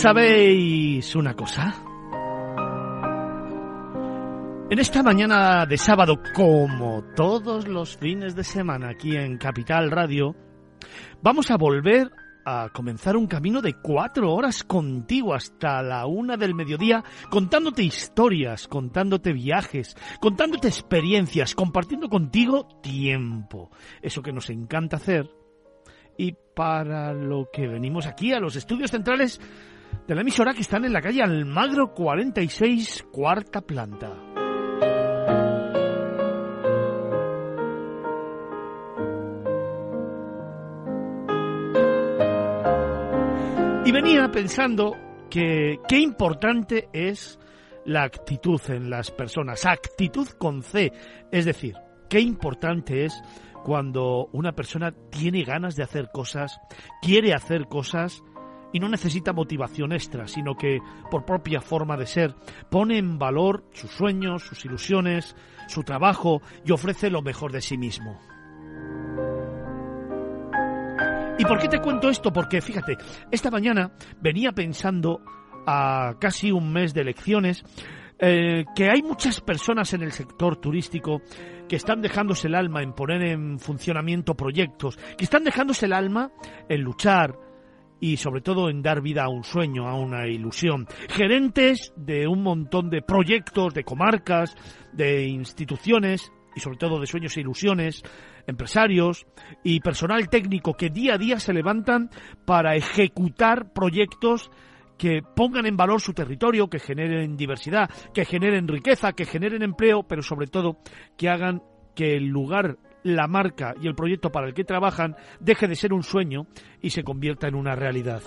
¿Sabéis una cosa? En esta mañana de sábado, como todos los fines de semana aquí en Capital Radio, vamos a volver a comenzar un camino de cuatro horas contigo hasta la una del mediodía, contándote historias, contándote viajes, contándote experiencias, compartiendo contigo tiempo. Eso que nos encanta hacer. Y para lo que venimos aquí a los estudios centrales de la emisora que están en la calle Almagro 46, cuarta planta. Y venía pensando que qué importante es la actitud en las personas, actitud con C, es decir, qué importante es cuando una persona tiene ganas de hacer cosas, quiere hacer cosas y no necesita motivación extra, sino que por propia forma de ser pone en valor sus sueños, sus ilusiones, su trabajo y ofrece lo mejor de sí mismo. ¿Y por qué te cuento esto? Porque fíjate, esta mañana venía pensando a casi un mes de elecciones eh, que hay muchas personas en el sector turístico que están dejándose el alma en poner en funcionamiento proyectos, que están dejándose el alma en luchar y sobre todo en dar vida a un sueño, a una ilusión. Gerentes de un montón de proyectos, de comarcas, de instituciones y sobre todo de sueños e ilusiones, empresarios y personal técnico que día a día se levantan para ejecutar proyectos que pongan en valor su territorio, que generen diversidad, que generen riqueza, que generen empleo, pero sobre todo que hagan que el lugar, la marca y el proyecto para el que trabajan deje de ser un sueño y se convierta en una realidad.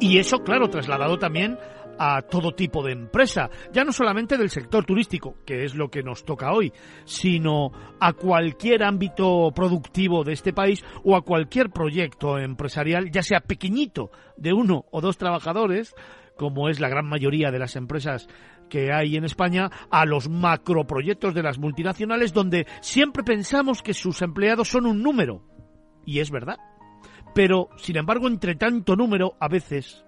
Y eso, claro, trasladado también a todo tipo de empresa, ya no solamente del sector turístico, que es lo que nos toca hoy, sino a cualquier ámbito productivo de este país o a cualquier proyecto empresarial, ya sea pequeñito, de uno o dos trabajadores, como es la gran mayoría de las empresas que hay en España, a los macroproyectos de las multinacionales, donde siempre pensamos que sus empleados son un número. Y es verdad. Pero, sin embargo, entre tanto número, a veces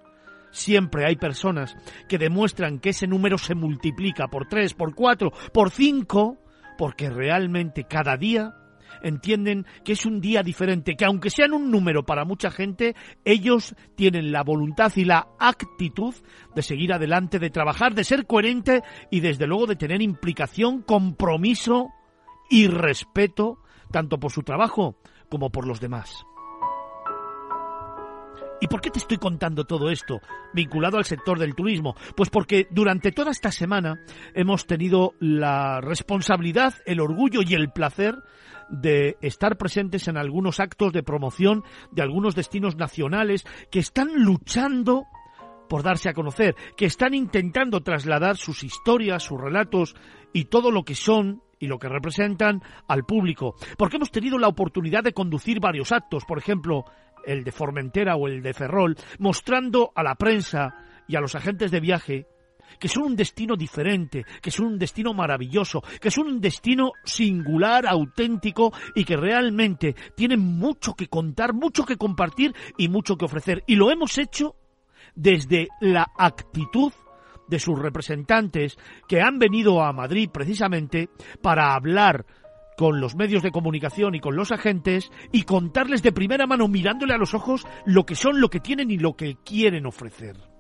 siempre hay personas que demuestran que ese número se multiplica por tres, por cuatro, por cinco, porque realmente cada día entienden que es un día diferente, que aunque sean un número para mucha gente, ellos tienen la voluntad y la actitud de seguir adelante, de trabajar, de ser coherente y desde luego de tener implicación, compromiso y respeto tanto por su trabajo como por los demás. ¿Y por qué te estoy contando todo esto vinculado al sector del turismo? Pues porque durante toda esta semana hemos tenido la responsabilidad, el orgullo y el placer de estar presentes en algunos actos de promoción de algunos destinos nacionales que están luchando por darse a conocer, que están intentando trasladar sus historias, sus relatos y todo lo que son y lo que representan al público. Porque hemos tenido la oportunidad de conducir varios actos, por ejemplo, el de Formentera o el de Ferrol, mostrando a la prensa y a los agentes de viaje que son un destino diferente, que son un destino maravilloso, que son un destino singular, auténtico y que realmente tienen mucho que contar, mucho que compartir y mucho que ofrecer. Y lo hemos hecho desde la actitud de sus representantes que han venido a Madrid precisamente para hablar con los medios de comunicación y con los agentes y contarles de primera mano mirándole a los ojos lo que son, lo que tienen y lo que quieren ofrecer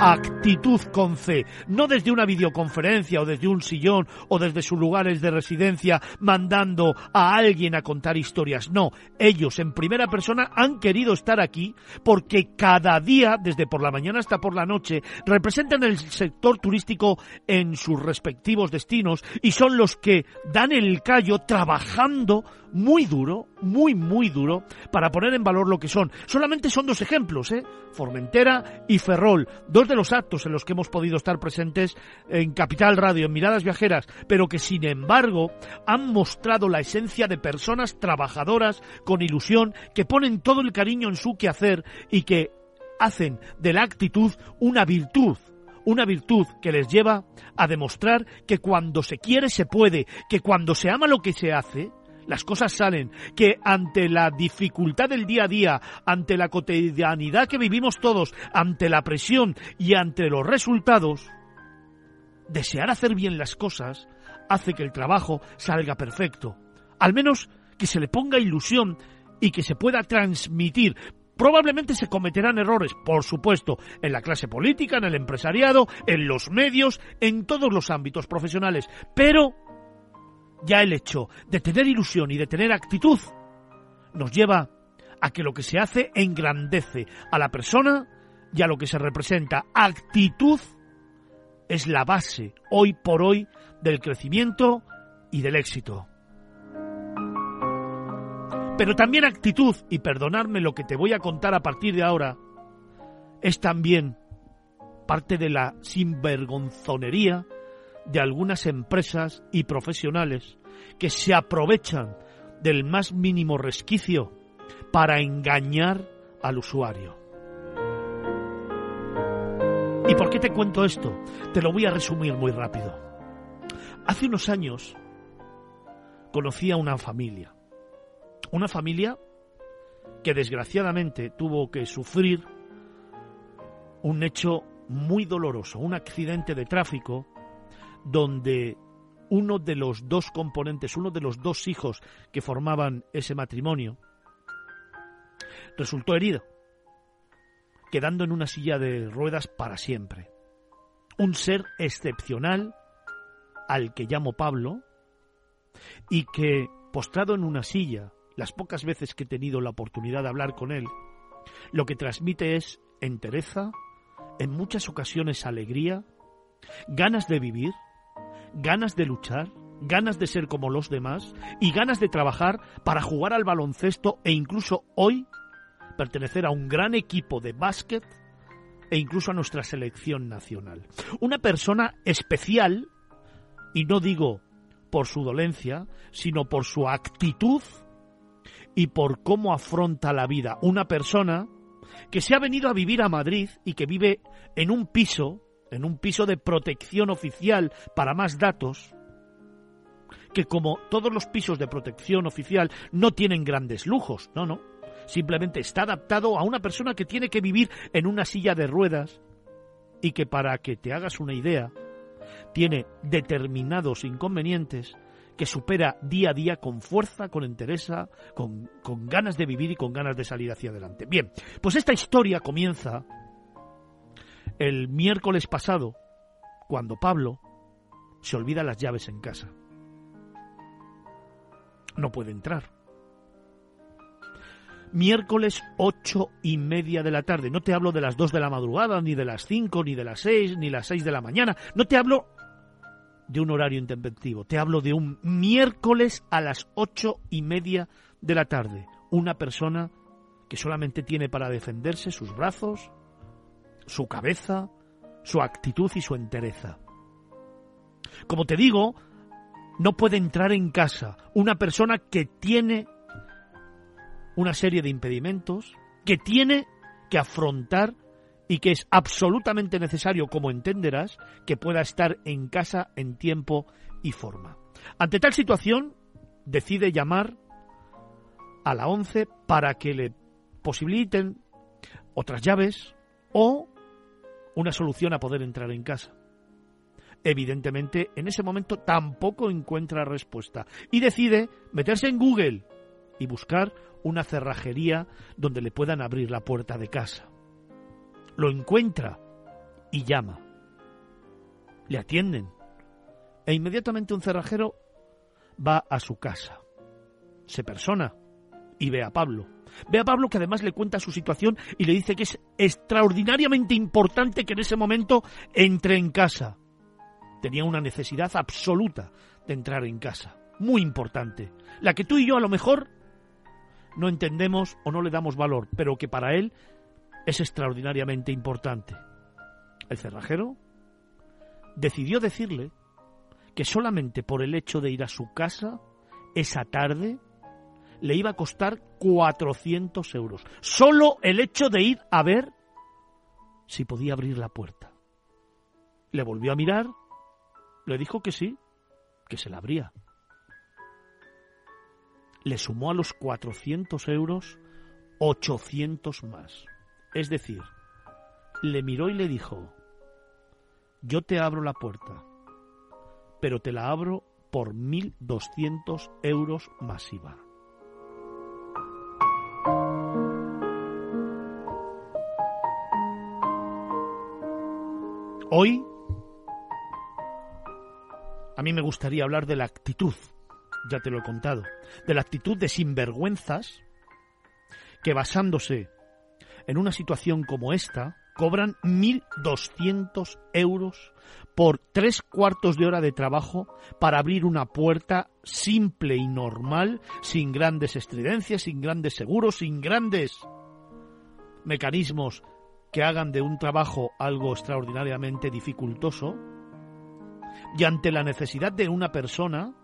actitud con C, no desde una videoconferencia o desde un sillón o desde sus lugares de residencia mandando a alguien a contar historias. No, ellos en primera persona han querido estar aquí porque cada día, desde por la mañana hasta por la noche, representan el sector turístico en sus respectivos destinos y son los que dan el callo trabajando muy duro, muy, muy duro, para poner en valor lo que son. Solamente son dos ejemplos, ¿eh? Formentera y Ferrol, dos de los actos en los que hemos podido estar presentes en Capital Radio, en Miradas Viajeras, pero que sin embargo han mostrado la esencia de personas trabajadoras con ilusión, que ponen todo el cariño en su quehacer y que hacen de la actitud una virtud una virtud que les lleva a demostrar que cuando se quiere se puede, que cuando se ama lo que se hace, las cosas salen, que ante la dificultad del día a día, ante la cotidianidad que vivimos todos, ante la presión y ante los resultados, desear hacer bien las cosas hace que el trabajo salga perfecto. Al menos que se le ponga ilusión y que se pueda transmitir. Probablemente se cometerán errores, por supuesto, en la clase política, en el empresariado, en los medios, en todos los ámbitos profesionales, pero ya el hecho de tener ilusión y de tener actitud nos lleva a que lo que se hace engrandece a la persona y a lo que se representa. Actitud es la base, hoy por hoy, del crecimiento y del éxito. Pero también actitud, y perdonadme lo que te voy a contar a partir de ahora, es también parte de la sinvergonzonería de algunas empresas y profesionales que se aprovechan del más mínimo resquicio para engañar al usuario. ¿Y por qué te cuento esto? Te lo voy a resumir muy rápido. Hace unos años conocí a una familia. Una familia que desgraciadamente tuvo que sufrir un hecho muy doloroso, un accidente de tráfico donde uno de los dos componentes, uno de los dos hijos que formaban ese matrimonio, resultó herido, quedando en una silla de ruedas para siempre. Un ser excepcional al que llamo Pablo y que, postrado en una silla, las pocas veces que he tenido la oportunidad de hablar con él, lo que transmite es entereza, en muchas ocasiones alegría, ganas de vivir, ganas de luchar, ganas de ser como los demás y ganas de trabajar para jugar al baloncesto e incluso hoy pertenecer a un gran equipo de básquet e incluso a nuestra selección nacional. Una persona especial, y no digo por su dolencia, sino por su actitud y por cómo afronta la vida. Una persona que se ha venido a vivir a Madrid y que vive en un piso en un piso de protección oficial para más datos, que como todos los pisos de protección oficial no tienen grandes lujos, no, no, simplemente está adaptado a una persona que tiene que vivir en una silla de ruedas y que para que te hagas una idea, tiene determinados inconvenientes que supera día a día con fuerza, con entereza, con, con ganas de vivir y con ganas de salir hacia adelante. Bien, pues esta historia comienza el miércoles pasado, cuando Pablo se olvida las llaves en casa. No puede entrar. Miércoles ocho y media de la tarde. No te hablo de las dos de la madrugada, ni de las cinco, ni de las seis, ni las seis de la mañana. No te hablo de un horario intempestivo. Te hablo de un miércoles a las ocho y media de la tarde. Una persona que solamente tiene para defenderse sus brazos, su cabeza, su actitud y su entereza. Como te digo, no puede entrar en casa una persona que tiene una serie de impedimentos, que tiene que afrontar y que es absolutamente necesario, como entenderás, que pueda estar en casa en tiempo y forma. Ante tal situación, decide llamar a la ONCE para que le posibiliten otras llaves o una solución a poder entrar en casa. Evidentemente, en ese momento tampoco encuentra respuesta y decide meterse en Google y buscar una cerrajería donde le puedan abrir la puerta de casa. Lo encuentra y llama. Le atienden e inmediatamente un cerrajero va a su casa. Se persona y ve a Pablo Ve a Pablo que además le cuenta su situación y le dice que es extraordinariamente importante que en ese momento entre en casa. Tenía una necesidad absoluta de entrar en casa. Muy importante. La que tú y yo a lo mejor no entendemos o no le damos valor, pero que para él es extraordinariamente importante. El cerrajero decidió decirle que solamente por el hecho de ir a su casa esa tarde le iba a costar 400 euros. Solo el hecho de ir a ver si podía abrir la puerta. Le volvió a mirar, le dijo que sí, que se la abría. le sumó a los 400 euros 800 más. Es decir, le miró y le dijo, yo te abro la puerta, pero te la abro por 1.200 euros masiva. Hoy, a mí me gustaría hablar de la actitud, ya te lo he contado, de la actitud de sinvergüenzas que basándose en una situación como esta, cobran 1.200 euros por tres cuartos de hora de trabajo para abrir una puerta simple y normal, sin grandes estridencias, sin grandes seguros, sin grandes mecanismos que hagan de un trabajo algo extraordinariamente dificultoso, y ante la necesidad de una persona,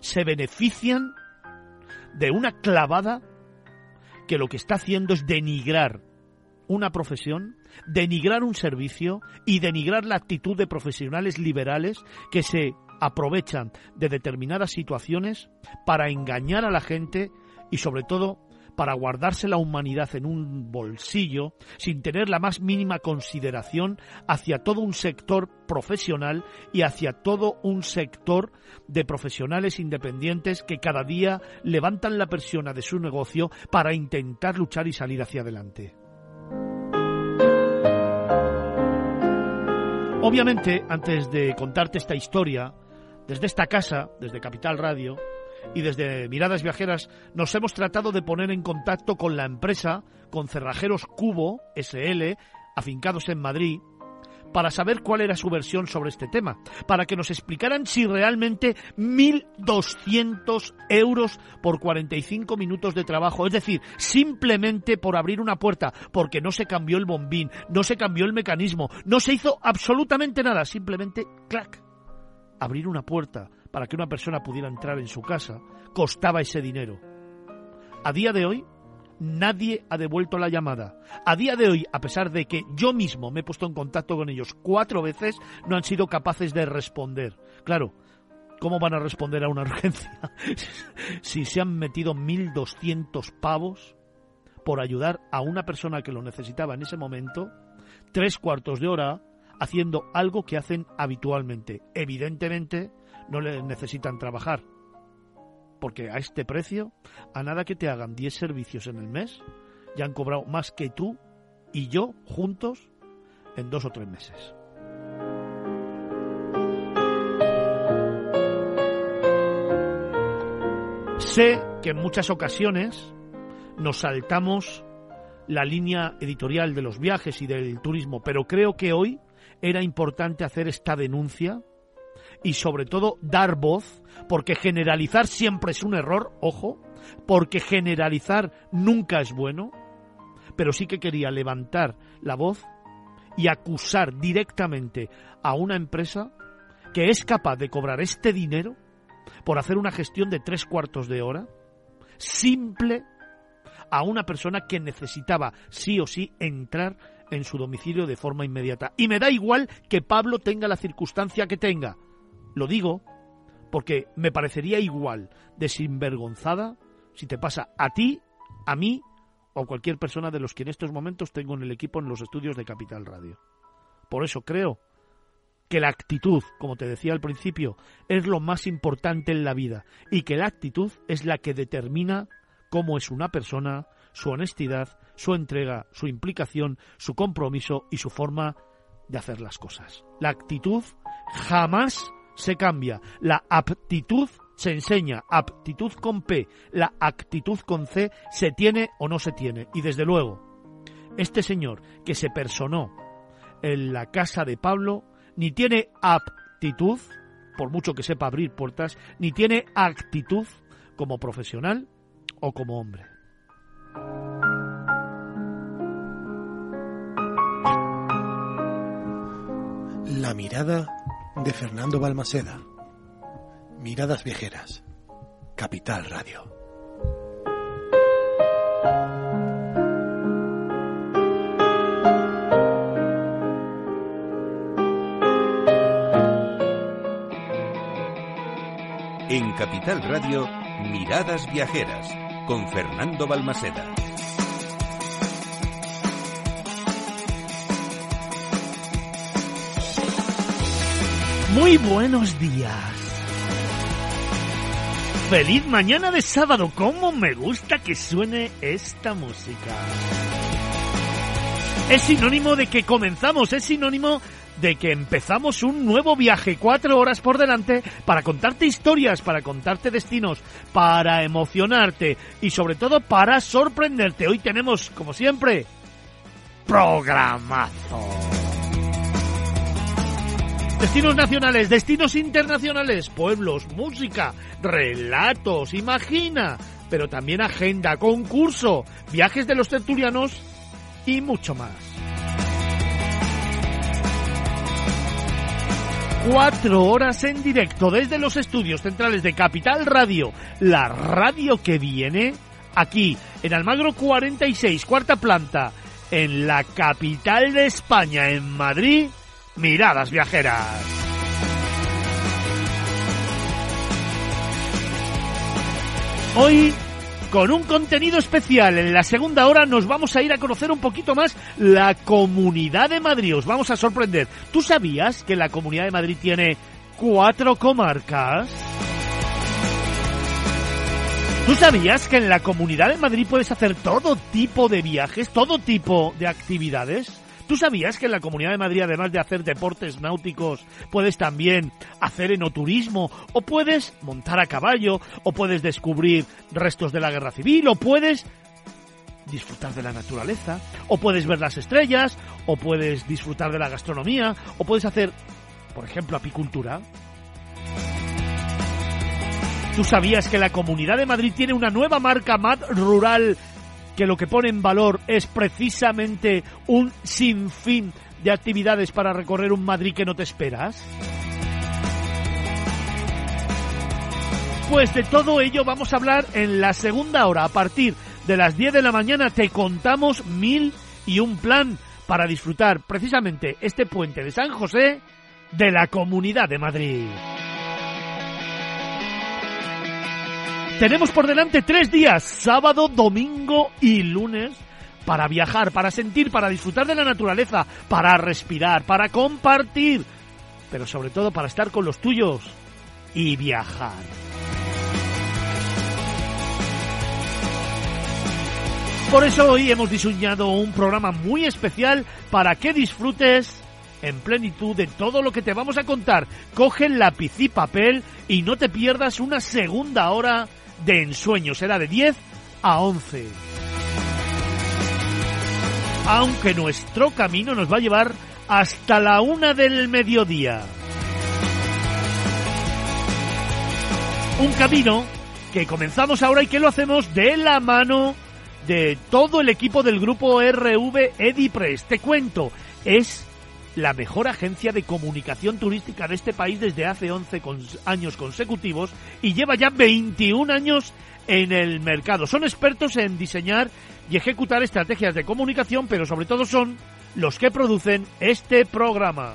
se benefician de una clavada que lo que está haciendo es denigrar una profesión, denigrar un servicio y denigrar la actitud de profesionales liberales que se aprovechan de determinadas situaciones para engañar a la gente y sobre todo para guardarse la humanidad en un bolsillo sin tener la más mínima consideración hacia todo un sector profesional y hacia todo un sector de profesionales independientes que cada día levantan la persiana de su negocio para intentar luchar y salir hacia adelante. Obviamente, antes de contarte esta historia, desde esta casa, desde Capital Radio, y desde Miradas Viajeras nos hemos tratado de poner en contacto con la empresa, con Cerrajeros Cubo SL, afincados en Madrid, para saber cuál era su versión sobre este tema, para que nos explicaran si realmente 1.200 euros por 45 minutos de trabajo, es decir, simplemente por abrir una puerta, porque no se cambió el bombín, no se cambió el mecanismo, no se hizo absolutamente nada, simplemente clac, abrir una puerta para que una persona pudiera entrar en su casa costaba ese dinero. A día de hoy, nadie ha devuelto la llamada. A día de hoy, a pesar de que yo mismo me he puesto en contacto con ellos cuatro veces, no han sido capaces de responder. Claro, ¿cómo van a responder a una urgencia si se han metido 1.200 pavos por ayudar a una persona que lo necesitaba en ese momento, tres cuartos de hora, haciendo algo que hacen habitualmente? Evidentemente, no le necesitan trabajar. Porque a este precio, a nada que te hagan 10 servicios en el mes, ya han cobrado más que tú y yo juntos en dos o tres meses. Sé que en muchas ocasiones nos saltamos la línea editorial de los viajes y del turismo, pero creo que hoy era importante hacer esta denuncia y sobre todo dar voz, porque generalizar siempre es un error, ojo, porque generalizar nunca es bueno, pero sí que quería levantar la voz y acusar directamente a una empresa que es capaz de cobrar este dinero por hacer una gestión de tres cuartos de hora, simple, a una persona que necesitaba sí o sí entrar en su domicilio de forma inmediata. Y me da igual que Pablo tenga la circunstancia que tenga. Lo digo porque me parecería igual de sinvergonzada si te pasa a ti, a mí o a cualquier persona de los que en estos momentos tengo en el equipo en los estudios de Capital Radio. Por eso creo que la actitud, como te decía al principio, es lo más importante en la vida y que la actitud es la que determina cómo es una persona, su honestidad, su entrega, su implicación, su compromiso y su forma de hacer las cosas. La actitud jamás se cambia. La aptitud se enseña. Aptitud con P. La actitud con C se tiene o no se tiene. Y desde luego, este señor que se personó en la casa de Pablo ni tiene aptitud, por mucho que sepa abrir puertas, ni tiene actitud como profesional o como hombre. La mirada de Fernando Balmaceda. Miradas Viajeras. Capital Radio. En Capital Radio Miradas Viajeras con Fernando Balmaseda. Muy buenos días. Feliz mañana de sábado. ¿Cómo me gusta que suene esta música? Es sinónimo de que comenzamos, es sinónimo de que empezamos un nuevo viaje, cuatro horas por delante, para contarte historias, para contarte destinos, para emocionarte y sobre todo para sorprenderte. Hoy tenemos, como siempre, programazo. Destinos nacionales, destinos internacionales, pueblos, música, relatos, imagina, pero también agenda, concurso, viajes de los tertulianos y mucho más. Cuatro horas en directo desde los estudios centrales de Capital Radio, la radio que viene aquí en Almagro 46, cuarta planta, en la capital de España, en Madrid, Miradas Viajeras. Hoy con un contenido especial. En la segunda hora nos vamos a ir a conocer un poquito más la Comunidad de Madrid. Os vamos a sorprender. ¿Tú sabías que la Comunidad de Madrid tiene cuatro comarcas? ¿Tú sabías que en la Comunidad de Madrid puedes hacer todo tipo de viajes, todo tipo de actividades? ¿Tú sabías que en la Comunidad de Madrid, además de hacer deportes náuticos, puedes también hacer enoturismo, o puedes montar a caballo, o puedes descubrir restos de la guerra civil, o puedes disfrutar de la naturaleza, o puedes ver las estrellas, o puedes disfrutar de la gastronomía, o puedes hacer, por ejemplo, apicultura? ¿Tú sabías que la Comunidad de Madrid tiene una nueva marca MAD rural que lo que pone en valor es precisamente un sinfín de actividades para recorrer un Madrid que no te esperas? Pues de todo ello vamos a hablar en la segunda hora. A partir de las 10 de la mañana te contamos mil y un plan para disfrutar precisamente este puente de San José de la Comunidad de Madrid. Tenemos por delante tres días, sábado, domingo y lunes, para viajar, para sentir, para disfrutar de la naturaleza, para respirar, para compartir, pero sobre todo para estar con los tuyos y viajar. Por eso hoy hemos diseñado un programa muy especial para que disfrutes en plenitud de todo lo que te vamos a contar. Coge lápiz y papel y no te pierdas una segunda hora de ensueño. Será de 10 a 11. Aunque nuestro camino nos va a llevar hasta la una del mediodía. Un camino que comenzamos ahora y que lo hacemos de la mano de todo el equipo del grupo RV Edipress. Te cuento, es la mejor agencia de comunicación turística de este país desde hace 11 años consecutivos y lleva ya 21 años en el mercado. Son expertos en diseñar y ejecutar estrategias de comunicación, pero sobre todo son los que producen este programa.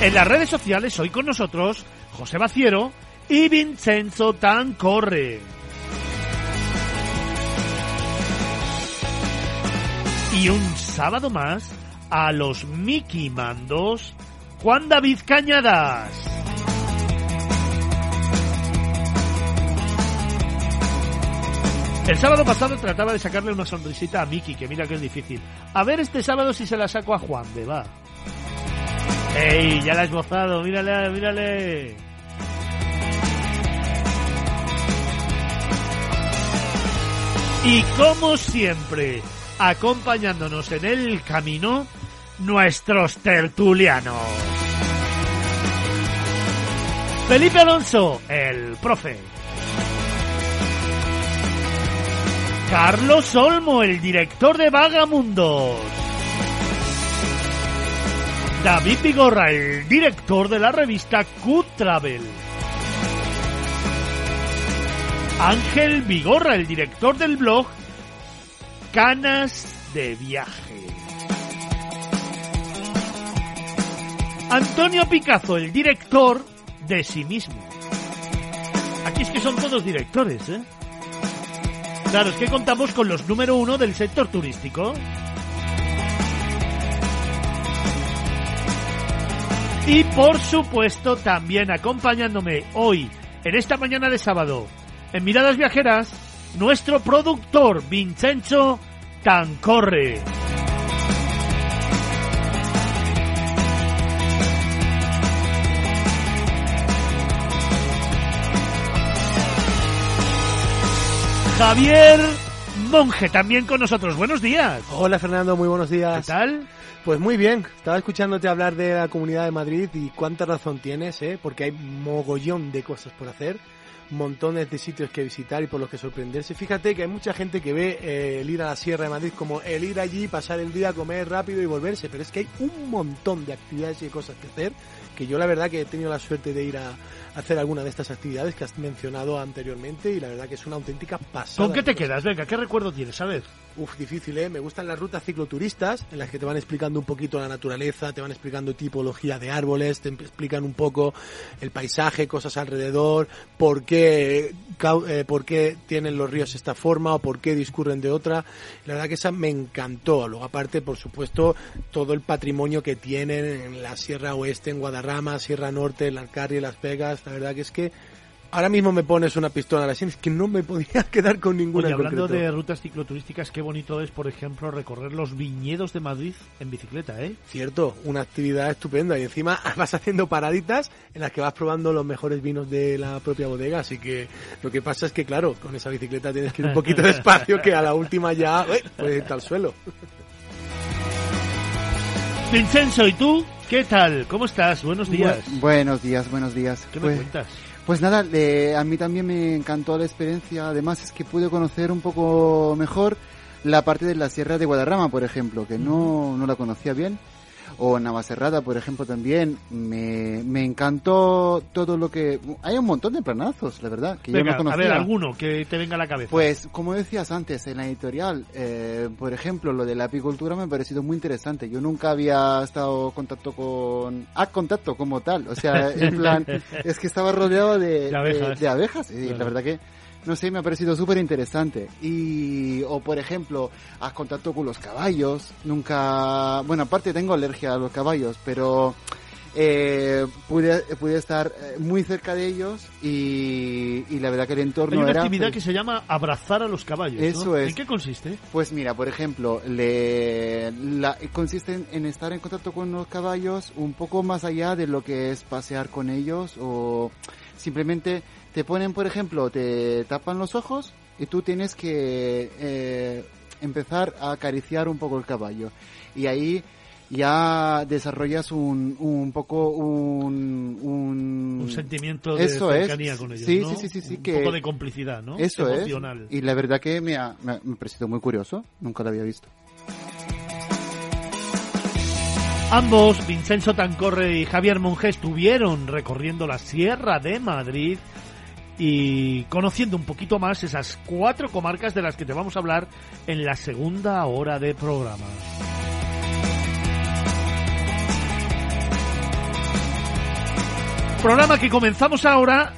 En las redes sociales hoy con nosotros José Baciero y Vincenzo Tancorre. Y un sábado más a los Mickey Mandos, Juan David Cañadas. El sábado pasado trataba de sacarle una sonrisita a Mickey, que mira que es difícil. A ver este sábado si se la saco a Juan de va. ¡Ey! Ya la has gozado, mírale, mírale. Y como siempre, acompañándonos en el camino nuestros tertulianos. Felipe Alonso, el profe. Carlos Olmo, el director de Vagamundos. David Vigorra, el director de la revista Q Travel. Ángel Vigorra, el director del blog Canas de viaje. Antonio Picazo, el director de sí mismo. Aquí es que son todos directores, ¿eh? Claro, es que contamos con los número uno del sector turístico. Y por supuesto también acompañándome hoy, en esta mañana de sábado, en Miradas Viajeras, nuestro productor Vincenzo Tancorre. Javier Monje también con nosotros. Buenos días. Hola Fernando, muy buenos días. ¿Qué tal? Pues muy bien, estaba escuchándote hablar de la Comunidad de Madrid y cuánta razón tienes, ¿eh? porque hay mogollón de cosas por hacer, montones de sitios que visitar y por los que sorprenderse. Fíjate que hay mucha gente que ve eh, el ir a la Sierra de Madrid como el ir allí, pasar el día, comer rápido y volverse, pero es que hay un montón de actividades y cosas que hacer que yo la verdad que he tenido la suerte de ir a, hacer alguna de estas actividades que has mencionado anteriormente y la verdad que es una auténtica pasada. ¿Con qué te quedas? Venga, ¿qué recuerdo tienes? A ver. Uf, difícil, ¿eh? Me gustan las rutas cicloturistas en las que te van explicando un poquito la naturaleza, te van explicando tipología de árboles, te explican un poco el paisaje, cosas alrededor, por qué, eh, por qué tienen los ríos esta forma o por qué discurren de otra. La verdad que esa me encantó. Luego aparte, por supuesto, todo el patrimonio que tienen en la Sierra Oeste, en Guadarrama, Sierra Norte, en Alcarria, Las Vegas, la verdad que es que ahora mismo me pones una pistola a la sien, es que no me podía quedar con ninguna. Oye, hablando de rutas cicloturísticas, qué bonito es, por ejemplo, recorrer los viñedos de Madrid en bicicleta, ¿eh? Cierto, una actividad estupenda y encima vas haciendo paraditas en las que vas probando los mejores vinos de la propia bodega, así que lo que pasa es que, claro, con esa bicicleta tienes que ir un poquito despacio, que a la última ya puedes irte al suelo. Vincenzo, ¿y tú? ¿Qué tal? ¿Cómo estás? Buenos días. buenos días, buenos días. ¿Qué me pues, cuentas? Pues nada, a mí también me encantó la experiencia. Además es que pude conocer un poco mejor la parte de la Sierra de Guadarrama, por ejemplo, que no, no la conocía bien o Navacerrada, por ejemplo, también. Me, me encantó todo lo que... Hay un montón de planazos, la verdad, que yo no conocía. a ver, alguno que te venga a la cabeza. Pues, como decías antes, en la editorial, eh, por ejemplo, lo de la apicultura me ha parecido muy interesante. Yo nunca había estado en contacto con... Ah, contacto como tal. O sea, en plan, es que estaba rodeado de, de abejas. y la verdad que no sé, me ha parecido súper interesante. Y, o por ejemplo, has contacto con los caballos, nunca, bueno, aparte tengo alergia a los caballos, pero eh, pude, pude estar eh, muy cerca de ellos y, y la verdad que el entorno Hay una era... actividad que se llama abrazar a los caballos. Eso es. ¿En qué consiste? Pues mira, por ejemplo, le, la, consiste en estar en contacto con los caballos un poco más allá de lo que es pasear con ellos o simplemente te ponen, por ejemplo, te tapan los ojos y tú tienes que eh, empezar a acariciar un poco el caballo. Y ahí ya desarrollas un, un poco un, un, sentimiento de cercanía con ellos, sí, ¿no? sí, sí, sí, un poco de complicidad, ¿no? Eso Emocional. es. Y la verdad que me ha, me ha parecido muy curioso, nunca lo había visto. Ambos, Vincenzo Tancorre y Javier Monge, estuvieron recorriendo la Sierra de Madrid y conociendo un poquito más esas cuatro comarcas de las que te vamos a hablar en la segunda hora de programa. Programa que comenzamos ahora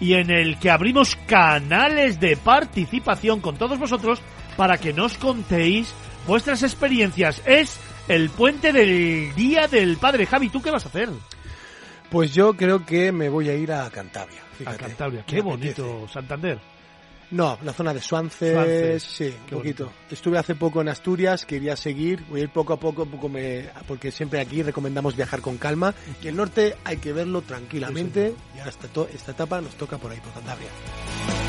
y en el que abrimos canales de participación con todos vosotros para que nos contéis vuestras experiencias. Es el puente del Día del Padre. Javi, ¿tú qué vas a hacer? Pues yo creo que me voy a ir a Cantabria. A Cantabria, qué bonito, Santander. No, la zona de Suances, sí, un poquito. Estuve hace poco en Asturias, quería seguir, voy a ir poco a poco, poco me, porque siempre aquí recomendamos viajar con calma. Y el norte hay que verlo tranquilamente. Y ahora esta, esta etapa nos toca por ahí, por Cantabria.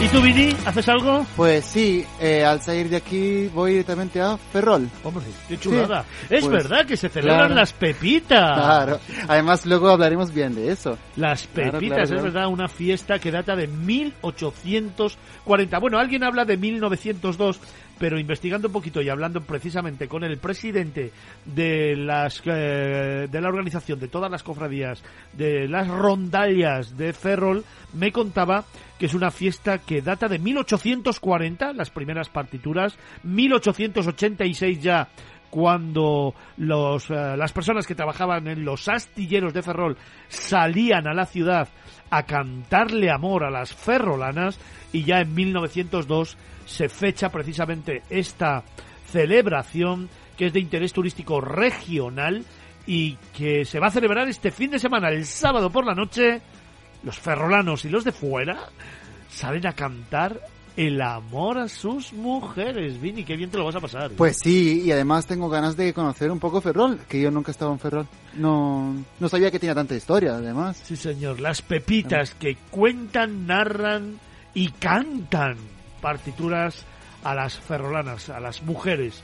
¿Y tú, Vini, haces algo? Pues sí, eh, al salir de aquí voy directamente a Ferrol. Hombre, qué chulada. es pues, verdad que se celebran las pepitas. Claro, además luego hablaremos bien de eso. Las pepitas, es verdad, una fiesta que data de 1840. Bueno, alguien habla de 1902, pero investigando un poquito y hablando precisamente con el presidente de las eh, de la organización de todas las cofradías de las rondallas de Ferrol me contaba que es una fiesta que data de 1840 las primeras partituras 1886 ya cuando los, eh, las personas que trabajaban en los astilleros de Ferrol salían a la ciudad a cantarle amor a las ferrolanas y ya en 1902 se fecha precisamente esta celebración que es de interés turístico regional y que se va a celebrar este fin de semana, el sábado por la noche. Los ferrolanos y los de fuera salen a cantar el amor a sus mujeres. Vini, qué bien te lo vas a pasar. Pues sí, y además tengo ganas de conocer un poco Ferrol, que yo nunca he estado en Ferrol. No, no sabía que tenía tanta historia, además. Sí, señor. Las pepitas que cuentan, narran y cantan partituras a las ferrolanas, a las mujeres.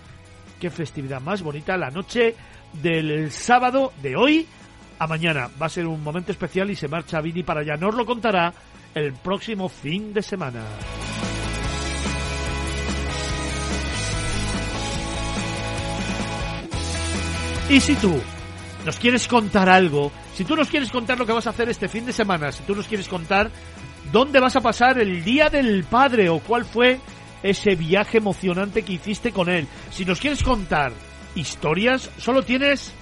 Qué festividad más bonita la noche del sábado de hoy a mañana. Va a ser un momento especial y se marcha Vini para allá. Nos lo contará el próximo fin de semana. Y si tú nos quieres contar algo, si tú nos quieres contar lo que vas a hacer este fin de semana, si tú nos quieres contar dónde vas a pasar el Día del Padre o cuál fue ese viaje emocionante que hiciste con él, si nos quieres contar historias, solo tienes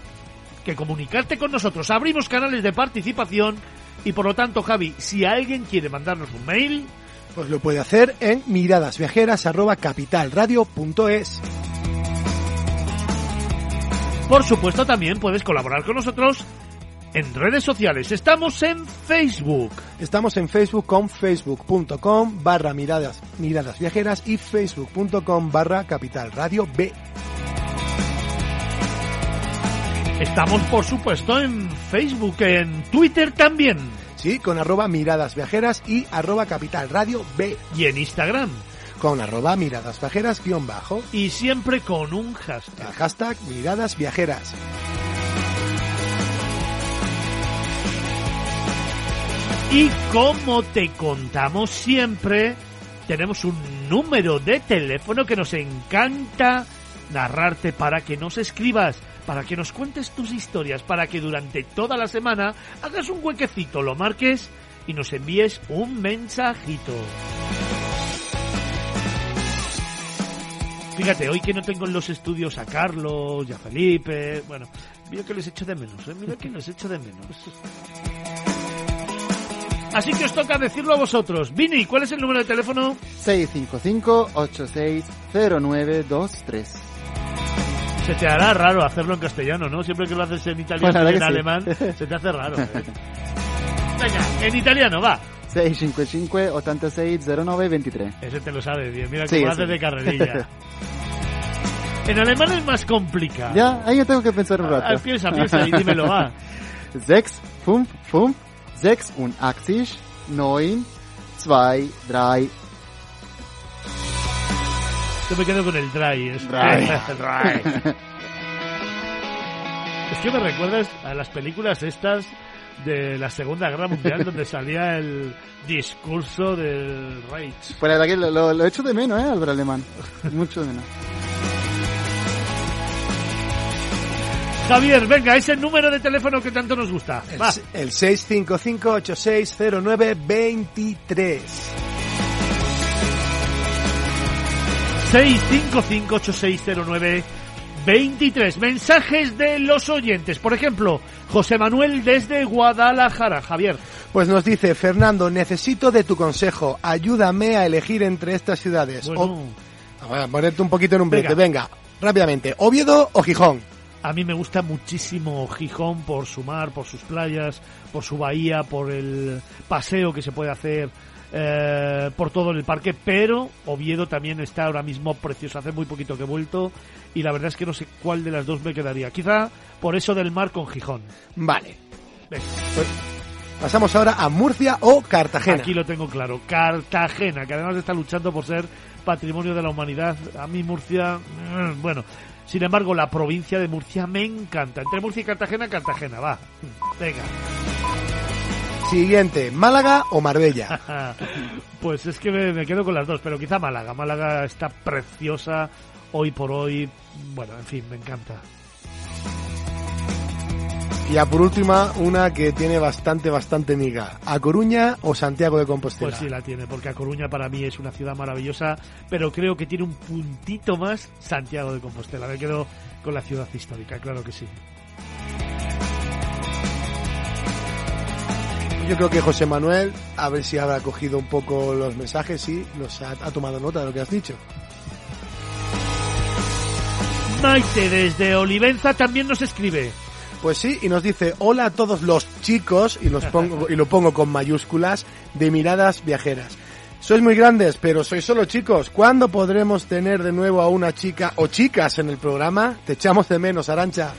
que comunicarte con nosotros. Abrimos canales de participación y por lo tanto, Javi, si alguien quiere mandarnos un mail, pues lo puede hacer en miradasviajeras@capitalradio.es. Por supuesto, también puedes colaborar con nosotros en redes sociales. Estamos en Facebook. Estamos en Facebook con facebook.com barra miradas, miradas viajeras y facebook.com barra capital radio B. Estamos, por supuesto, en Facebook, en Twitter también. Sí, con arroba miradas viajeras y arroba capital radio B. Y en Instagram. Con arroba miradas viajeras guion bajo. Y siempre con un hashtag. El hashtag miradas viajeras. Y como te contamos siempre, tenemos un número de teléfono que nos encanta narrarte para que nos escribas, para que nos cuentes tus historias, para que durante toda la semana hagas un huequecito, lo marques y nos envíes un mensajito. Fíjate, hoy que no tengo en los estudios a Carlos y a Felipe, bueno, mira que les echo de menos, ¿eh? mira que les echo de menos. Así que os toca decirlo a vosotros. Vini, ¿cuál es el número de teléfono? 655-860923. Se te hará raro hacerlo en castellano, ¿no? Siempre que lo haces en italiano Pues y en sí. alemán, se te hace raro. ¿eh? Venga, en italiano, va. 655-860923. Ese te lo sabes bien, mira Sí, cómo lo ese. haces de carrerilla. en alemán es más complicado. Ya, ahí yo tengo que pensar un Ah, rato. piensa, piensa y dímelo, va. 6, 5, 5, 86, 9, 2, 3. Yo me quedo con el dry. Es, Dry. Dry. Es que me recuerdas a las películas estas de la Segunda Guerra Mundial donde salía el discurso del Reich. Pues la que lo, lo, lo echo de menos, ¿eh? Álvaro Alemán. Mucho de menos. Javier, venga, ese número de teléfono que tanto nos gusta. El, Va. el 655-8609-23. 655860923. Mensajes de los oyentes. Por ejemplo, José Manuel desde Guadalajara. Javier. Pues nos dice, Fernando, necesito de tu consejo. Ayúdame a elegir entre estas ciudades. Bueno, O- a ponerte un poquito en un brete. Venga. Venga, rápidamente. ¿Oviedo o Gijón? a mí me gusta muchísimo Gijón por su mar, por sus playas, por su bahía, por el paseo que se puede hacer eh, por todo el parque, pero Oviedo también está ahora mismo precioso. Hace muy poquito que he vuelto y la verdad es que no sé cuál de las dos me quedaría. Quizá por eso del mar con Gijón. Vale. Pues pasamos ahora a Murcia o Cartagena. Aquí lo tengo claro. Cartagena, que además está luchando por ser patrimonio de la humanidad. A mí Murcia, mm, bueno. Sin embargo, la provincia de Murcia me encanta. Entre Murcia y Cartagena, Cartagena, va. Venga. Siguiente, Málaga o Marbella. Pues es que me, me quedo con las dos, pero quizá Málaga. Málaga está preciosa hoy por hoy. Bueno, en fin, me encanta. Y ya por última, una que tiene bastante, bastante miga. ¿A Coruña o Santiago de Compostela? Pues sí la tiene, porque A Coruña para mí es una ciudad maravillosa, pero creo que tiene un puntito más Santiago de Compostela. Me quedo con la ciudad histórica, claro que sí. Yo creo que José Manuel, a ver si habrá cogido un poco los mensajes y los ha, ha tomado nota de lo que has dicho. Maite desde Olivenza también nos escribe. Pues sí, y nos dice, hola a todos los chicos, y, los pongo, y lo pongo con mayúsculas, de miradas viajeras. Sois muy grandes, pero sois solo chicos. ¿Cuándo podremos tener de nuevo a una chica o chicas en el programa? Te echamos de menos, Arancha.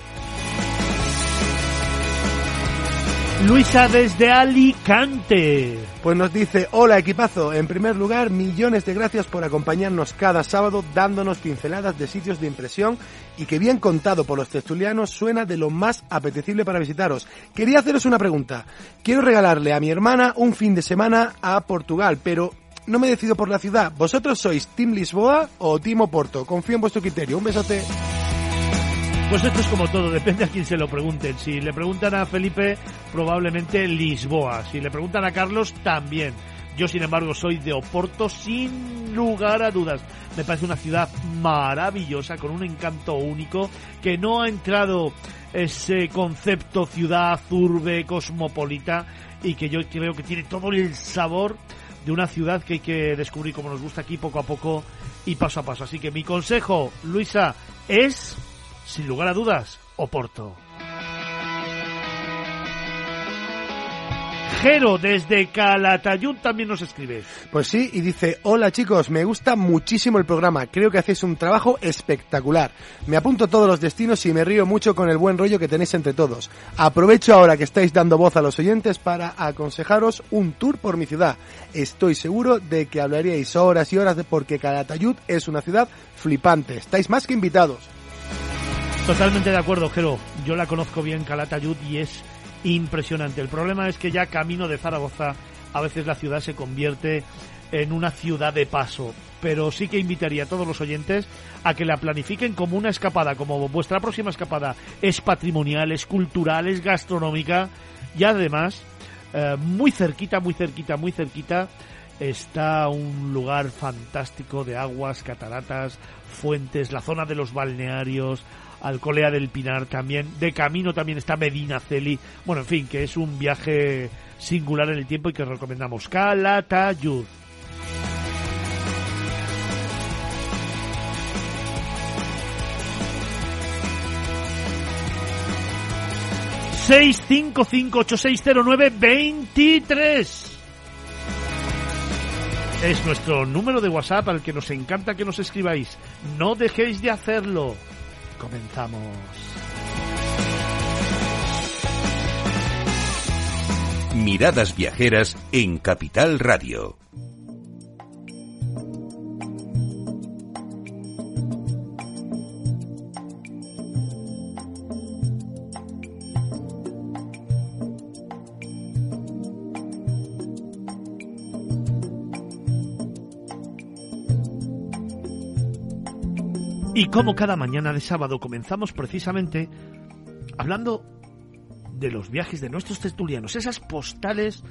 Luisa desde Alicante. Pues nos dice, hola equipazo, en primer lugar, millones de gracias por acompañarnos cada sábado dándonos pinceladas de sitios de impresión y que bien contado por los tertulianos suena de lo más apetecible para visitaros. Quería haceros una pregunta. Quiero regalarle a mi hermana un fin de semana a Portugal, pero no me decido por la ciudad. ¿Vosotros sois Team Lisboa o Team Oporto? Confío en vuestro criterio. Un besote. Pues esto es como todo, depende a quién se lo pregunten. Si le preguntan a Felipe, probablemente Lisboa. Si le preguntan a Carlos, también. Yo, sin embargo, soy de Oporto sin lugar a dudas. Me parece una ciudad maravillosa, con un encanto único, que no ha entrado ese concepto ciudad, urbe, cosmopolita, y que yo creo que tiene todo el sabor de una ciudad que hay que descubrir como nos gusta aquí poco a poco y paso a paso. Así que mi consejo, Luisa, es sin lugar a dudas, Oporto. Jero desde Calatayud también nos escribe. Pues sí, y dice, hola chicos, me gusta muchísimo el programa, creo que hacéis un trabajo espectacular. Me apunto todos los destinos y me río mucho con el buen rollo que tenéis entre todos. Aprovecho ahora que estáis dando voz a los oyentes para aconsejaros un tour por mi ciudad. Estoy seguro de que hablaríais horas y horas de porque Calatayud es una ciudad flipante. Estáis más que invitados. Totalmente de acuerdo, Jero. Yo la conozco bien, Calatayud, y es impresionante. El problema es que ya camino de Zaragoza, a veces la ciudad se convierte en una ciudad de paso. Pero sí que invitaría a todos los oyentes a que la planifiquen como una escapada, como vuestra próxima escapada es patrimonial, es cultural, es gastronómica y además eh, muy cerquita, muy cerquita, muy cerquita está un lugar fantástico de aguas, cataratas, fuentes, la zona de los balnearios, Alcolea del Pinar también. De camino también está Medina Celi. Bueno, en fin, que es un viaje singular en el tiempo y que recomendamos. Calatayud. seis cinco cinco ocho seis cero nueve veintitrés es nuestro número de WhatsApp al que nos encanta que nos escribáis. No dejéis de hacerlo. Comenzamos. Miradas viajeras en Capital Radio. Y como cada mañana de sábado comenzamos precisamente hablando de los viajes de nuestros tertulianos, esas postales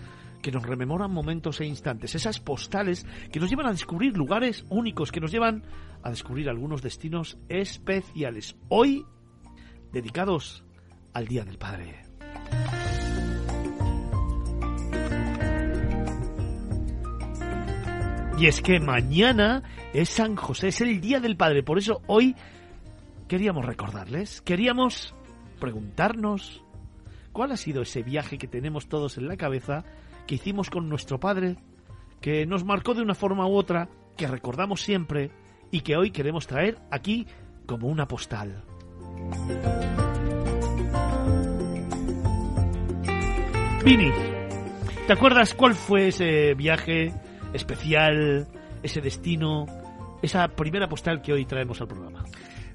que nos rememoran momentos e instantes, esas postales que nos llevan a descubrir lugares únicos, que nos llevan a descubrir algunos destinos especiales. Hoy dedicados al Día del Padre. Y es que mañana es San José, es el Día del Padre. Por eso hoy queríamos recordarles, queríamos preguntarnos cuál ha sido ese viaje que tenemos todos en la cabeza, que hicimos con nuestro Padre, que nos marcó de una forma u otra, que recordamos siempre y que hoy queremos traer aquí como una postal. Vini, ¿te acuerdas cuál fue ese viaje especial, ese destino, esa primera postal que hoy traemos al programa?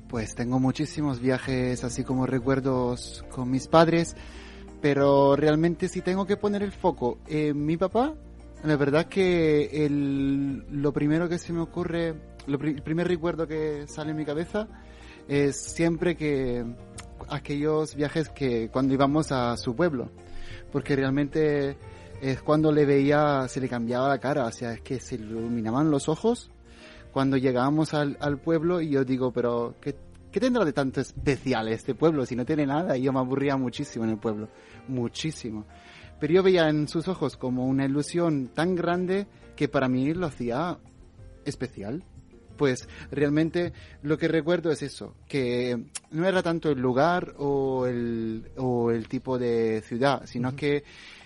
Pues tengo muchísimos viajes así como recuerdos con mis padres, pero realmente si tengo que poner el foco en mi papá, la verdad que el, lo primero que se me ocurre, el primer recuerdo que sale en mi cabeza es siempre que aquellos viajes que cuando íbamos a su pueblo, porque realmente es cuando le veía, se le cambiaba la cara, o sea, es que se iluminaban los ojos cuando llegábamos al, al pueblo y yo digo, pero ¿qué, ¿qué tendrá de tanto especial este pueblo si no tiene nada? Y yo me aburría muchísimo en el pueblo, muchísimo. Pero yo veía en sus ojos como una ilusión tan grande que para mí lo hacía especial. Pues realmente lo que recuerdo es eso, que no era tanto el lugar o el, o el tipo de ciudad, sino que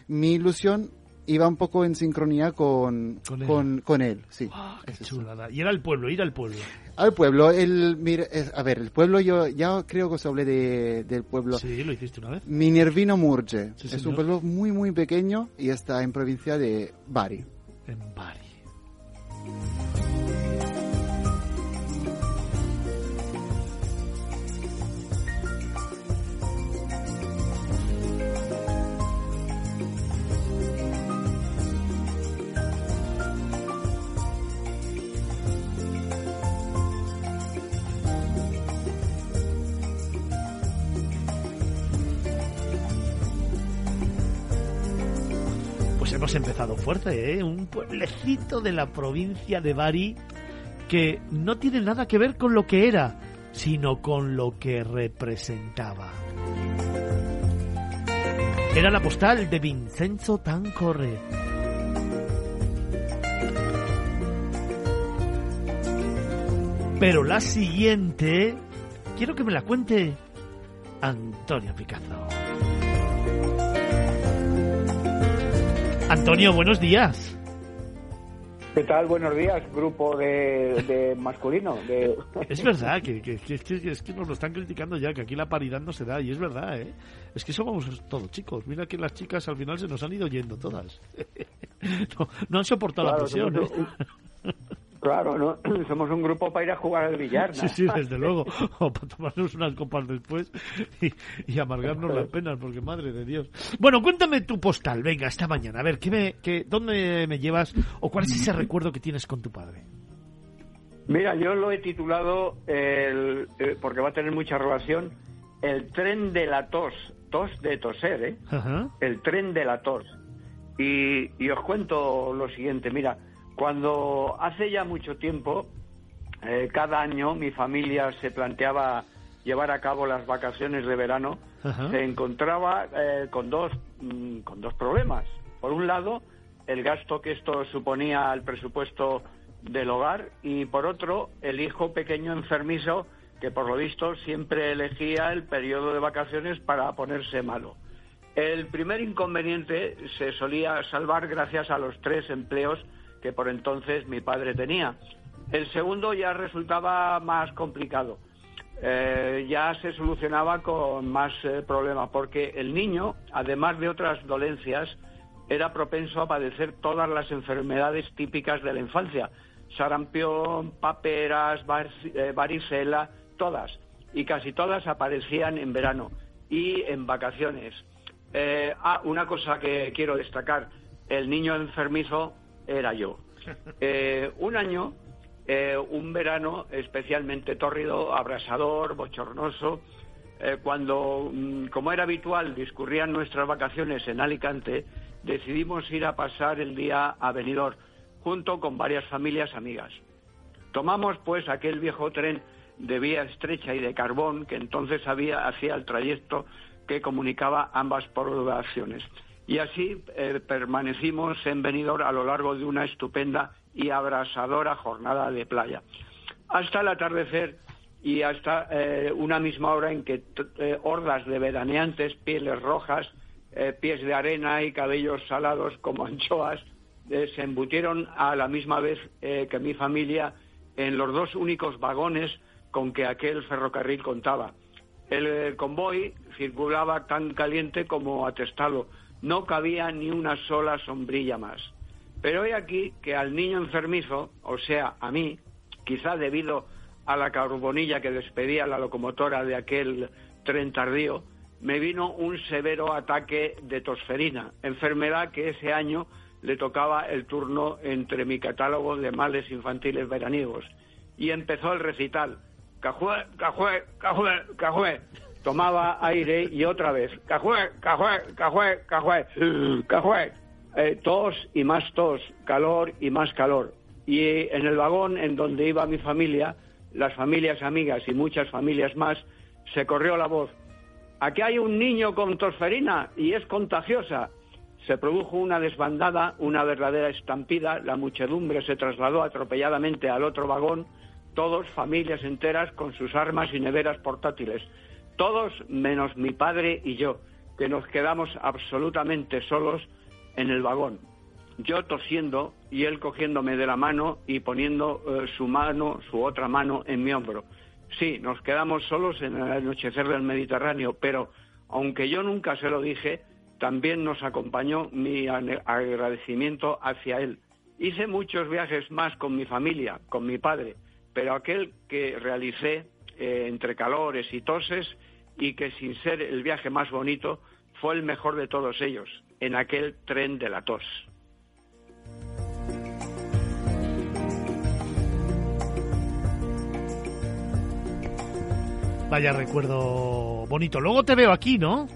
mi ilusión iba un poco en sincronía con, Con él. con, con él, sí. Ah, qué chulada. Y era el pueblo, ir al pueblo. Al pueblo, el, mira, es- a ver, el pueblo yo ya creo que os hablé de, del pueblo. Sí, lo hiciste una vez. Minervino Murge. Sí, es señor. un pueblo muy, muy pequeño y está en provincia de Bari. En Bari. Hemos empezado fuerte, ¿eh? Un pueblecito de la provincia de Bari que no tiene nada que ver con lo que era, sino con lo que representaba. Era la postal de Vincenzo Tancorre. Pero la siguiente, quiero que me la cuente Antonio Picazo. Antonio, buenos días. ¿Qué tal? Buenos días, grupo de, de masculino. De... Es verdad que, que, que- que- es que nos lo están criticando ya, que aquí la paridad no se da, y es verdad, ¿eh? Es que somos todos chicos. Mira que las chicas al final se nos han ido yendo todas. No, no han soportado la Claro, presión, somos ¿eh? Claro, ¿no? somos un grupo para ir a jugar al billar. Sí, ¿no? sí, desde luego. O para tomarnos unas copas después y, y amargarnos las penas, porque madre de Dios. Bueno, cuéntame tu postal, venga, esta mañana. A ver, ¿qué me, qué, ¿dónde me llevas o cuál es ese recuerdo que tienes con tu padre? Mira, yo lo he titulado, el, eh, porque va a tener mucha relación, El tren de la tos. Tos de toser, ¿eh? Ajá. el tren de la tos. Y, y os cuento lo siguiente, mira, cuando hace ya mucho tiempo, eh, cada año mi familia se planteaba llevar a cabo las vacaciones de verano, Ajá. se encontraba eh, con, dos, mm, con dos problemas. Por un lado, el gasto que esto suponía al presupuesto del hogar y por otro, el hijo pequeño enfermizo que por lo visto siempre elegía el periodo de vacaciones para ponerse malo. El primer inconveniente se solía salvar gracias a los tres empleos que por entonces mi padre tenía. El segundo ya resultaba más complicado. Eh, ya se solucionaba con más eh, problemas porque el niño, además de otras dolencias, era propenso a padecer todas las enfermedades típicas de la infancia. Sarampión, paperas, var- eh, varicela, todas. Y casi todas aparecían en verano y en vacaciones. Eh, ah, una cosa que quiero destacar. El niño enfermizo era yo. Eh, un año, eh, un verano especialmente tórrido, abrasador, bochornoso, eh, cuando, mm, como era habitual, discurrían nuestras vacaciones en Alicante, decidimos ir a pasar el día a Benidorm, junto con varias familias amigas. Tomamos pues aquel viejo tren de vía estrecha y de carbón que entonces había hacía el trayecto que comunicaba ambas poblaciones. Y así eh, permanecimos en Benidorm a lo largo de una estupenda y abrasadora jornada de playa. Hasta el atardecer y hasta eh, una misma hora en que eh, hordas de veraneantes, pieles rojas, pies de arena y cabellos salados como anchoas, se embutieron a la misma vez que mi familia en los dos únicos vagones con que aquel ferrocarril contaba. El convoy circulaba tan caliente como atestado. No cabía ni una sola sombrilla más. Pero he aquí que al niño enfermizo, o sea, a mí, quizá debido a la carbonilla que despedía la locomotora de aquel tren tardío, me vino un severo ataque de tosferina, enfermedad que ese año le tocaba el turno entre mi catálogo de males infantiles veraniegos. Y empezó el recital. Cajué, cajué, cajué, cajué. Tomaba aire y otra vez. Cajué, cajué, cajué, cajué, cajué. Eh, tos y más tos, calor y más calor. Y en el vagón en donde iba mi familia las familias amigas y muchas familias más, se corrió la voz. Aquí hay un niño con tosferina y es contagiosa. Se produjo una desbandada, una verdadera estampida, la muchedumbre se trasladó atropelladamente al otro vagón, todos, familias enteras, con sus armas y neveras portátiles. Todos menos mi padre y yo, que nos quedamos absolutamente solos en el vagón. Yo tosiendo y él cogiéndome de la mano y poniendo eh, su mano, su otra mano en mi hombro. Sí, nos quedamos solos en el anochecer del Mediterráneo, pero aunque yo nunca se lo dije, también nos acompañó mi agradecimiento hacia él. Hice muchos viajes más con mi familia, con mi padre, pero aquel que realicé eh, entre calores y toses y que sin ser el viaje más bonito fue el mejor de todos ellos, en aquel tren de la tos. Vaya recuerdo bonito. Luego te veo aquí, ¿no?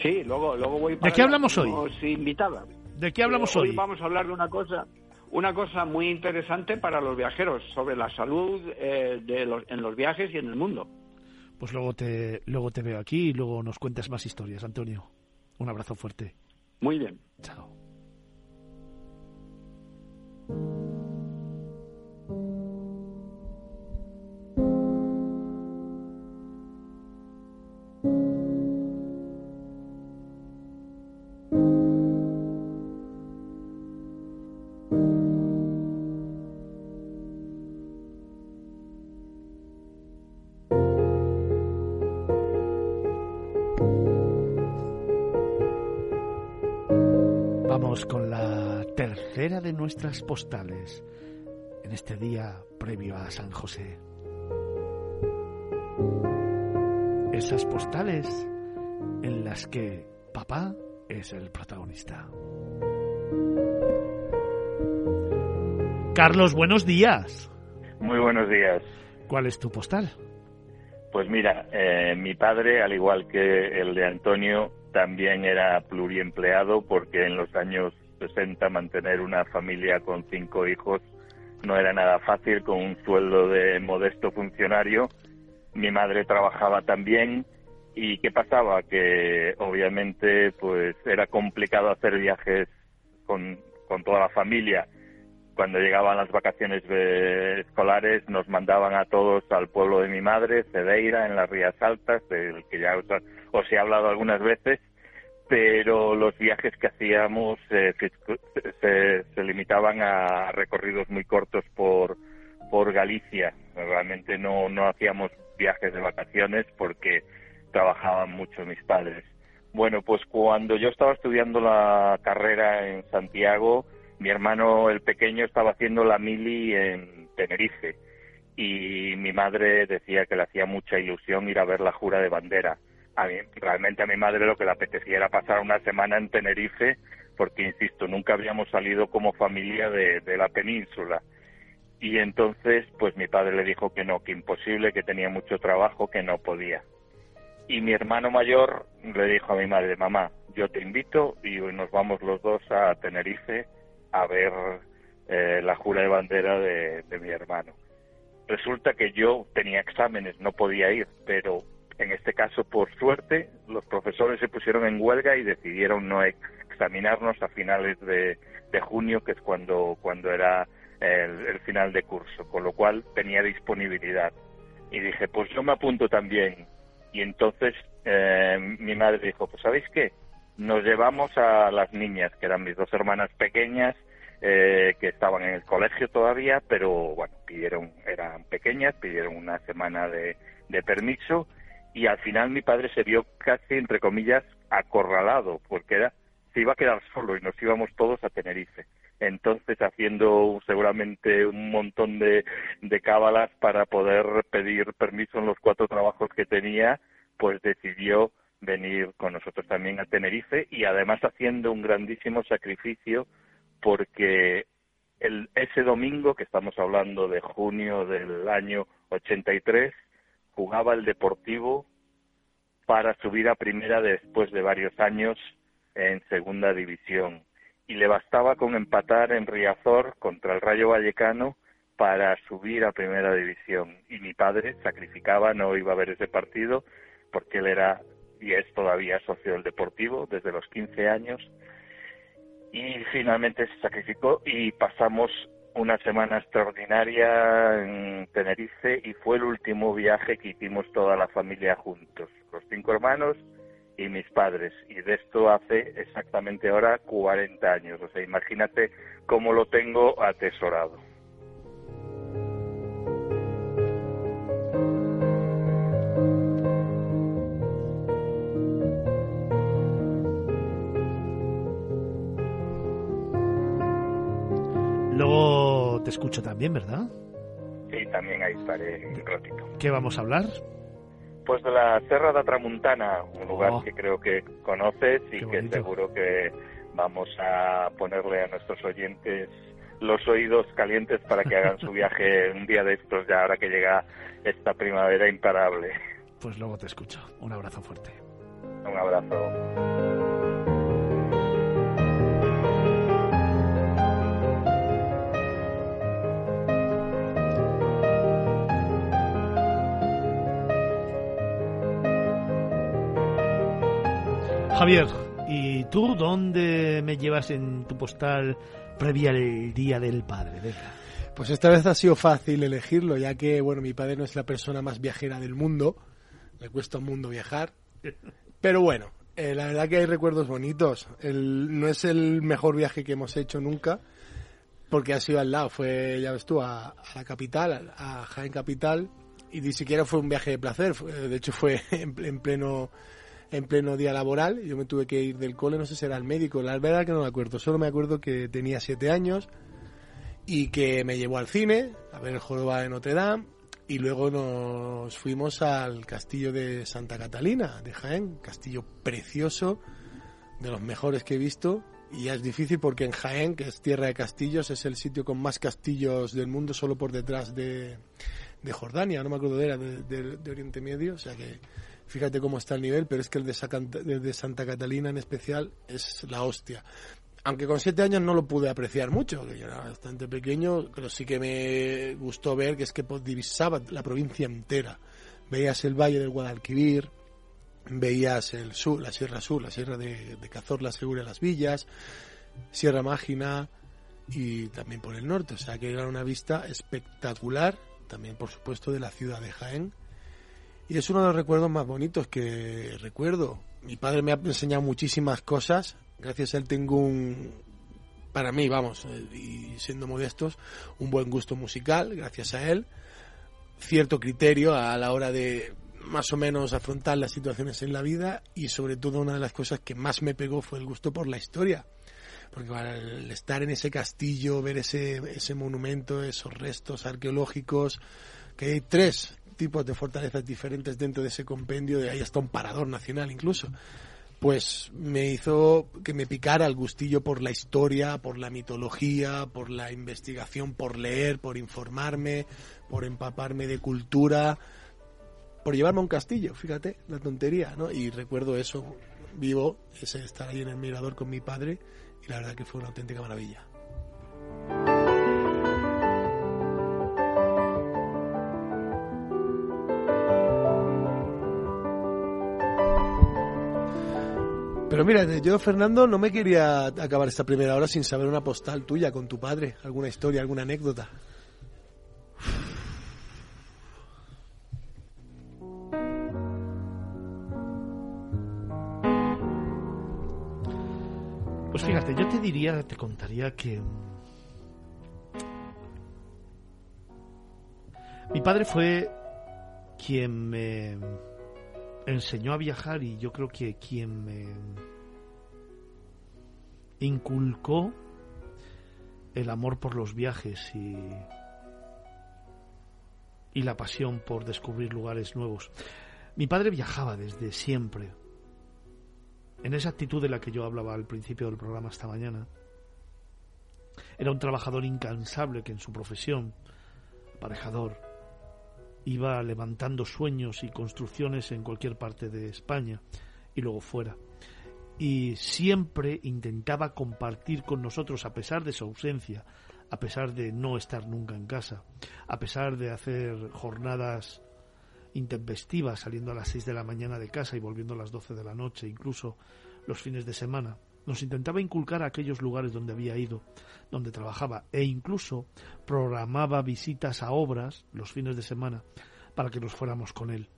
Sí, luego, luego voy para ¿De qué hablamos hoy? invitada. ¿De qué hablamos eh, hoy? Hoy vamos a hablar de una cosa, una cosa muy interesante para los viajeros, sobre la salud eh, de los, en los viajes y en el mundo. Pues luego te, luego te veo aquí y luego nos cuentas más historias, Antonio. Un abrazo fuerte. Muy bien. Chao. Nuestras postales en este día previo a San José. Esas postales en las que papá es el protagonista. Carlos, buenos días. Muy buenos días. ¿Cuál es tu postal? Pues mira, eh, mi padre, al igual que el de Antonio, también era pluriempleado porque en los años 60 mantener una familia con cinco hijos no era nada fácil con un sueldo de modesto funcionario. Mi madre trabajaba también y qué pasaba que obviamente pues era complicado hacer viajes con, con toda la familia. Cuando llegaban las vacaciones escolares nos mandaban a todos al pueblo de mi madre, Cedeira, en las Rías Altas, del que ya os, os he hablado algunas veces, pero los viajes que hacíamos eh, se, se, limitaban a recorridos muy cortos por, por Galicia. Realmente no, no hacíamos viajes de vacaciones porque trabajaban mucho mis padres. Bueno, pues cuando yo estaba estudiando la carrera en Santiago, mi hermano el pequeño estaba haciendo la mili en Tenerife y mi madre decía que le hacía mucha ilusión ir a ver la jura de bandera. A realmente a mi madre lo que le apetecía era pasar una semana en Tenerife porque, insisto, nunca habíamos salido como familia de, la península. Y entonces, pues mi padre le dijo que no, que imposible, que tenía mucho trabajo, que no podía. Y mi hermano mayor le dijo a mi madre, mamá, yo te invito y nos vamos los dos a Tenerife a ver eh, la jura de bandera de, de mi hermano. Resulta que yo tenía exámenes, no podía ir, pero en este caso, por suerte, los profesores se pusieron en huelga y decidieron no examinarnos a finales de, de junio, que es cuando, cuando era el, final de curso, con lo cual tenía disponibilidad. Y dije, pues yo me apunto también. Y entonces eh, mi madre dijo, pues ¿sabéis qué? Nos llevamos a las niñas, que eran mis dos hermanas pequeñas, eh, que estaban en el colegio todavía, pero bueno, pidieron, eran pequeñas, pidieron una semana de, de permiso y al final mi padre se vio casi, entre comillas, acorralado, porque era, se iba a quedar solo y nos íbamos todos a Tenerife. Entonces, haciendo seguramente un montón de, cábalas para poder pedir permiso en los cuatro trabajos que tenía, pues decidió venir con nosotros también a Tenerife y además haciendo un grandísimo sacrificio porque el, ese domingo, que estamos hablando de junio del año 83, jugaba el Deportivo para subir a primera después de varios años en segunda división y le bastaba con empatar en Riazor contra el Rayo Vallecano para subir a primera división. Y mi padre sacrificaba, no iba a ver ese partido porque él era y es todavía socio del Deportivo desde los 15 años. Y finalmente se sacrificó y pasamos una semana extraordinaria en Tenerife y fue el último viaje que hicimos toda la familia juntos, los cinco hermanos y mis padres. Y de esto hace exactamente ahora 40 años. O sea, imagínate cómo lo tengo atesorado. Escucho también, ¿verdad? Sí, también ahí estaré un ratito. ¿Qué vamos a hablar? Pues de la Serra da Tramuntana, un lugar Oh. que creo que conoces y que seguro que vamos a ponerle a nuestros oyentes los oídos calientes para que hagan su viaje un día de estos ya ahora que llega esta primavera imparable. Pues luego te escucho. Un abrazo fuerte. Un abrazo. Javier, ¿y tú dónde me llevas en tu postal previa al Día del Padre? Pues esta vez ha sido fácil elegirlo, ya que, bueno, mi padre no es la persona más viajera del mundo. Le cuesta un mundo viajar. Pero bueno, eh, la verdad que hay recuerdos bonitos. No es el mejor viaje que hemos hecho nunca, porque ha sido al lado. Fue, ya ves tú, a, la capital, a, Jaén Capital, y ni siquiera fue un viaje de placer. De hecho, fue en pleno en pleno día laboral. Yo me tuve que ir del cole, no sé si era el médico. La verdad que no me acuerdo. Solo me acuerdo que tenía siete años y que me llevó al cine a ver el Joroba de Notre Dame y luego nos fuimos al castillo de Santa Catalina de Jaén, castillo precioso, de los mejores que he visto. Y es difícil porque en Jaén, que es tierra de castillos, es el sitio con más castillos del mundo, solo por detrás de, Jordania, no me acuerdo de era, de- de Oriente Medio, o sea que fíjate cómo está el nivel, pero es que el de, de- Santa Catalina en especial es la hostia aunque con siete años no lo pude apreciar mucho, que yo era bastante pequeño, pero sí que me gustó ver que es que divisaba la provincia entera. Veías el valle del Guadalquivir, veías el sur, la Sierra Sur, la Sierra de, Cazorla, Segura las Villas, Sierra Mágina y también por el norte. O sea que era una vista espectacular, también por supuesto de la ciudad de Jaén. Y es uno de los recuerdos más bonitos que recuerdo. Mi padre me ha enseñado muchísimas cosas. Gracias a él tengo un, para mí, vamos, eh, y siendo modestos, un buen gusto musical, gracias a él. Cierto criterio a la hora de más o menos afrontar las situaciones en la vida y sobre todo una de las cosas que más me pegó fue el gusto por la historia. Porque al estar en ese castillo, ver ese, ese monumento, esos restos arqueológicos, que hay tres tipos de fortalezas diferentes dentro de ese compendio, de ahí hasta un parador nacional incluso, pues me hizo que me picara el gustillo por la historia, por la mitología, por la investigación, por leer, por informarme, por empaparme de cultura, por llevarme a un castillo, fíjate, la tontería, ¿no? Y recuerdo eso vivo, ese estar ahí en el mirador con mi padre, y la verdad que fue una auténtica maravilla. Pero mira, yo, Fernando, no me quería acabar esta primera hora sin saber una postal tuya con tu padre, alguna historia, alguna anécdota. Pues fíjate, yo te diría, te contaría que mi padre fue quien me enseñó a viajar y yo creo que quien me inculcó el amor por los viajes y la pasión por descubrir lugares nuevos. Mi padre viajaba desde siempre en esa actitud de la que yo hablaba al principio del programa esta mañana. Era un trabajador incansable que en su profesión, aparejador, iba levantando sueños y construcciones en cualquier parte de España y luego fuera. Y siempre intentaba compartir con nosotros, a pesar de su ausencia, a pesar de no estar nunca en casa, a pesar de hacer jornadas intempestivas, saliendo a las 6 de la mañana de casa y volviendo a las 12 de la noche, incluso los fines de semana. Nos intentaba inculcar a aquellos lugares donde había ido, donde trabajaba, e incluso programaba visitas a obras los fines de semana para que nos fuéramos con él.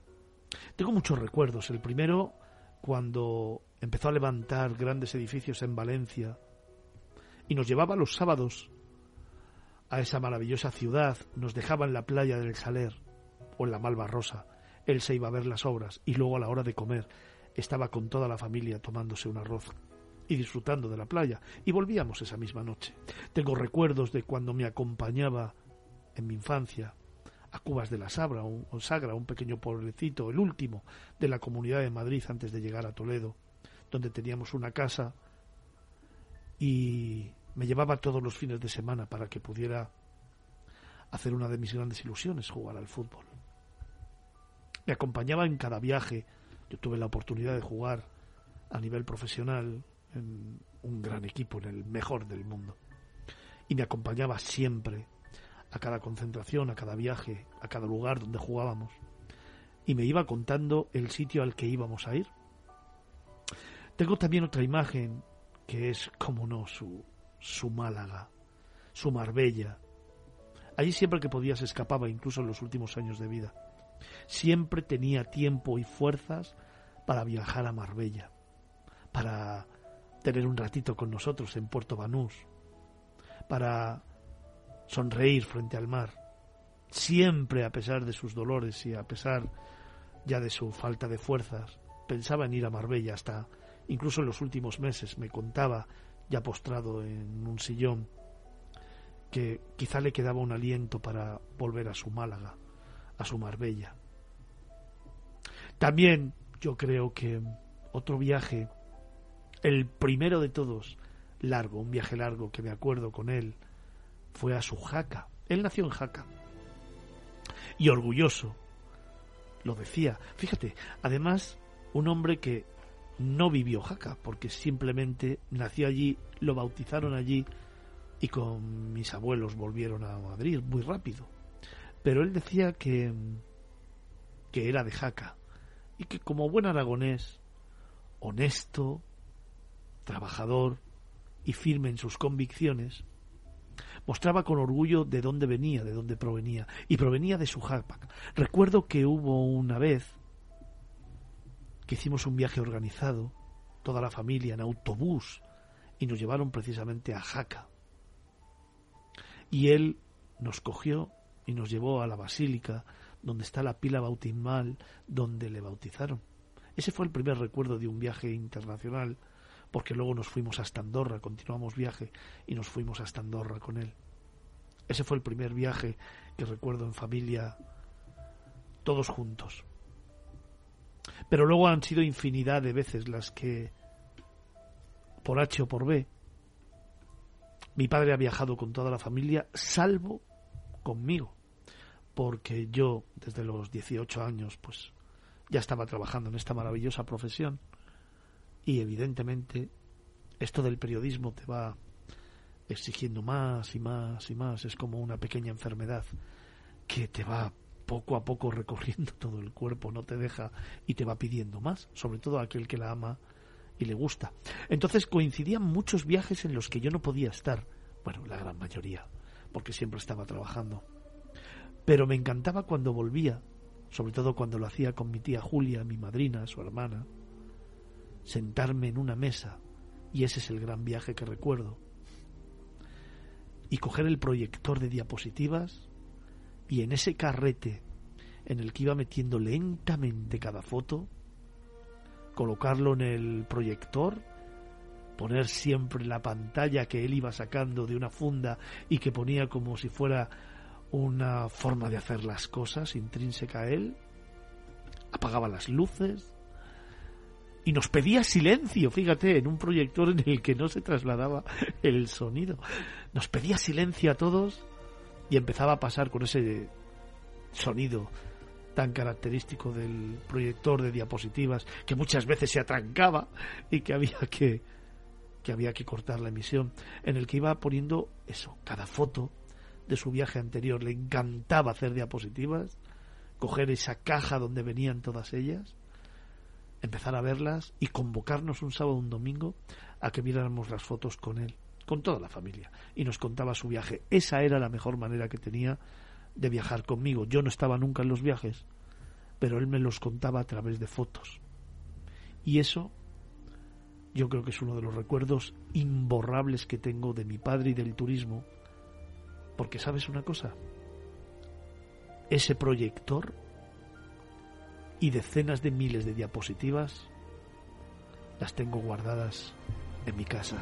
Tengo muchos recuerdos. El primero, cuando empezó a levantar grandes edificios en Valencia y nos llevaba los sábados a esa maravillosa ciudad, nos dejaba en la playa del Saler o en la Malvarrosa. Él se iba a ver las obras y luego a la hora de comer estaba con toda la familia tomándose un arroz y disfrutando de la playa y volvíamos esa misma noche. Tengo recuerdos de cuando me acompañaba en mi infancia a Cubas de la Sabra o Sagra, un pequeño pueblecito, el último de la comunidad de Madrid antes de llegar a Toledo, donde teníamos una casa y me llevaba todos los fines de semana para que pudiera hacer una de mis grandes ilusiones, jugar al fútbol. Me acompañaba en cada viaje. Yo tuve la oportunidad de jugar a nivel profesional en un gran equipo, en el mejor del mundo. Y me acompañaba siempre a cada concentración, a cada viaje, a cada lugar donde jugábamos. Y me iba contando el sitio al que íbamos a ir. Tengo también otra imagen que es, como no, su, su Málaga, su Marbella. Allí siempre que podía se escapaba, incluso en los últimos años de vida. Siempre tenía tiempo y fuerzas para viajar a Marbella, para tener un ratito con nosotros en Puerto Banús, para sonreír frente al mar, siempre a pesar de sus dolores y a pesar ya de su falta de fuerzas, pensaba en ir a Marbella hasta incluso en los últimos meses me contaba ya postrado en un sillón que quizá le quedaba un aliento para volver a su Málaga, a su Marbella. También yo creo que otro viaje, el primero de todos, largo, un viaje largo que me acuerdo con él, fue a su Jaca. Él nació en Jaca. Y orgulloso, lo decía. Fíjate, además, un hombre que no vivió Jaca, porque simplemente nació allí, lo bautizaron allí y con mis abuelos volvieron a Madrid muy rápido. Pero él decía que, que era de Jaca y que como buen aragonés, honesto, trabajador y firme en sus convicciones, mostraba con orgullo de dónde venía, de dónde provenía, y provenía de su Jaca. Recuerdo que hubo una vez que hicimos un viaje organizado, toda la familia en autobús, y nos llevaron precisamente a Jaca. Y él nos cogió y nos llevó a la basílica, donde está la pila bautismal, donde le bautizaron. Ese fue el primer recuerdo de un viaje internacional porque luego nos fuimos hasta Andorra, continuamos viaje y nos fuimos hasta Andorra con él. Ese fue el primer viaje que recuerdo en familia, todos juntos. Pero luego han sido infinidad de veces las que, por H o por B, mi padre ha viajado con toda la familia, salvo conmigo, porque yo desde los 18 años pues ya estaba trabajando en esta maravillosa profesión y evidentemente esto del periodismo te va exigiendo más y más y más. Es como una pequeña enfermedad que te va poco a poco recorriendo todo el cuerpo, no te deja y te va pidiendo más, sobre todo aquel que la ama y le gusta. Entonces coincidían muchos viajes en los que yo no podía estar, bueno, la gran mayoría, porque siempre estaba trabajando. Pero me encantaba cuando volvía, sobre todo cuando lo hacía con mi tía Julia, mi madrina, su hermana, sentarme en una mesa, y ese es el gran viaje que recuerdo, y coger el proyector de diapositivas y en ese carrete en el que iba metiendo lentamente cada foto, colocarlo en el proyector, poner siempre la pantalla que él iba sacando de una funda y que ponía como si fuera una forma de hacer las cosas intrínseca a él, apagaba las luces, y nos pedía silencio, fíjate, en un proyector en el que no se trasladaba el sonido. Nos pedía silencio a todos y empezaba a pasar con ese sonido tan característico del proyector de diapositivas que muchas veces se atrancaba y que había que, que había que cortar la emisión, en el que iba poniendo eso, cada foto de su viaje anterior. Le encantaba hacer diapositivas, coger esa caja donde venían todas ellas, empezar a verlas y convocarnos un sábado o un domingo a que miráramos las fotos con él, con toda la familia, y nos contaba su viaje. Esa era la mejor manera que tenía de viajar conmigo. Yo no estaba nunca en los viajes, pero él me los contaba a través de fotos. Y eso yo creo que es uno de los recuerdos imborrables que tengo de mi padre y del turismo, porque sabes una cosa, ese proyector y decenas de miles de diapositivas las tengo guardadas en mi casa.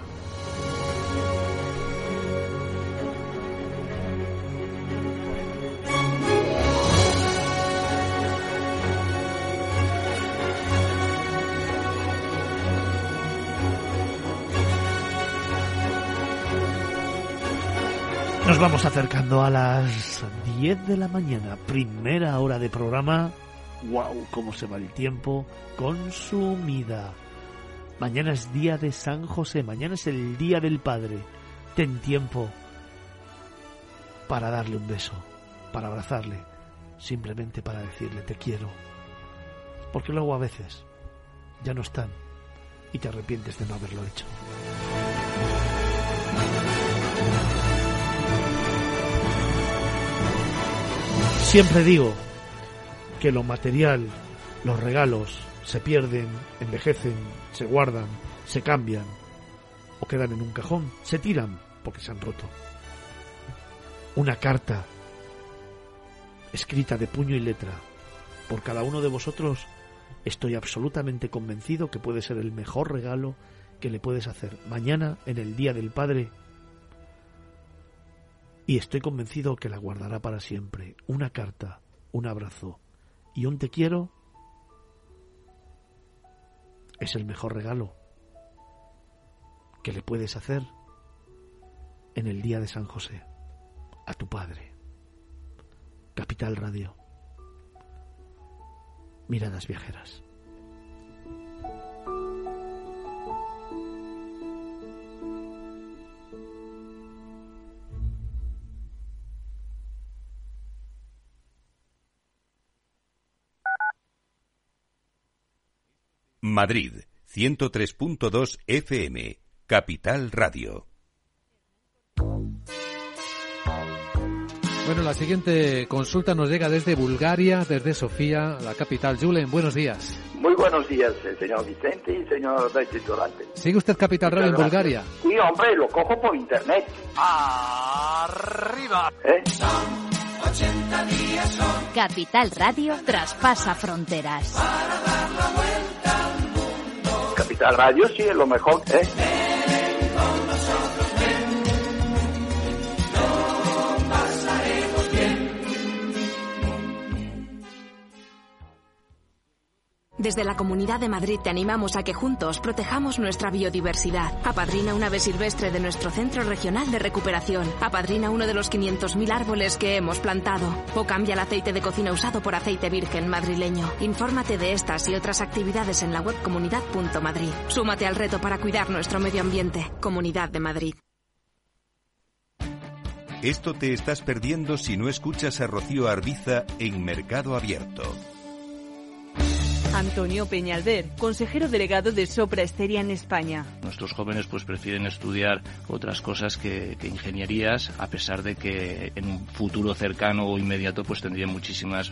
Nos vamos acercando a las 10 de la mañana, primera hora de programa. ¡Wow! ¿Cómo se va el tiempo? Consumida. Mañana es día de San José, mañana es el día del Padre. Ten tiempo para darle un beso, para abrazarle, simplemente para decirle te quiero. Porque luego a veces ya no están y te arrepientes de no haberlo hecho. Siempre digo que lo material, los regalos, se pierden, envejecen, se guardan, se cambian o quedan en un cajón, se tiran porque se han roto. Una carta escrita de puño y letra por cada uno de vosotros, estoy absolutamente convencido que puede ser el mejor regalo que le puedes hacer mañana en el Día del Padre y estoy convencido que la guardará para siempre. Una carta, un abrazo y un te quiero es el mejor regalo que le puedes hacer en el día de San José a tu padre. Capital Radio. Miradas viajeras. Madrid, 103.2 FM, Capital Radio. Bueno, la siguiente consulta nos llega desde Bulgaria, desde Sofía, la capital. Julen, buenos días. Muy buenos días, eh, señor Vicente y señor Durante. ¿Sigue usted Capital Radio en Bulgaria? Sí, hombre, lo cojo por internet. ¡Arriba! ¿Eh? Capital Radio traspasa fronteras. Capital Radio sí es lo mejor, ¿eh? Desde la Comunidad de Madrid te animamos a que juntos protejamos nuestra biodiversidad. Apadrina una ave silvestre de nuestro Centro Regional de Recuperación. Apadrina uno de los 500.000 árboles que hemos plantado. O cambia el aceite de cocina usado por aceite virgen madrileño. Infórmate de estas y otras actividades en la web comunidad.madrid. Súmate al reto para cuidar nuestro medio ambiente. Comunidad de Madrid. Esto te estás perdiendo si no escuchas a Rocío Arbiza en Mercado Abierto. Antonio Peñalver, consejero delegado de Sopra Esteria en España. Nuestros jóvenes pues prefieren estudiar otras cosas que, ingenierías, a pesar de que en un futuro cercano o inmediato pues tendrían muchísimas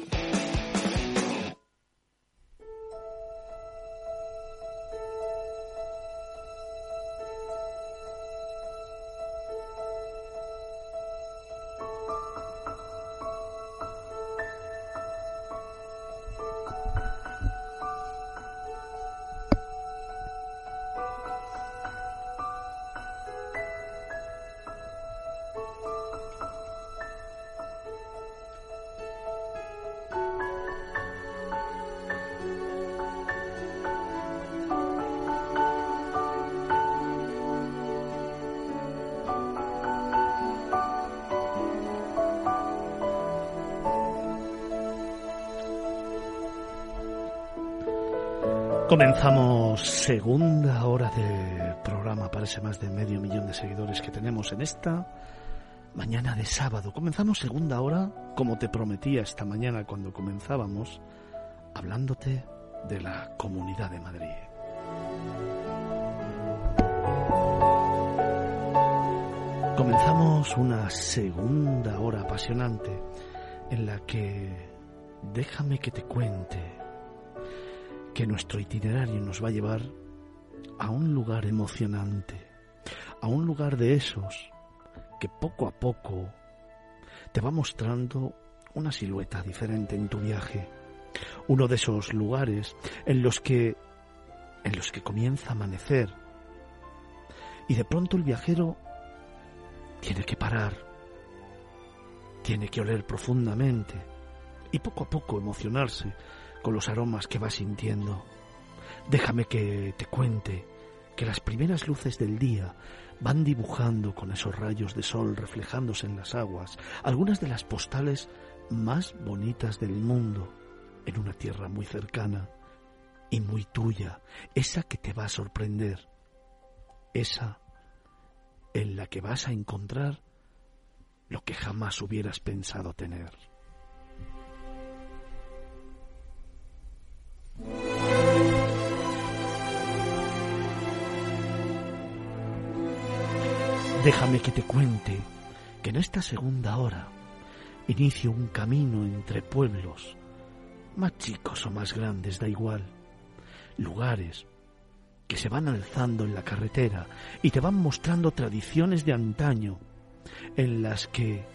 Comenzamos segunda hora de programa para ese más de medio millón de seguidores que tenemos en esta mañana de sábado. Comenzamos segunda hora, como te prometía esta mañana cuando comenzábamos, hablándote de la Comunidad de Madrid. Comenzamos una segunda hora apasionante en la que déjame que te cuente que nuestro itinerario nos va a llevar a un lugar emocionante, a un lugar de esos que poco a poco te va mostrando una silueta diferente en tu viaje. Uno de esos lugares en los que en los que comienza a amanecer y de pronto el viajero tiene que parar, tiene que oler profundamente y poco a poco emocionarse con los aromas que va sintiendo. Déjame que te cuente que las primeras luces del día van dibujando con esos rayos de sol reflejándose en las aguas algunas de las postales más bonitas del mundo en una tierra muy cercana y muy tuya, esa que te va a sorprender, esa en la que vas a encontrar lo que jamás hubieras pensado tener. Déjame que te cuente que en esta segunda hora inicio un camino entre pueblos, más chicos o más grandes, da igual, lugares que se van alzando en la carretera y te van mostrando tradiciones de antaño en las que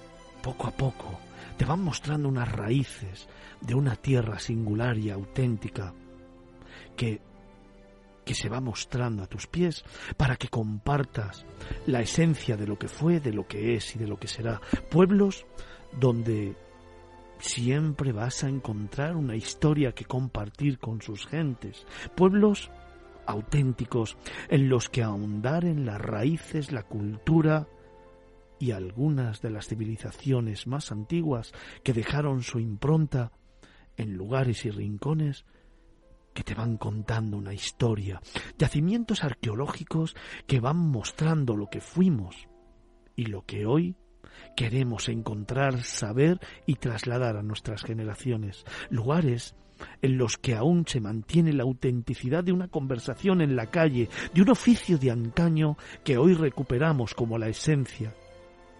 poco a poco te van mostrando unas raíces de una tierra singular y auténtica que, que se va mostrando a tus pies para que compartas la esencia de lo que fue, de lo que es y de lo que será. Pueblos donde siempre vas a encontrar una historia que compartir con sus gentes. Pueblos auténticos en los que ahondar en las raíces, la cultura, y algunas de las civilizaciones más antiguas que dejaron su impronta en lugares y rincones que te van contando una historia, yacimientos arqueológicos que van mostrando lo que fuimos y lo que hoy queremos encontrar, saber y trasladar a nuestras generaciones, lugares en los que aún se mantiene la autenticidad de una conversación en la calle, de un oficio de antaño que hoy recuperamos como la esencia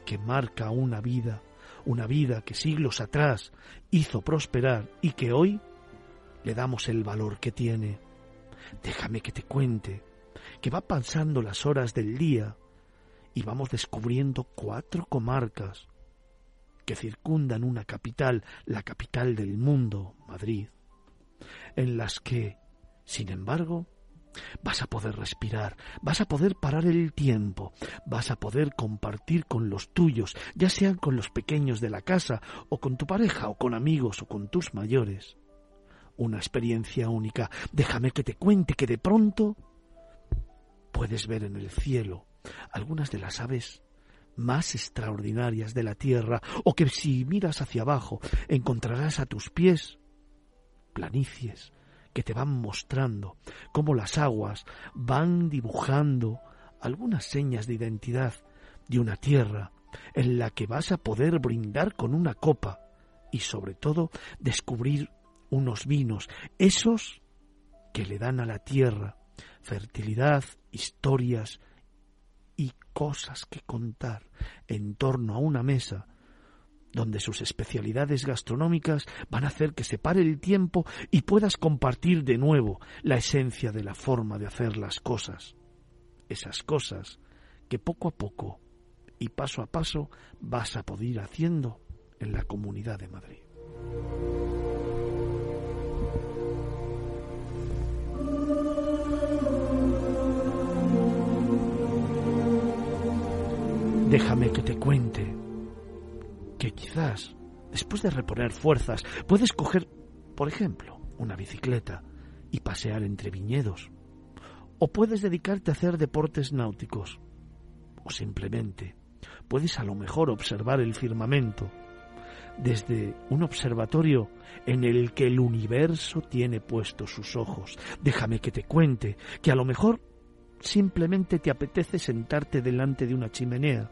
que marca una vida, una vida que siglos atrás hizo prosperar y que hoy le damos el valor que tiene. Déjame que te cuente que va pasando las horas del día y vamos descubriendo cuatro comarcas que circundan una capital, la capital del mundo, Madrid, en las que, sin embargo, Vas a poder respirar, vas a poder parar el tiempo, vas a poder compartir con los tuyos, ya sean con los pequeños de la casa, o con tu pareja, o con amigos, o con tus mayores. Una experiencia única. Déjame que te cuente que de pronto puedes ver en el cielo algunas de las aves más extraordinarias de la tierra, o que si miras hacia abajo encontrarás a tus pies planicies, que te van mostrando cómo las aguas van dibujando algunas señas de identidad de una tierra en la que vas a poder brindar con una copa y sobre todo descubrir unos vinos, esos que le dan a la tierra fertilidad, historias y cosas que contar en torno a una mesa donde sus especialidades gastronómicas van a hacer que se pare el tiempo y puedas compartir de nuevo la esencia de la forma de hacer las cosas. Esas cosas que poco a poco y paso a paso vas a poder ir haciendo en la Comunidad de Madrid. Déjame que te cuente que quizás, después de reponer fuerzas, puedes coger, por ejemplo, una bicicleta y pasear entre viñedos. O puedes dedicarte a hacer deportes náuticos. O simplemente puedes a lo mejor observar el firmamento. desde un observatorio en el que el universo tiene puestos sus ojos. Déjame que te cuente que a lo mejor simplemente te apetece sentarte delante de una chimenea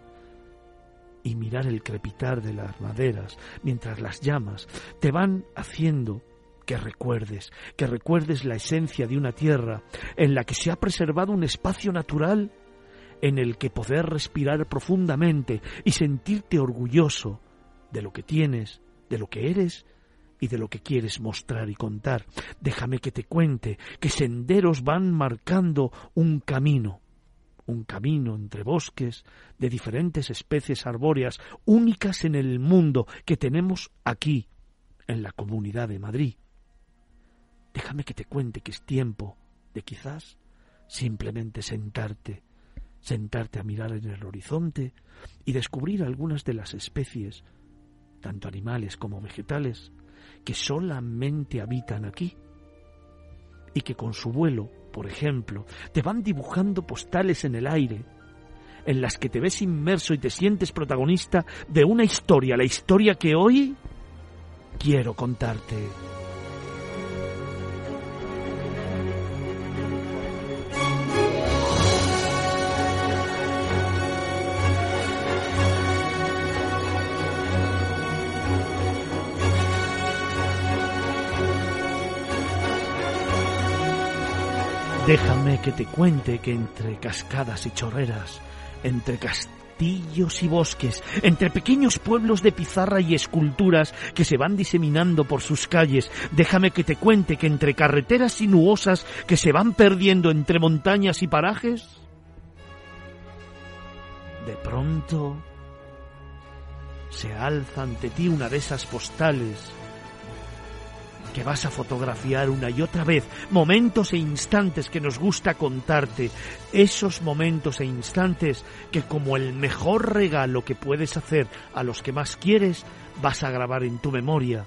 y mirar el crepitar de las maderas mientras las llamas te van haciendo que recuerdes, que recuerdes la esencia de una tierra en la que se ha preservado un espacio natural en el que poder respirar profundamente y sentirte orgulloso de lo que tienes, de lo que eres y de lo que quieres mostrar y contar. Déjame que te cuente que senderos van marcando un camino, un camino entre bosques de diferentes especies arbóreas únicas en el mundo que tenemos aquí, en la Comunidad de Madrid. Déjame que te cuente que es tiempo de quizás simplemente sentarte, sentarte a mirar en el horizonte y descubrir algunas de las especies, tanto animales como vegetales, que solamente habitan aquí y que con su vuelo, por ejemplo, te van dibujando postales en el aire, en las que te ves inmerso y te sientes protagonista de una historia, la historia que hoy quiero contarte. Déjame que te cuente que entre cascadas y chorreras, entre castillos y bosques, entre pequeños pueblos de pizarra y esculturas que se van diseminando por sus calles, déjame que te cuente que entre carreteras sinuosas que se van perdiendo entre montañas y parajes, de pronto se alza ante ti una de esas postales que vas a fotografiar una y otra vez, momentos e instantes que nos gusta contarte, esos momentos e instantes que como el mejor regalo que puedes hacer a los que más quieres, vas a grabar en tu memoria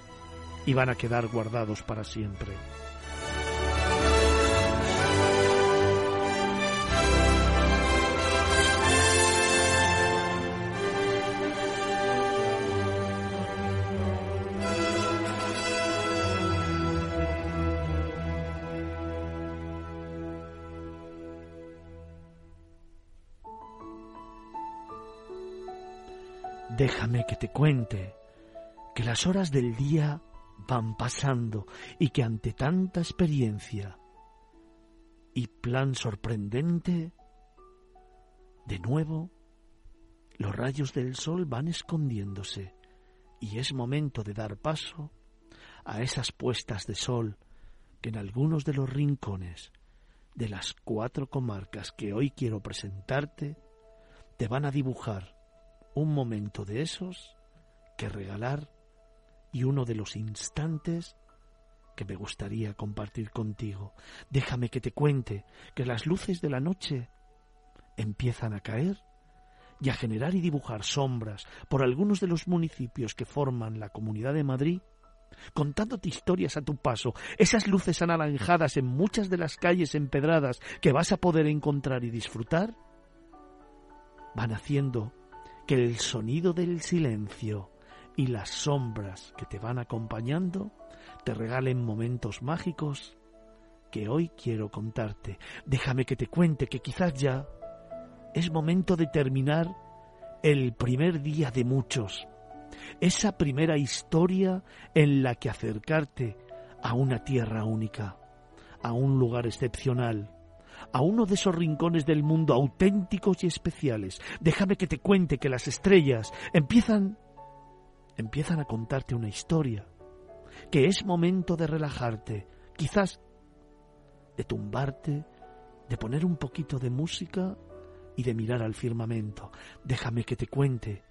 y van a quedar guardados para siempre. Déjame que te cuente que las horas del día van pasando y que ante tanta experiencia y plan sorprendente, de nuevo los rayos del sol van escondiéndose y es momento de dar paso a esas puestas de sol que en algunos de los rincones de las cuatro comarcas que hoy quiero presentarte te van a dibujar un momento de esos que regalar y uno de los instantes que me gustaría compartir contigo. Déjame que te cuente que las luces de la noche empiezan a caer y a generar y dibujar sombras por algunos de los municipios que forman la Comunidad de Madrid, contándote historias a tu paso, esas luces anaranjadas en muchas de las calles empedradas que vas a poder encontrar y disfrutar, van haciendo que el sonido del silencio y las sombras que te van acompañando te regalen momentos mágicos que hoy quiero contarte. Déjame que te cuente que quizás ya es momento de terminar el primer día de muchos, esa primera historia en la que acercarte a una tierra única, a un lugar excepcional, a uno de esos rincones del mundo auténticos y especiales. Déjame que te cuente que las estrellas empiezan empiezan a contarte una historia, que es momento de relajarte, quizás de tumbarte, de poner un poquito de música y de mirar al firmamento. Déjame que te cuente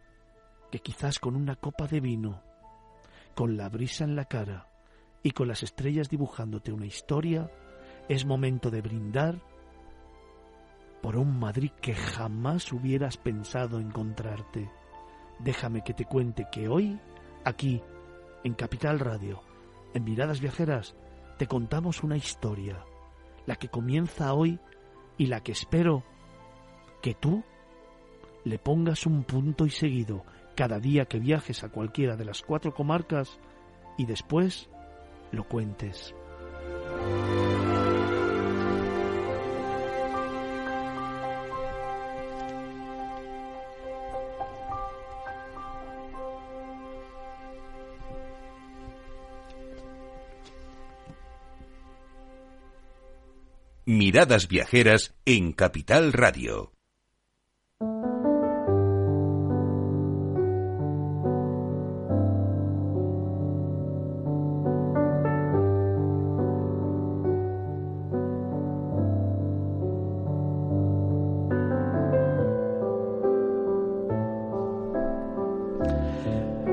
que quizás con una copa de vino, con la brisa en la cara y con las estrellas dibujándote una historia, es momento de brindar por un Madrid que jamás hubieras pensado encontrarte. Déjame que te cuente que hoy, aquí, en Capital Radio, en Miradas Viajeras, te contamos una historia, la que comienza hoy y la que espero que tú le pongas un punto y seguido cada día que viajes a cualquiera de las cuatro comarcas y después lo cuentes. Miradas Viajeras en Capital Radio.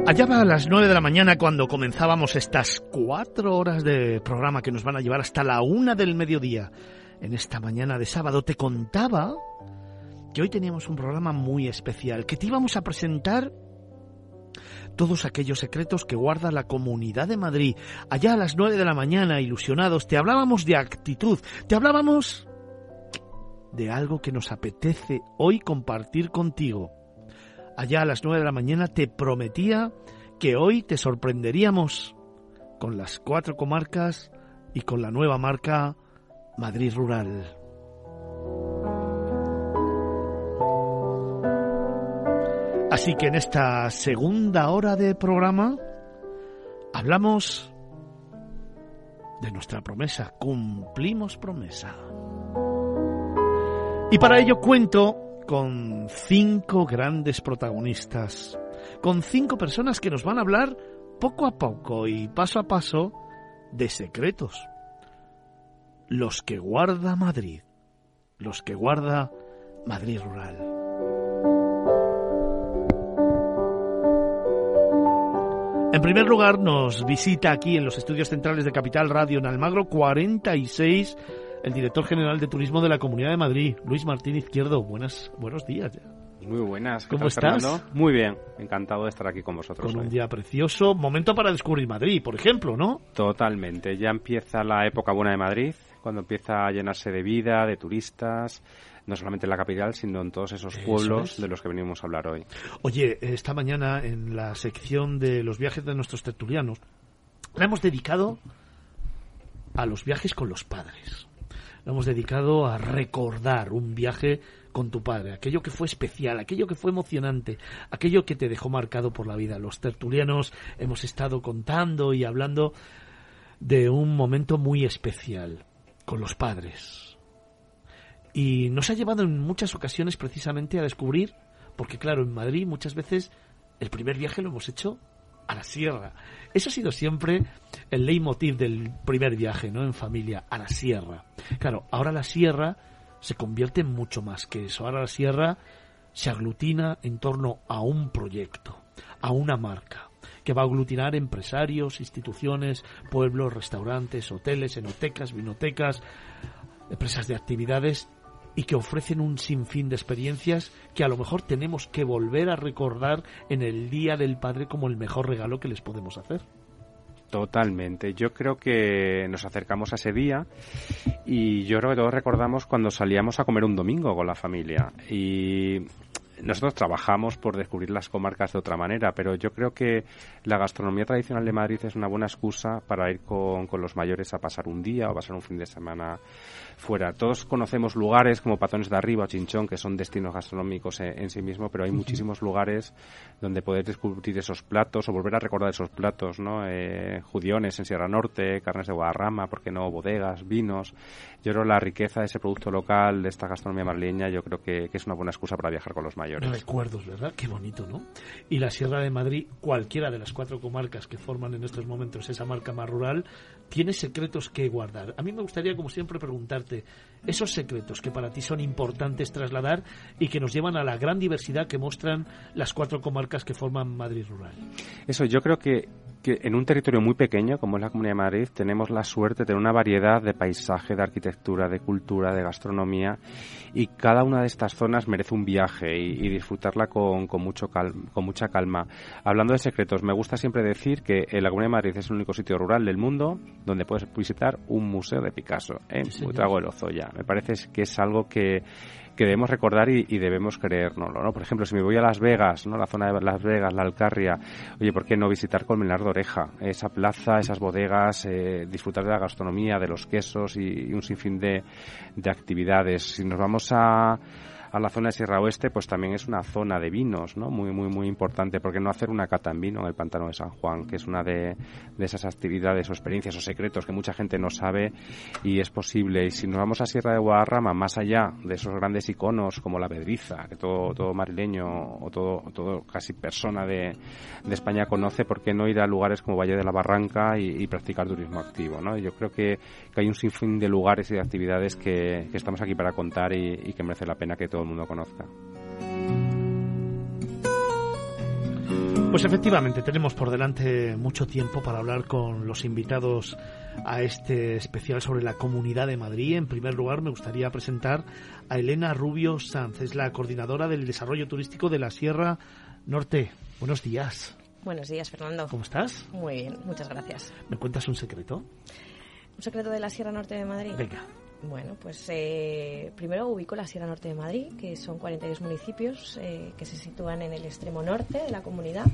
Allá va a las nueve de la mañana cuando comenzábamos estas cuatro horas de programa que nos van a llevar hasta la una del mediodía. En esta mañana de sábado te contaba que hoy teníamos un programa muy especial, que te íbamos a presentar todos aquellos secretos que guarda la Comunidad de Madrid. Allá a las nueve de la mañana, ilusionados, te hablábamos de actitud, te hablábamos de algo que nos apetece hoy compartir contigo allá a las nueve de la mañana, te prometía que hoy te sorprenderíamos con las cuatro comarcas y con la nueva marca Madrid Rural. Así que en esta segunda hora de programa hablamos de nuestra promesa, cumplimos promesa. Y para ello cuento con cinco grandes protagonistas, con cinco personas que nos van a hablar poco a poco y paso a paso de secretos. Los que guarda Madrid, los que guarda Madrid Rural. En primer lugar, nos visita aquí en los estudios centrales de Capital Radio en Almagro 46 el director general de turismo de la Comunidad de Madrid, Luis Martín Izquierdo. Buenas, buenos días. Muy buenas. ¿Cómo estás? Muy bien, encantado de estar aquí con vosotros. Con un día precioso, momento para descubrir Madrid, por ejemplo, ¿no? Totalmente, ya empieza la época buena de Madrid, cuando empieza a llenarse de vida, de turistas, no solamente en la capital, sino en todos esos pueblos de los que venimos a hablar hoy. Oye, esta mañana en la sección de los viajes de nuestros tertulianos, la hemos dedicado a los viajes con los padres lo hemos dedicado a recordar un viaje con tu padre, aquello que fue especial, aquello que fue emocionante, aquello que te dejó marcado por la vida. Los tertulianos hemos estado contando y hablando de un momento muy especial con los padres. Y nos ha llevado en muchas ocasiones precisamente a descubrir, porque claro, en Madrid muchas veces el primer viaje lo hemos hecho a la sierra. Eso ha sido siempre el leitmotiv del primer viaje, ¿no? En familia, a la sierra. Claro, ahora la sierra se convierte en mucho más que eso. Ahora la sierra se aglutina en torno a un proyecto, a una marca, que va a aglutinar empresarios, instituciones, pueblos, restaurantes, hoteles, enotecas, vinotecas, empresas de actividades y que ofrecen un sinfín de experiencias que a lo mejor tenemos que volver a recordar en el Día del Padre como el mejor regalo que les podemos hacer. Totalmente. Yo creo que nos acercamos a ese día y yo creo que todos recordamos cuando salíamos a comer un domingo con la familia. Y nosotros trabajamos por descubrir las comarcas de otra manera, pero yo creo que la gastronomía tradicional de Madrid es una buena excusa para ir con, con los mayores a pasar un día o pasar un fin de semana fuera. Todos conocemos lugares como Patones de Arriba o Chinchón, que son destinos gastronómicos en, sí mismo, pero hay muchísimos lugares donde poder descubrir esos platos o volver a recordar esos platos, ¿no? Eh, judiones en Sierra Norte, carnes de Guadarrama, ¿por qué no? Bodegas, vinos. Yo creo la riqueza de ese producto local, de esta gastronomía marleña, yo creo que, es una buena excusa para viajar con los mayores. Recuerdos, ¿verdad? Qué bonito, ¿no? Y la Sierra de Madrid, cualquiera de las cuatro comarcas que forman en estos momentos esa marca más rural, tiene secretos que guardar. A mí me gustaría, como siempre, preguntarte esos secretos que para ti son importantes trasladar y que nos llevan a la gran diversidad que muestran las cuatro comarcas que forman Madrid Rural. Eso, yo creo que que en un territorio muy pequeño como es la Comunidad de Madrid tenemos la suerte de tener una variedad de paisaje, de arquitectura, de cultura, de gastronomía y cada una de estas zonas merece un viaje y, disfrutarla con, con, mucho con mucha calma. Hablando de secretos, me gusta siempre decir que la Comunidad de Madrid es el único sitio rural del mundo donde puedes visitar un museo de Picasso en ¿eh? de Lozoya. Me parece que es algo que que debemos recordar y, debemos creérnoslo, ¿no? Por ejemplo, si me voy a Las Vegas, ¿no? La zona de Las Vegas, la Alcarria, oye, ¿por qué no visitar Colmenar de Oreja? Esa plaza, esas bodegas, eh, disfrutar de la gastronomía, de los quesos y, y un sinfín de, de actividades. Si nos vamos a a la zona de Sierra Oeste, pues también es una zona de vinos, ¿no? Muy, muy, muy importante. porque no hacer una cata en vino en el pantano de San Juan? Que es una de, de esas actividades o experiencias o secretos que mucha gente no sabe y es posible. Y si nos vamos a Sierra de Guadarrama, más allá de esos grandes iconos como la Pedriza, que todo, todo marileño o todo, todo casi persona de, de España conoce, ¿por qué no ir a lugares como Valle de la Barranca y, practicar turismo activo, ¿no? Yo creo que, que, hay un sinfín de lugares y de actividades que, que estamos aquí para contar y, y que merece la pena que todo el mundo conozca. Pues efectivamente, tenemos por delante mucho tiempo para hablar con los invitados a este especial sobre la Comunidad de Madrid. En primer lugar, me gustaría presentar a Elena Rubio Sanz, es la coordinadora del desarrollo turístico de la Sierra Norte. Buenos días. Buenos días, Fernando. ¿Cómo estás? Muy bien, muchas gracias. ¿Me cuentas un secreto? ¿Un secreto de la Sierra Norte de Madrid? Venga. Bueno, pues eh, primero ubico la Sierra Norte de Madrid, que son 42 municipios eh, que se sitúan en el extremo norte de la comunidad.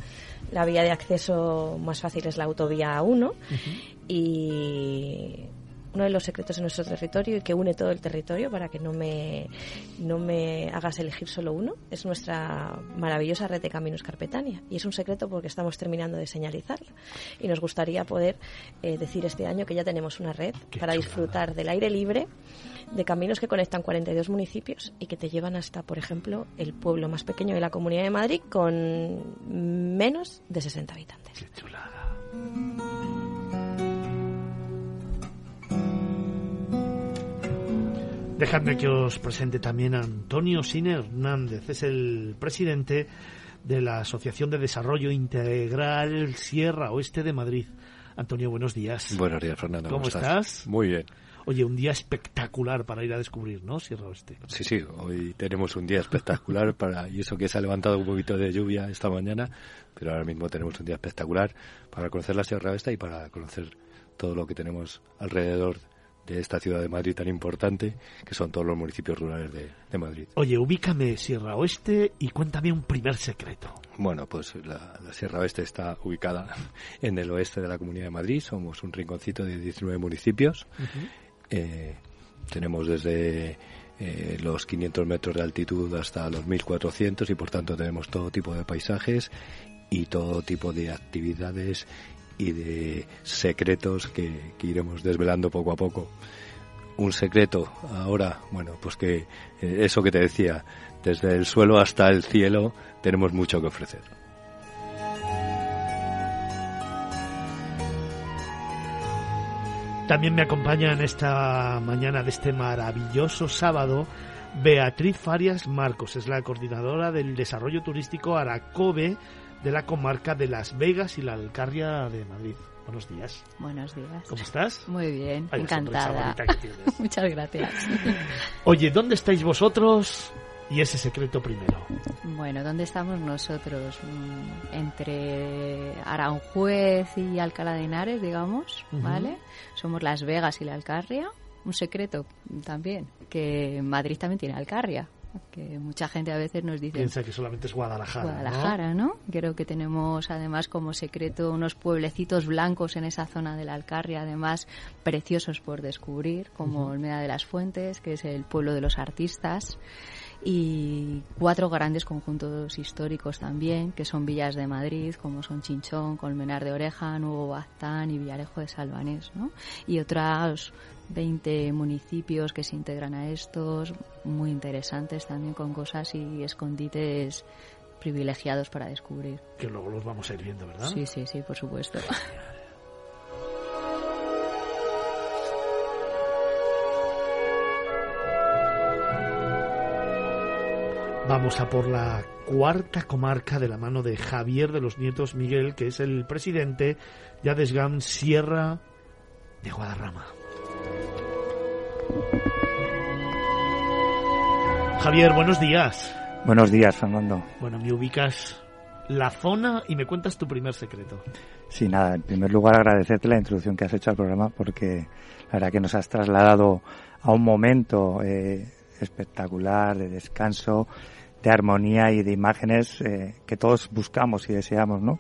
La vía de acceso más fácil es la autovía 1 y uno de los secretos de nuestro territorio y que une todo el territorio para que no me, no me hagas elegir solo uno es nuestra maravillosa red de caminos Carpetania. Y es un secreto porque estamos terminando de señalizarla. Y nos gustaría poder eh, decir este año que ya tenemos una red para disfrutar del aire libre, de caminos que conectan 42 municipios y que te llevan hasta, por ejemplo, el pueblo más pequeño de la Comunidad de Madrid con menos de 60 habitantes. Qué chulada. Dejadme que os presente también a Antonio Sine Hernández. Es el presidente de la Asociación de Desarrollo Integral Sierra Oeste de Madrid. Antonio, buenos días. Buenos días, Fernando. ¿Cómo, estás? Muy bien. Oye, un día espectacular para ir a descubrir, ¿no? Sierra Oeste. Sí, sí, hoy tenemos un día espectacular para, y eso que se ha levantado un poquito de lluvia esta mañana, pero ahora mismo tenemos un día espectacular para conocer la Sierra Oeste y para conocer todo lo que tenemos alrededor de esta ciudad de Madrid tan importante, que son todos los municipios rurales de, Madrid. Oye, ubícame Sierra Oeste y cuéntame un primer secreto. Bueno, pues la, Sierra Oeste está ubicada en el oeste de la Comunidad de Madrid, somos un rinconcito de 19 municipios. Eh, tenemos desde eh, los 500 metros de altitud hasta los 1400 y por tanto tenemos todo tipo de paisajes y todo tipo de actividades y de secretos que, iremos desvelando poco a poco. Un secreto ahora, bueno, pues que eh, eso que te decía, desde el suelo hasta el cielo tenemos mucho que ofrecer. También me acompaña en esta mañana de este maravilloso sábado Beatriz Farias Marcos, es la coordinadora del desarrollo turístico Aracobe de la comarca de Las Vegas y la Alcarria de Madrid. Buenos días. Buenos días. ¿Cómo estás? Muy bien, encantada. Muchas gracias. Oye, ¿dónde estáis vosotros? Y ese secreto primero. Bueno, ¿dónde estamos nosotros? Mm, entre Aranjuez y Alcalá de Henares, digamos, ¿vale? Somos Las Vegas y la Alcarria. Un secreto también, que Madrid también tiene Alcarria, que mucha gente a veces nos dice piensa que solamente es Guadalajara Guadalajara ¿no? creo que tenemos además como secreto unos pueblecitos blancos en esa zona de la Alcarria además preciosos por descubrir como Olmeda de las Fuentes que es el pueblo de los artistas y cuatro grandes conjuntos históricos también, que son villas de Madrid, como son Chinchón, Colmenar de Oreja, Nuevo Baztán y Villarejo de Salvanés, ¿no? Y otros 20 municipios que se integran a estos, muy interesantes también con cosas y escondites privilegiados para descubrir. Que luego los vamos a ir viendo, ¿verdad? Sí, sí, sí, por supuesto. Vamos a por la cuarta comarca de la mano de Javier de los Nietos Miguel, que es el presidente de Adesgam Sierra de Guadarrama. Javier, buenos días. Buenos días, Fernando. Bueno, me ubicas la zona y me cuentas tu primer secreto. Sí, nada, en primer lugar agradecerte la introducción que has hecho al programa porque la verdad que nos has trasladado a un momento eh, espectacular, de descanso, de armonía y de imágenes eh, que todos buscamos y deseamos, ¿no?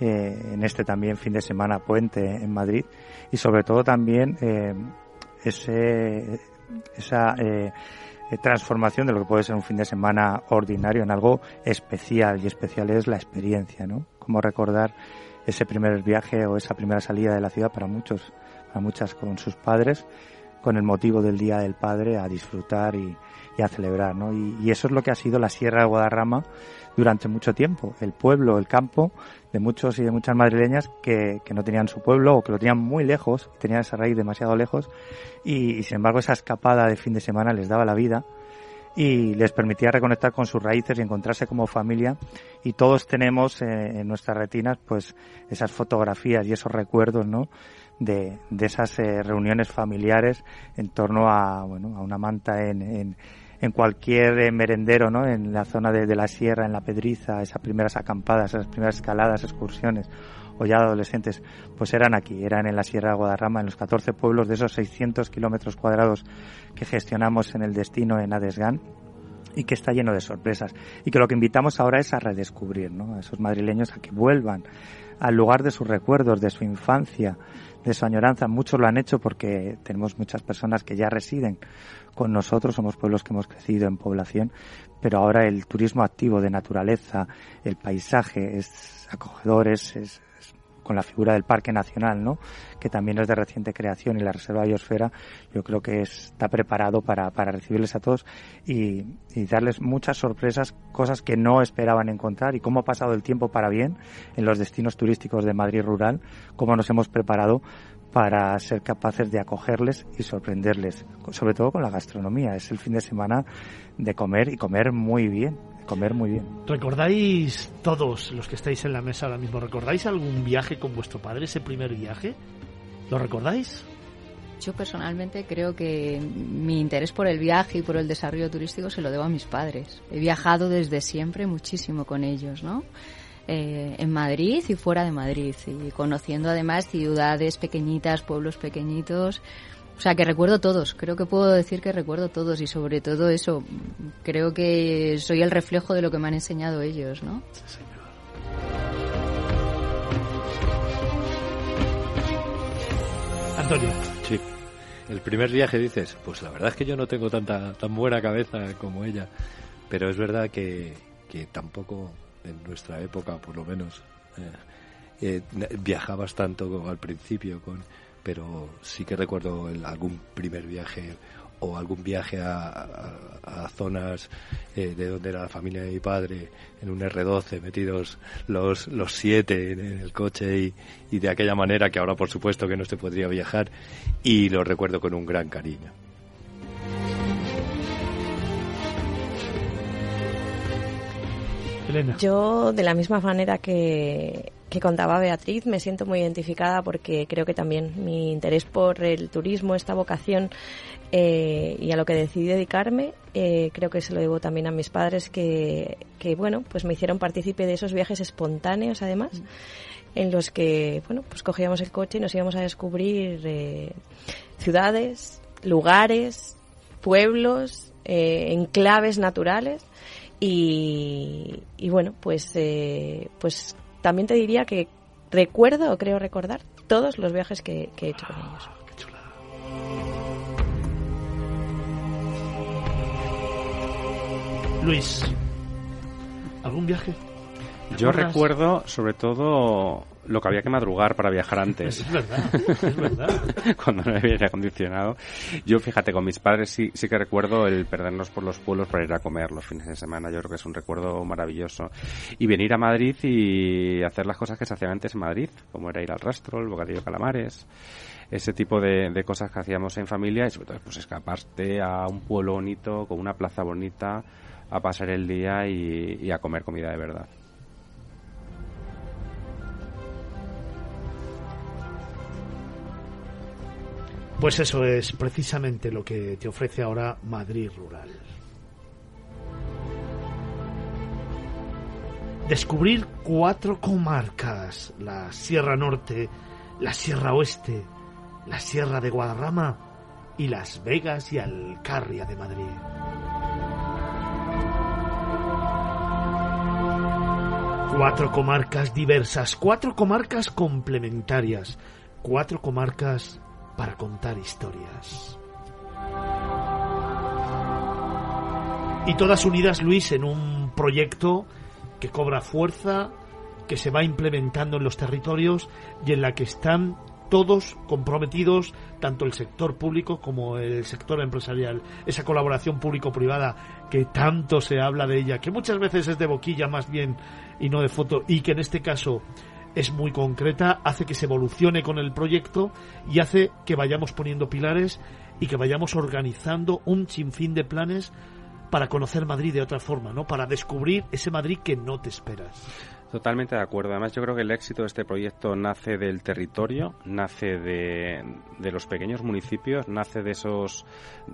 Eh, en este también fin de semana puente en Madrid y sobre todo también eh, ese, esa eh, transformación de lo que puede ser un fin de semana ordinario en algo especial y especial es la experiencia, ¿no? Como recordar ese primer viaje o esa primera salida de la ciudad para muchos, para muchas con sus padres, con el motivo del Día del Padre a disfrutar y, y a celebrar, ¿no? Y, eso es lo que ha sido la Sierra de Guadarrama durante mucho tiempo, el pueblo, el campo de muchos y de muchas madrileñas que, no tenían su pueblo o que lo tenían muy lejos, tenían esa raíz demasiado lejos y, sin embargo esa escapada de fin de semana les daba la vida y les permitía reconectar con sus raíces y encontrarse como familia. Y todos tenemos eh, en nuestras retinas pues esas fotografías y esos recuerdos no de, de esas eh, reuniones familiares en torno a bueno a una manta en, en cualquier eh, merendero no en la zona de, la sierra en la pedriza esas primeras acampadas esas primeras escaladas excursiones o ya adolescentes pues eran aquí eran en la sierra de Guadarrama en los 14 pueblos de esos 600 kilómetros cuadrados que gestionamos en el destino en Adesgan y que está lleno de sorpresas y que lo que invitamos ahora es a redescubrir ¿no? a esos madrileños a que vuelvan al lugar de sus recuerdos, de su infancia, de su añoranza. Muchos lo han hecho porque tenemos muchas personas que ya residen con nosotros, somos pueblos que hemos crecido en población, pero ahora el turismo activo de naturaleza, el paisaje es acogedor, es, con la figura del Parque Nacional, ¿no? que también es de reciente creación y la Reserva Biosfera, yo creo que está preparado para, para recibirles a todos y, darles muchas sorpresas, cosas que no esperaban encontrar y cómo ha pasado el tiempo para bien en los destinos turísticos de Madrid rural, cómo nos hemos preparado para ser capaces de acogerles y sorprenderles, sobre todo con la gastronomía. Es el fin de semana de comer y comer muy bien comer muy bien. ¿Recordáis todos los que estáis en la mesa ahora mismo, recordáis algún viaje con vuestro padre, ese primer viaje? ¿Lo recordáis? Yo personalmente creo que mi interés por el viaje y por el desarrollo turístico se lo debo a mis padres. He viajado desde siempre muchísimo con ellos, ¿no? Eh, en Madrid y fuera de Madrid y conociendo además ciudades pequeñitas, pueblos pequeñitos, o sea, que recuerdo todos, creo que puedo decir que recuerdo todos y sobre todo eso, creo que soy el reflejo de lo que me han enseñado ellos, ¿no? Sí, Antonio. Sí. El primer viaje dices, pues la verdad es que yo no tengo tanta tan buena cabeza como ella, pero es verdad que, que tampoco en nuestra época, por lo menos, eh, eh, viajabas tanto al principio con pero sí que recuerdo el, algún primer viaje o algún viaje a, a, zonas eh, de donde era la familia de mi padre en un R12 metidos los los siete en, en el coche y, y, de aquella manera que ahora por supuesto que no se podría viajar y lo recuerdo con un gran cariño. Yo de la misma manera que contaba Beatriz, me siento muy identificada porque creo que también mi interés por el turismo, esta vocación eh, y a lo que decidí dedicarme, eh, creo que se lo debo también a mis padres que, bueno, pues me hicieron partícipe de esos viajes espontáneos además. En los que, bueno, pues cogíamos el coche y nos íbamos a descubrir eh, ciudades, lugares, pueblos, enclaves naturales y, y bueno, pues, eh, pues también te diría que recuerdo o creo recordar todos los viajes que, que he hecho con ellos. Ah, qué chula. Luis, ¿algún viaje? Yo recuerdo sobre todo lo que había que madrugar para viajar antes. es verdad, es verdad. Cuando no había aire acondicionado. Yo, fíjate, con mis padres sí, sí que recuerdo el perdernos por los pueblos para ir a comer los fines de semana. Yo creo que es un recuerdo maravilloso. Y venir a Madrid y hacer las cosas que se hacían antes en Madrid, como era ir al rastro, el bocadillo de calamares ese tipo de, de, cosas que hacíamos en familia y sobre todo pues escaparte a un pueblo bonito, con una plaza bonita, a pasar el día y, y a comer comida de verdad. Pues eso es precisamente lo que te ofrece ahora Madrid Rural. Descubrir cuatro comarcas, la Sierra Norte, la Sierra Oeste, la Sierra de Guadarrama y Las Vegas y Alcarria de Madrid. Cuatro comarcas diversas, cuatro comarcas complementarias, cuatro comarcas para contar historias. Y todas unidas, Luis, en un proyecto que cobra fuerza, que se va implementando en los territorios y en la que están todos comprometidos, tanto el sector público como el sector empresarial. Esa colaboración público-privada que tanto se habla de ella, que muchas veces es de boquilla más bien y no de foto, y que en este caso es muy concreta, hace que se evolucione con el proyecto y hace que vayamos poniendo pilares y que vayamos organizando un sinfín de planes para conocer Madrid de otra forma, ¿no? Para descubrir ese Madrid que no te esperas. Totalmente de acuerdo. Además, yo creo que el éxito de este proyecto nace del territorio, nace de, de los pequeños municipios, nace de esos,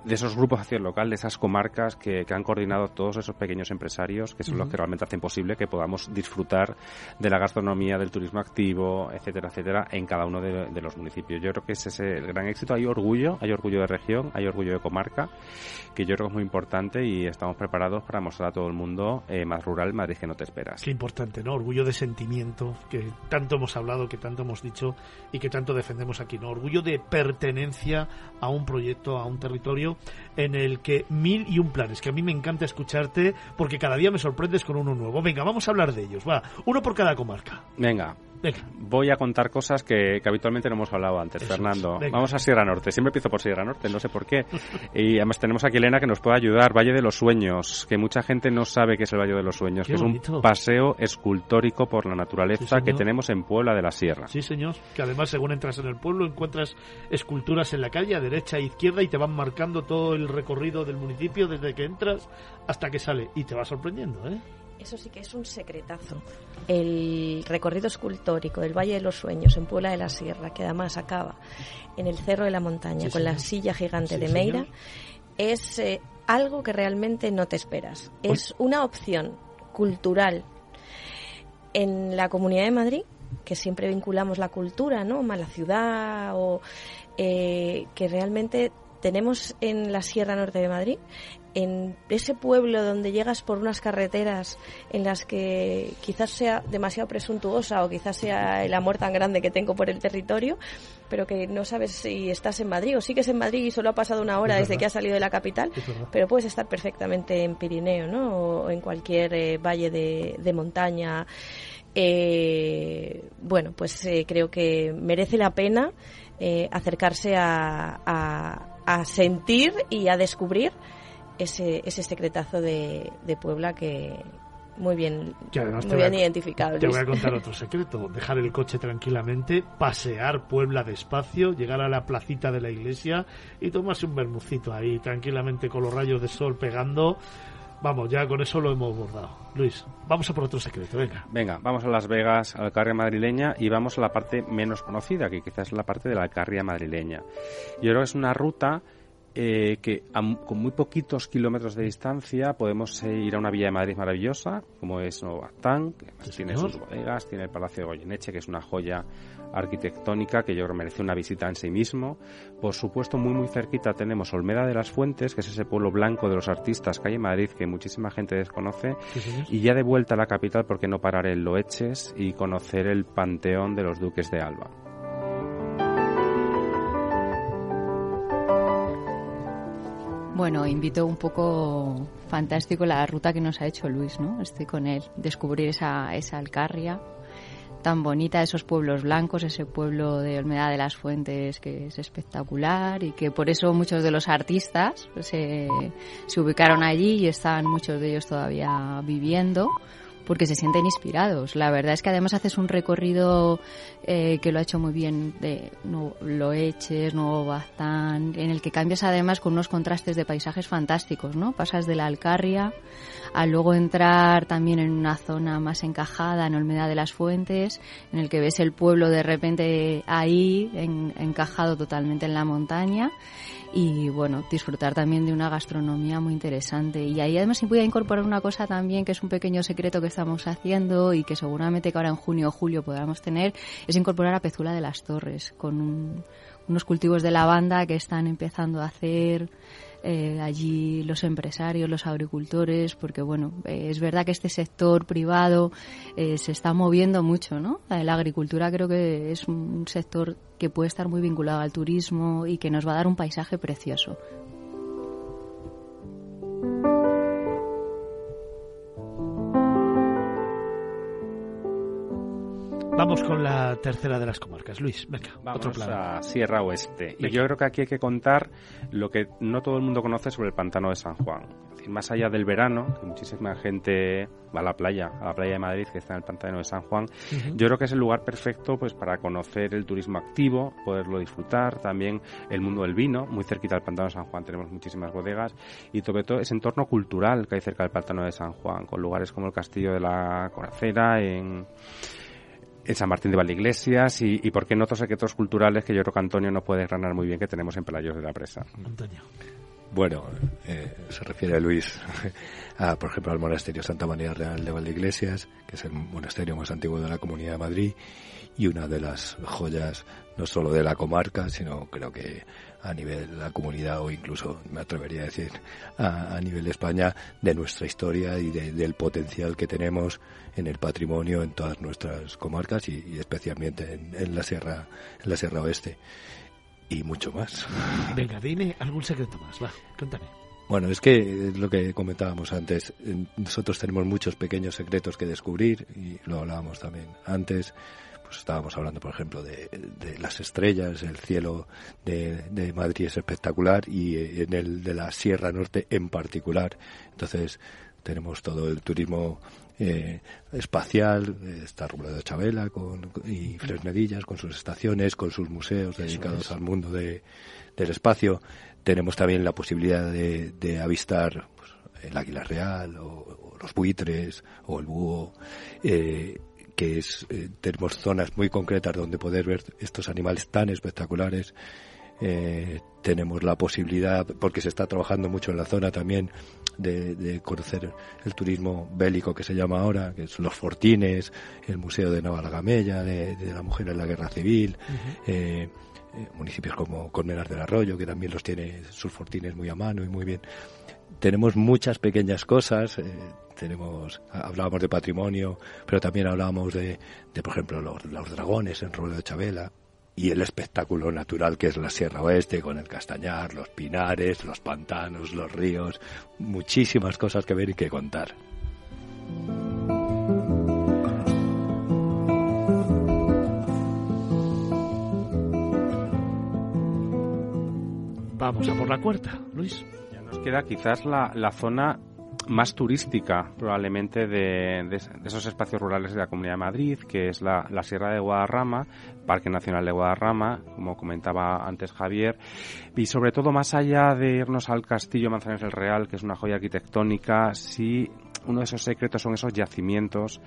de esos grupos de acción local, de esas comarcas que, que han coordinado todos esos pequeños empresarios, que son los que realmente hacen posible que podamos disfrutar de la gastronomía, del turismo activo, etcétera, etcétera, en cada uno de, de los municipios. Yo creo que ese es el gran éxito. Hay orgullo, hay orgullo de región, hay orgullo de comarca, que yo creo que es muy importante y estamos preparados para mostrar a todo el mundo eh, más rural Madrid que no te esperas. Qué importante, ¿no? Orgullo de sentimiento, que tanto hemos hablado, que tanto hemos dicho y que tanto defendemos aquí, ¿no? Orgullo de pertenencia a un proyecto, a un territorio en el que mil y un planes, que a mí me encanta escucharte porque cada día me sorprendes con uno nuevo. Venga, vamos a hablar de ellos, va, uno por cada comarca. Venga. Venga. Voy a contar cosas que, que habitualmente no hemos hablado antes, Eso. Fernando. Vamos a Sierra Norte. Siempre empiezo por Sierra Norte, no sé por qué. Y además tenemos aquí Elena que nos puede ayudar. Valle de los Sueños, que mucha gente no sabe qué es el Valle de los Sueños, Qué que bonito. es un paseo escultórico por la naturaleza Sí, que tenemos en Puebla de la Sierra. Sí, señor. Que además, según entras en el pueblo, encuentras esculturas en la calle, a derecha e izquierda, y te van marcando todo el recorrido del municipio desde que entras hasta que sale. Y te va sorprendiendo, ¿eh? Eso sí que es un secretazo. El recorrido escultórico del Valle de los Sueños en Puebla de la Sierra, que además acaba en el Cerro de la Montaña Sí, con la silla gigante Sí, de Meira, señor. es eh, algo que realmente no te esperas. Es una opción cultural en la Comunidad de Madrid, que siempre vinculamos la cultura, ¿no? A la ciudad o eh, que realmente tenemos en la Sierra Norte de Madrid, en ese pueblo donde llegas por unas carreteras en las que quizás sea demasiado presuntuosa o quizás sea el amor tan grande que tengo por el territorio, pero que no sabes si estás en Madrid o sigues en Madrid y solo ha pasado una hora Es desde que has salido de la capital, Es pero puedes estar perfectamente en Pirineo, ¿no? O en cualquier eh, valle de, de montaña. Eh, bueno, pues eh, creo que merece la pena eh, acercarse a, a- a sentir y a descubrir ese, ese secretazo de, de Puebla que muy bien, Que además muy voy bien a- identificado. Te voy Luis. a contar otro secreto. Dejar el coche tranquilamente, pasear Puebla despacio, llegar a la placita de la iglesia y tomarse un bermucito ahí tranquilamente con los rayos de sol pegando. Vamos, ya con eso lo hemos bordado. Luis, vamos a por otro secreto, venga. Venga, vamos a Las Vegas, a la Alcarria madrileña y vamos a la parte menos conocida, que quizás es la parte de la Alcarria madrileña. Yo creo que es una ruta eh, que a con muy poquitos kilómetros de distancia podemos eh, ir a una villa de Madrid maravillosa, como es Novatán, que tiene señor. sus bodegas, tiene el Palacio de Goyeneche, que es una joya arquitectónica que yo creo merece una visita en sí mismo. Por supuesto, muy muy cerquita tenemos Olmeda de las Fuentes, que es ese pueblo blanco de los artistas que hay en Madrid, que muchísima gente desconoce. Sí. Y ya de vuelta a la capital, ¿por qué no parar en Loeches y conocer el panteón de los duques de Alba? Bueno, invito un poco fantástico la ruta que nos ha hecho Luis, ¿no? Estoy con él. Descubrir esa, esa Alcarria tan bonita, esos pueblos blancos, ese pueblo de Olmeda de las Fuentes que es espectacular y que por eso muchos de los artistas se, se ubicaron allí y están muchos de ellos todavía viviendo porque se sienten inspirados. La verdad es que además haces un recorrido eh, que lo ha hecho muy bien de Nu- Loeches, Nuevo Baztán, en el que cambias además con unos contrastes de paisajes fantásticos, ¿no? Pasas de la Alcarria a luego entrar también en una zona más encajada, en Olmeda de las Fuentes, en el que ves el pueblo de repente ahí, en- encajado totalmente en la montaña y bueno, disfrutar también de una gastronomía muy interesante. Y ahí además sí voy a incorporar una cosa también que es un pequeño secreto que estamos haciendo y que seguramente que ahora en junio o julio podamos tener, es incorporar a Pezula de las Torres con un- unos cultivos de lavanda que están empezando a hacer eh, allí los empresarios, los agricultores, porque bueno, eh, es verdad que este sector privado eh, se está moviendo mucho, ¿no? La agricultura creo que es un sector que puede estar muy vinculado al turismo y que nos va a dar un paisaje precioso. Vamos con la tercera de las comarcas. Luis, venga, Vamos otro plan. a Sierra Oeste. Y yo creo que aquí hay que contar lo que no todo el mundo conoce sobre el pantano de San Juan. Es decir, más allá del verano, que muchísima gente va a la playa, a la playa de Madrid, que está en el pantano de San Juan, yo creo que es el lugar perfecto pues para conocer el turismo activo, poderlo disfrutar, también el mundo del vino, muy cerquita del pantano de San Juan tenemos muchísimas bodegas y sobre todo ese entorno cultural que hay cerca del pantano de San Juan, con lugares como el Castillo de la Coracera, en en San Martín de Valdeiglesias y, y por qué no otros secretos culturales que yo creo que Antonio no puede granar muy bien que tenemos en Pelayos de la Presa. Antonio. Bueno, eh, se refiere a Luis, a, por ejemplo, al monasterio Santa María Real de Valdeiglesias, que es el monasterio más antiguo de la Comunidad de Madrid y una de las joyas no solo de la comarca, sino creo que a nivel de la comunidad o incluso, me atrevería a decir, a, a nivel de España, de nuestra historia y de- del potencial que tenemos en el patrimonio en todas nuestras comarcas y, y especialmente en, en la Sierra, en la Sierra Oeste. Y mucho más. Venga, dime algún secreto más, va, cuéntame. Bueno, es que es lo que comentábamos antes. Nosotros tenemos muchos pequeños secretos que descubrir y lo hablábamos también antes. Pues estábamos hablando, por ejemplo, de, de las estrellas, el cielo de, de Madrid es espectacular y eh, en el de la Sierra Norte en particular. Entonces tenemos todo el turismo eh, espacial, eh, está Rublo de Chabela con, y Fresnedillas con sus estaciones, con sus museos dedicados es. al mundo de, del espacio. Tenemos también la posibilidad de, de avistar pues, el águila real o, o los buitres o el búho. eh, que es, eh, tenemos zonas muy concretas donde poder ver estos animales tan espectaculares. Eh, tenemos la posibilidad, porque se está trabajando mucho en la zona también, de, de conocer el turismo bélico que se llama ahora, que son los fortines, el Museo de Navalagamella, de, de la mujer en la guerra civil, eh, eh, municipios como Colmenar del Arroyo, que también los tiene sus fortines muy a mano y muy bien. Tenemos muchas pequeñas cosas, eh, tenemos, hablábamos de patrimonio, pero también hablábamos de, de por ejemplo, los, los dragones en Rubio de Chabela y el espectáculo natural que es la Sierra Oeste con el Castañar, los pinares, los pantanos, los ríos, muchísimas cosas que ver y que contar. Vamos a por la cuarta, Luis. Ya nos queda quizás la, la zona más turística probablemente de, de- de esos espacios rurales de la Comunidad de Madrid, que es la, la Sierra de Guadarrama, Parque Nacional de Guadarrama, como comentaba antes Javier, y sobre todo más allá de irnos al Castillo Manzanares del Real, que es una joya arquitectónica, sí uno de esos secretos son esos yacimientos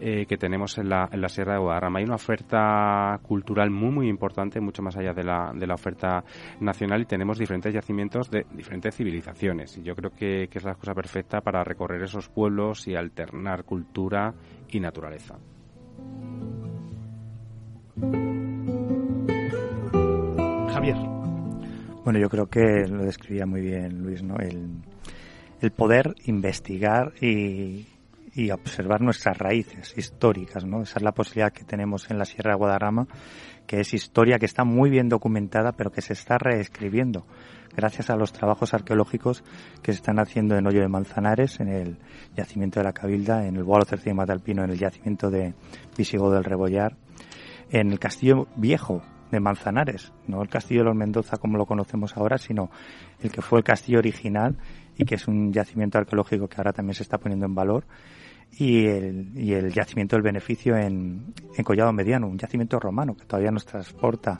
eh, que tenemos en la, en la Sierra de Guadarrama. Hay una oferta cultural muy, muy importante, mucho más allá de la, de la oferta nacional, y tenemos diferentes yacimientos de diferentes civilizaciones. Y yo creo que, que es la cosa perfecta para recorrer esos pueblos y alternar cultura y naturaleza. Javier. Bueno, yo creo que lo describía muy bien Luis, ¿no? El, el poder investigar y, y observar nuestras raíces históricas, ¿no? Esa es la posibilidad que tenemos en la Sierra de Guadarrama, que es historia que está muy bien documentada, pero que se está reescribiendo gracias a los trabajos arqueológicos que se están haciendo en Hoyo de Manzanares, en el yacimiento de la Cabilda, en el Boalo Cercino de Matalpino, en el yacimiento de Visigodo del Rebollar, en el Castillo Viejo de Manzanares, no el Castillo de los Mendoza como lo conocemos ahora, sino el que fue el castillo original y que es un yacimiento arqueológico que ahora también se está poniendo en valor, y el, y el yacimiento del beneficio en, en Collado Mediano, un yacimiento romano que todavía nos transporta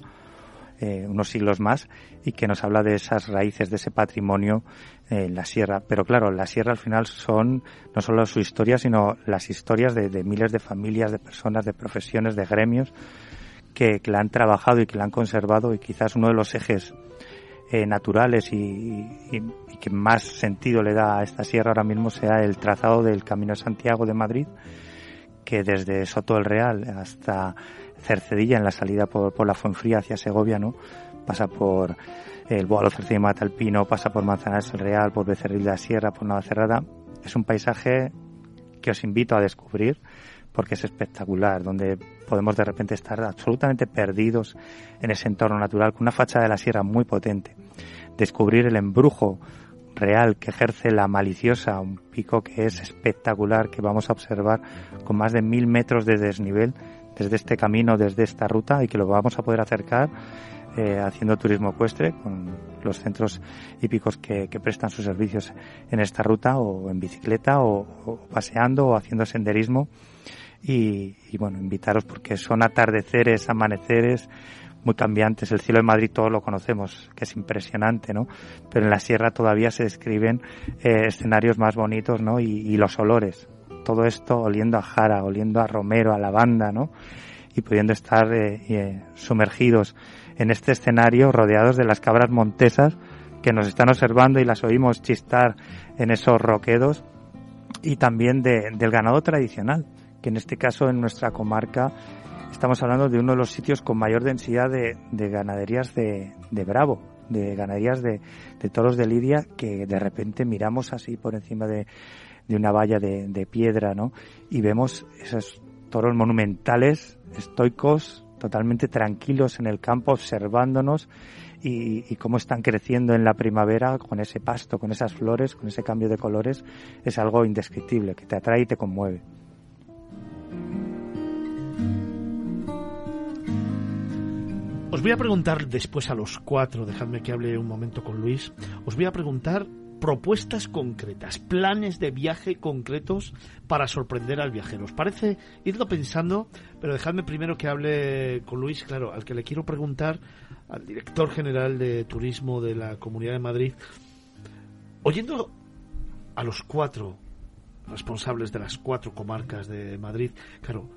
eh, unos siglos más y que nos habla de esas raíces, de ese patrimonio eh, en la sierra. Pero claro, la sierra al final son no solo su historia, sino las historias de, de miles de familias, de personas, de profesiones, de gremios que, que la han trabajado y que la han conservado y quizás uno de los ejes eh, naturales y, que más sentido le da a esta sierra ahora mismo sea el trazado del Camino de Santiago de Madrid, que desde Soto del Real hasta Cercedilla en la salida por, por la Fuenfría hacia Segovia, ¿no? Pasa por el Boalo Cercino y Matalpino, pasa por Manzanares el Real, por Becerril de la Sierra, por Navacerrada. Es un paisaje que os invito a descubrir porque es espectacular, donde podemos de repente estar absolutamente perdidos en ese entorno natural con una fachada de la sierra muy potente. Descubrir el embrujo real que ejerce la maliciosa, un pico que es espectacular, que vamos a observar con más de mil metros de desnivel desde este camino, desde esta ruta y que lo vamos a poder acercar eh, haciendo turismo ecuestre con los centros hípicos que, prestan sus servicios en esta ruta o en bicicleta o, paseando o haciendo senderismo. Y, y, bueno invitaros porque son atardeceres amaneceres muy cambiantes. El cielo de Madrid todos lo conocemos que es impresionante no pero en la sierra todavía se describen eh, escenarios más bonitos no y, los olores. Todo esto oliendo a jara, oliendo a romero, a lavanda, ¿no? Y pudiendo estar eh, eh, sumergidos en este escenario rodeados de las cabras montesas que nos están observando y las oímos chistar en esos roquedos y también del ganado tradicional, que en este caso en nuestra comarca estamos hablando de uno de los sitios con mayor densidad de, ganaderías de, Bravo, de ganaderías de, toros de Lidia que de repente miramos así por encima de, de una valla de, piedra, ¿no? Y vemos esos toros monumentales, estoicos, totalmente tranquilos en el campo, observándonos y, cómo están creciendo en la primavera con ese pasto, con esas flores, con ese cambio de colores, es algo indescriptible, que te atrae y te conmueve. Os voy a preguntar después a los cuatro, dejadme que hable un momento con Luis, os voy a preguntar propuestas concretas, planes de viaje concretos para sorprender al viajero. Os parece irlo pensando, pero dejadme primero que hable con Luis, claro, al que le quiero preguntar, al director general de turismo de la Comunidad de Madrid, oyendo a los cuatro responsables de las cuatro comarcas de Madrid, claro,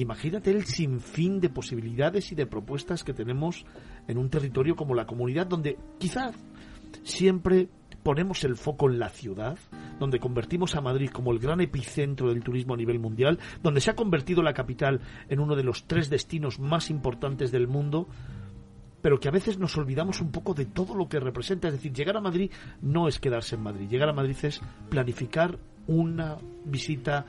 imagínate el sinfín de posibilidades y de propuestas que tenemos en un territorio como la comunidad, donde quizás siempre ponemos el foco en la ciudad, donde convertimos a Madrid como el gran epicentro del turismo a nivel mundial, donde se ha convertido la capital en uno de los tres destinos más importantes del mundo, pero que a veces nos olvidamos un poco de todo lo que representa. Es decir, llegar a Madrid no es quedarse en Madrid, llegar a Madrid es planificar una visita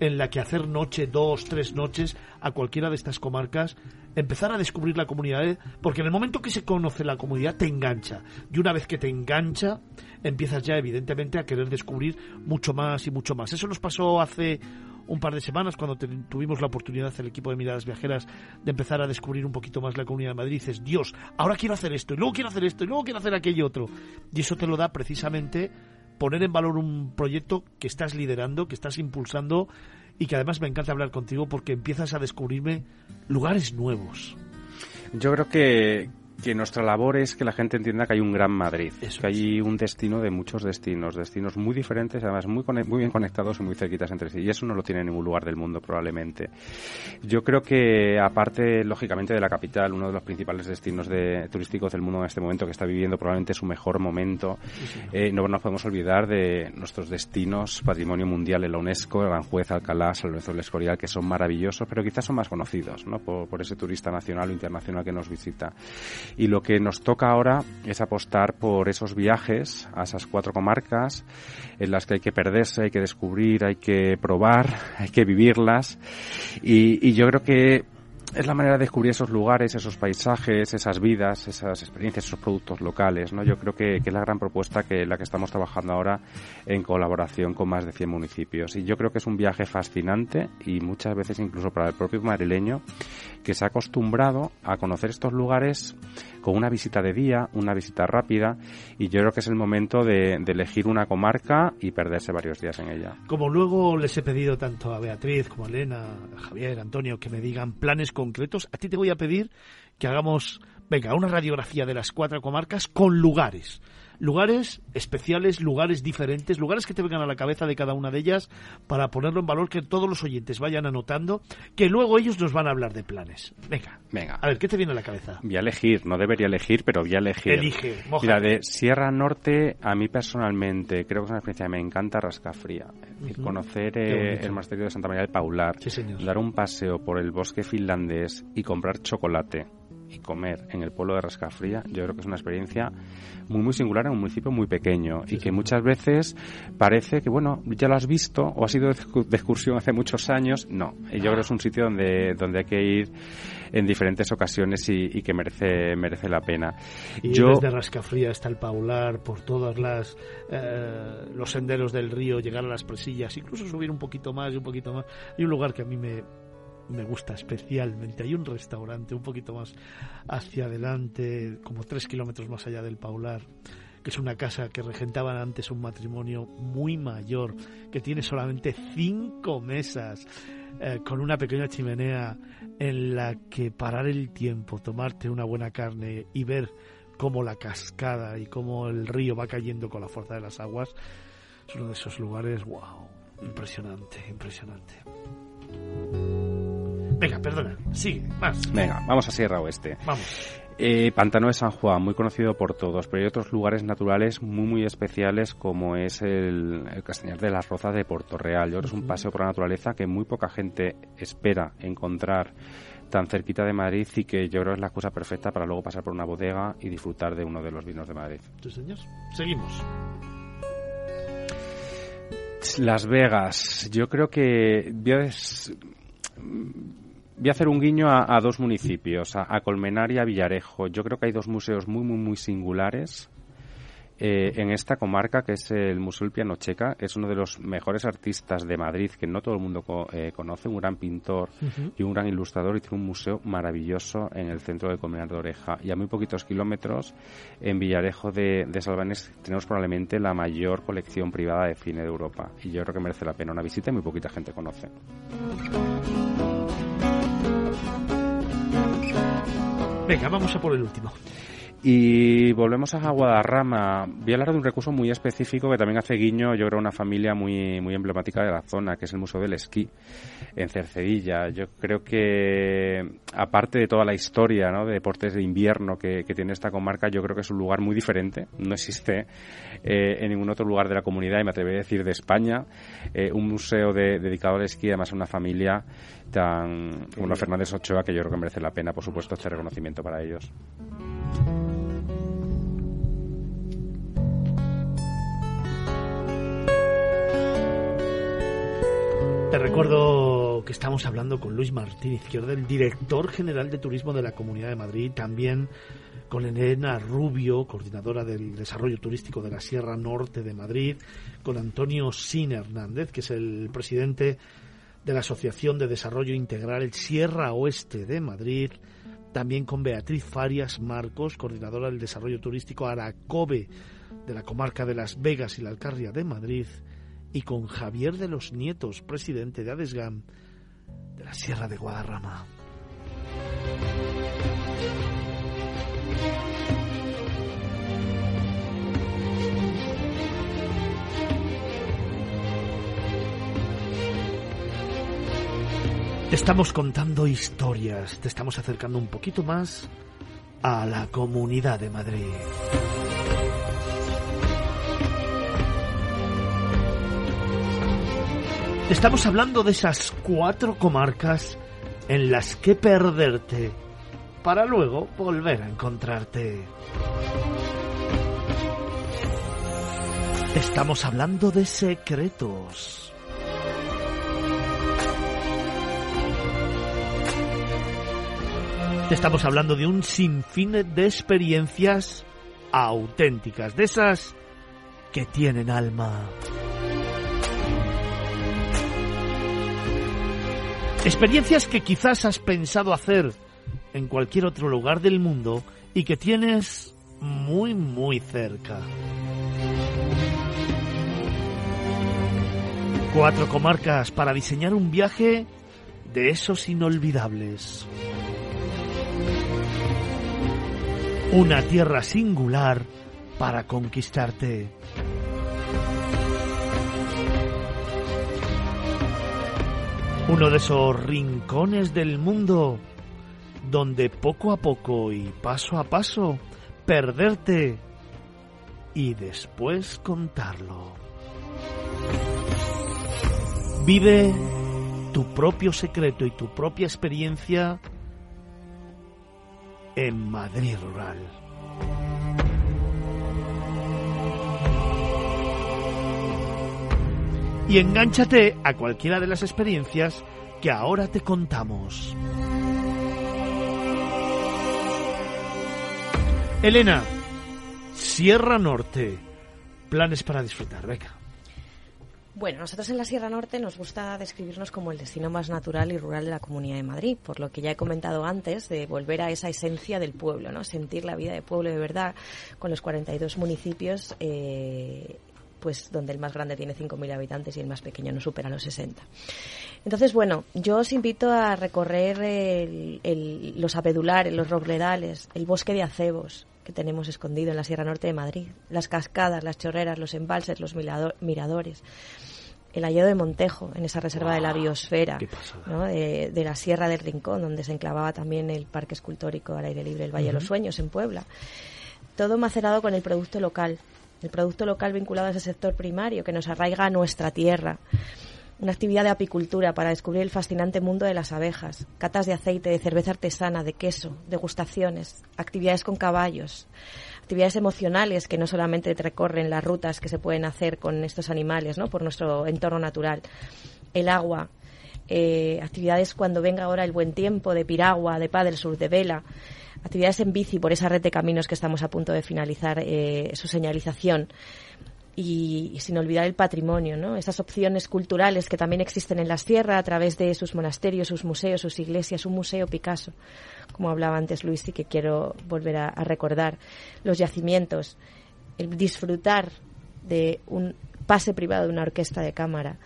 en la que hacer noche, dos, tres noches a cualquiera de estas comarcas, empezar a descubrir la comunidad, ¿eh? porque en el momento que se conoce la comunidad te engancha. Y una vez que te engancha, empiezas ya evidentemente a querer descubrir mucho más y mucho más. Eso nos pasó hace un par de semanas cuando tuvimos la oportunidad el equipo de miradas viajeras de empezar a descubrir un poquito más la comunidad de Madrid dices Dios ahora quiero hacer esto y luego quiero hacer esto y luego quiero hacer aquello otro y eso te lo da precisamente poner en valor un proyecto que estás liderando, que estás impulsando y que además me encanta hablar contigo porque empiezas a descubrirme lugares nuevos. Yo creo que, que nuestra labor es que la gente entienda que hay un gran Madrid, que hay un destino de muchos destinos, destinos muy diferentes, además muy, muy bien conectados y muy cerquitas entre sí. Y eso no lo tiene en ningún lugar del mundo probablemente. Yo creo que aparte, lógicamente, de la capital, uno de los principales destinos de, turísticos del mundo en este momento, que está viviendo probablemente su mejor momento, eh, no nos podemos olvidar de nuestros destinos patrimonio mundial en la UNESCO, Aranjuez, Alcalá, San Lorenzo del Escorial, que son maravillosos, pero quizás son más conocidos ¿no? por, por ese turista nacional o internacional que nos visita. Y lo que nos toca ahora es apostar por esos viajes a esas cuatro comarcas en las que hay que perderse, hay que descubrir, hay que probar, hay que vivirlas. Y, y yo creo que es la manera de descubrir esos lugares, esos paisajes, esas vidas, esas experiencias, esos productos locales, ¿no? Yo creo que, es la gran propuesta que la que estamos trabajando ahora en colaboración con más de 100 municipios. Y yo creo que es un viaje fascinante y muchas veces incluso para el propio madrileño que se ha acostumbrado a conocer estos lugares con una visita de día, una visita rápida y yo creo que es el momento de, elegir una comarca y perderse varios días en ella. Como luego les he pedido tanto a Beatriz como a Elena, a Javier, a Antonio que me digan planes concretos, a ti te voy a pedir que hagamos, venga, una radiografía de las cuatro comarcas con lugares lugares especiales, lugares diferentes, lugares que te vengan a la cabeza de cada una de ellas para ponerlo en valor, que todos los oyentes vayan anotando, que luego ellos nos van a hablar de planes. Venga, venga. A ver, ¿qué te viene a la cabeza? Voy a elegir, no debería elegir, pero voy a elegir. Elige, Mira, de Sierra Norte, a mí personalmente, creo que es una experiencia que me encanta Rascafría. Conocer eh, el monasterio de Santa María del Paular, dar un paseo por el bosque finlandés y comprar chocolate y comer en el pueblo de Rascafría, yo creo que es una experiencia muy, muy singular en un municipio muy pequeño y que muchas veces parece que, bueno, ya lo has visto o has ido de excursión hace muchos años. No, yo creo que es un sitio donde, donde hay que ir en diferentes ocasiones y, que merece merece la pena. Y yo, desde Rascafría hasta el Paular, por todas las eh, los senderos del río, llegar a las presillas, incluso subir un poquito más y un poquito más. Hay un lugar que a mí me, me gusta especialmente. Hay un restaurante un poquito más hacia adelante, como tres kilómetros más allá del Paular, que es una casa que regentaban antes un matrimonio muy mayor, que tiene solamente cinco mesas, eh, con una pequeña chimenea en la que parar el tiempo, tomarte una buena carne y ver cómo la cascada y cómo el río va cayendo con la fuerza de las aguas, es uno de esos lugares, wow, impresionante, impresionante. Venga, perdona, sigue, más. Venga, vamos a Sierra Oeste. Vamos. Eh, Pantano de San Juan, muy conocido por todos, pero hay otros lugares naturales muy, muy especiales como es el, Castañar de las Rozas de Puerto Real. Yo creo que es un paseo por la naturaleza que muy poca gente espera encontrar tan cerquita de Madrid y que yo creo que es la cosa perfecta para luego pasar por una bodega y disfrutar de uno de los vinos de Madrid. Sí, señor. Seguimos. Las Vegas. Yo creo que voy a hacer un guiño a, dos municipios, a, Colmenar y a Villarejo. Yo creo que hay dos museos muy, muy, muy singulares eh, en esta comarca, que es el Museo del Piano Checa. Es uno de los mejores artistas de Madrid, que no todo el mundo eh, conoce, un gran pintor y un gran ilustrador, y tiene un museo maravilloso en el centro de Colmenar de Oreja. Y a muy poquitos kilómetros, en Villarejo de, de Salvanes, tenemos probablemente la mayor colección privada de cine de Europa. Y yo creo que merece la pena una visita y muy poquita gente conoce. Venga, vamos a por el último. Y volvemos a Guadarrama. Voy a hablar de un recurso muy específico que también hace guiño, yo creo, una familia muy, muy emblemática de la zona, que es el Museo del Esquí en Cercedilla. Yo creo que, aparte de toda la historia ¿no? de deportes de invierno que, tiene esta comarca, yo creo que es un lugar muy diferente. No existe eh, en ningún otro lugar de la comunidad, y me atrevería a decir de España, eh, un museo dedicado al esquí, además a una familia tan como Fernández Ochoa, que yo creo que merece la pena, por supuesto, este reconocimiento para ellos. Te recuerdo que estamos hablando con Luis Martín Izquierda, el director general de turismo de la Comunidad de Madrid, también con Elena Rubio, coordinadora del desarrollo turístico de la Sierra Norte de Madrid, con Antonio Sin Hernández, que es el presidente de la Asociación de Desarrollo Integral Sierra Oeste de Madrid, también con Beatriz Farias Marcos, coordinadora del desarrollo turístico Aracobe de la comarca de Las Vegas y la Alcarria de Madrid, y con Javier de los Nietos, presidente de Adesgam de la Sierra de Guadarrama. Te estamos contando historias, te estamos acercando un poquito más a la comunidad de Madrid. Estamos hablando de esas cuatro comarcas en las que perderte para luego volver a encontrarte. Estamos hablando de secretos. Estamos hablando de un sinfín de experiencias auténticas, de esas que tienen alma. Experiencias que quizás has pensado hacer en cualquier otro lugar del mundo y que tienes muy muy cerca. Cuatro comarcas para diseñar un viaje de esos inolvidables. Una tierra singular para conquistarte. Uno de esos rincones del mundo donde poco a poco y paso a paso perderte y después contarlo. Vive tu propio secreto y tu propia experiencia en Madrid Rural. Y engánchate a cualquiera de las experiencias que ahora te contamos. Elena, Sierra Norte, planes para disfrutar, venga. Bueno, nosotros en la Sierra Norte nos gusta describirnos como el destino más natural y rural de la Comunidad de Madrid, por lo que ya he comentado antes de volver a esa esencia del pueblo, ¿no? Sentir la vida de pueblo de verdad con los 42 municipios eh, pues donde el más grande tiene 5.000 habitantes y el más pequeño no supera los 60. Entonces, bueno, yo os invito a recorrer los apedulares, los robledales, el bosque de acebos que tenemos escondido en la Sierra Norte de Madrid, las cascadas, las chorreras, los embalses, los miradores, el hallado de Montejo, en esa reserva de la biosfera, de, la Sierra del Rincón, donde se enclavaba también el Parque Escultórico al aire libre, el Valle de los Sueños, en Puebla. Todo macerado con el producto local, el producto local vinculado a ese sector primario que nos arraiga a nuestra tierra. Una actividad de apicultura para descubrir el fascinante mundo de las abejas, catas de aceite, de cerveza artesana, de queso, degustaciones, actividades con caballos, actividades emocionales que no solamente recorren las rutas que se pueden hacer con estos animales, ¿no? Por nuestro entorno natural. El agua, eh, actividades cuando venga ahora el buen tiempo de piragua, de paddle sur, de vela actividades en bici por esa red de caminos que estamos a punto de finalizar eh, su señalización. Y, sin olvidar el patrimonio, ¿no? Esas opciones culturales que también existen en la sierra a través de sus monasterios, sus museos, sus iglesias, un museo Picasso, como hablaba antes Luis y que quiero volver a recordar, los yacimientos, el disfrutar de un pase privado de una orquesta de cámara,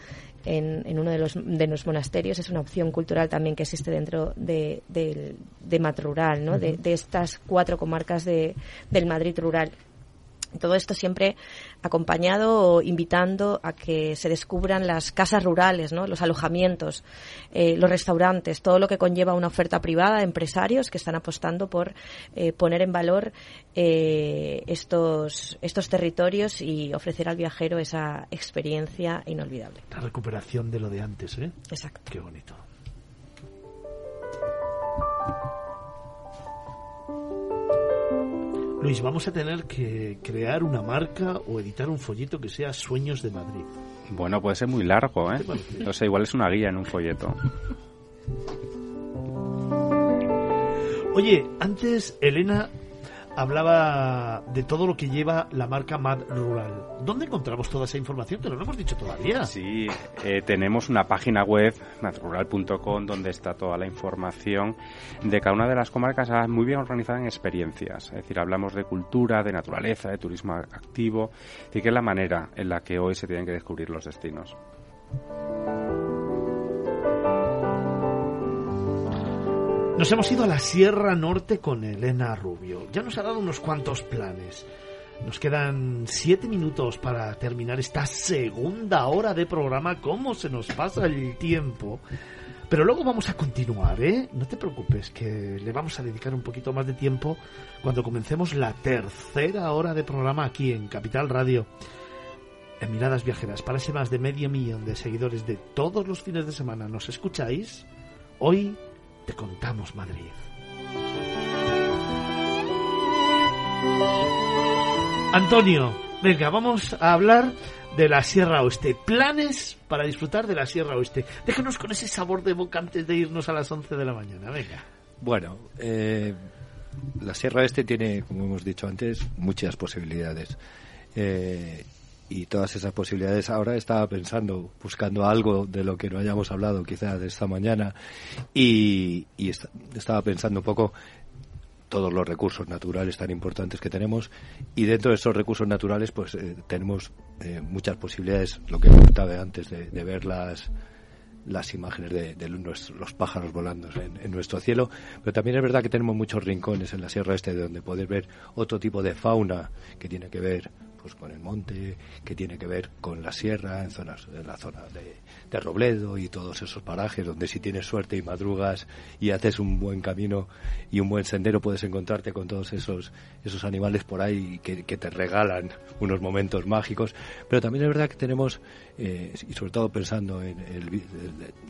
en, uno de los, de los monasterios es una opción cultural también que existe dentro de, de, de Rural, ¿no? de, de, estas cuatro comarcas de, del Madrid rural. Todo esto siempre acompañado o invitando a que se descubran las casas rurales, ¿no? los alojamientos, eh, los restaurantes, todo lo que conlleva una oferta privada de empresarios que están apostando por eh, poner en valor eh, estos, estos territorios y ofrecer al viajero esa experiencia inolvidable. La recuperación de lo de antes, ¿eh? Exacto. Qué bonito. Luis, vamos a tener que crear una marca o editar un folleto que sea Sueños de Madrid. Bueno, puede ser muy largo, ¿eh? O sea, igual es una guía en un folleto. Oye, antes Elena hablaba de todo lo que lleva la marca Mad Rural. ¿Dónde encontramos toda esa información? Te lo hemos dicho todavía. Sí, eh, tenemos una página web, madrural.com, donde está toda la información de cada una de las comarcas ah, muy bien organizada en experiencias. Es decir, hablamos de cultura, de naturaleza, de turismo activo, y que es la manera en la que hoy se tienen que descubrir los destinos. Nos hemos ido a la Sierra Norte con Elena Rubio. Ya nos ha dado unos cuantos planes. Nos quedan siete minutos para terminar esta segunda hora de programa. ¿Cómo se nos pasa el tiempo? Pero luego vamos a continuar, ¿eh? No te preocupes, que le vamos a dedicar un poquito más de tiempo cuando comencemos la tercera hora de programa aquí en Capital Radio. En Miradas Viajeras, para ese más de medio millón de seguidores de todos los fines de semana, ¿nos escucháis? Hoy te contamos Madrid. Antonio, venga, vamos a hablar de la Sierra Oeste. Planes para disfrutar de la Sierra Oeste. Déjanos con ese sabor de boca antes de irnos a las 11 de la mañana. Venga. Bueno, eh, la Sierra Oeste tiene, como hemos dicho antes, muchas posibilidades. Eh, y todas esas posibilidades. Ahora estaba pensando, buscando algo de lo que no hayamos hablado quizás de esta mañana y, estaba pensando un poco todos los recursos naturales tan importantes que tenemos y dentro de esos recursos naturales pues eh, tenemos eh, muchas posibilidades, lo que comentaba antes, de, ver las, las imágenes de, los pájaros volando en, en, nuestro cielo, pero también es verdad que tenemos muchos rincones en la Sierra Este donde poder ver otro tipo de fauna que tiene que ver pues con el monte, que tiene que ver con la sierra, en zonas, en la zona de, de Robledo y todos esos parajes donde si tienes suerte y madrugas y haces un buen camino y un buen sendero puedes encontrarte con todos esos, esos animales por ahí que, que te regalan unos momentos mágicos. Pero también es verdad que tenemos, eh, y sobre todo pensando en el,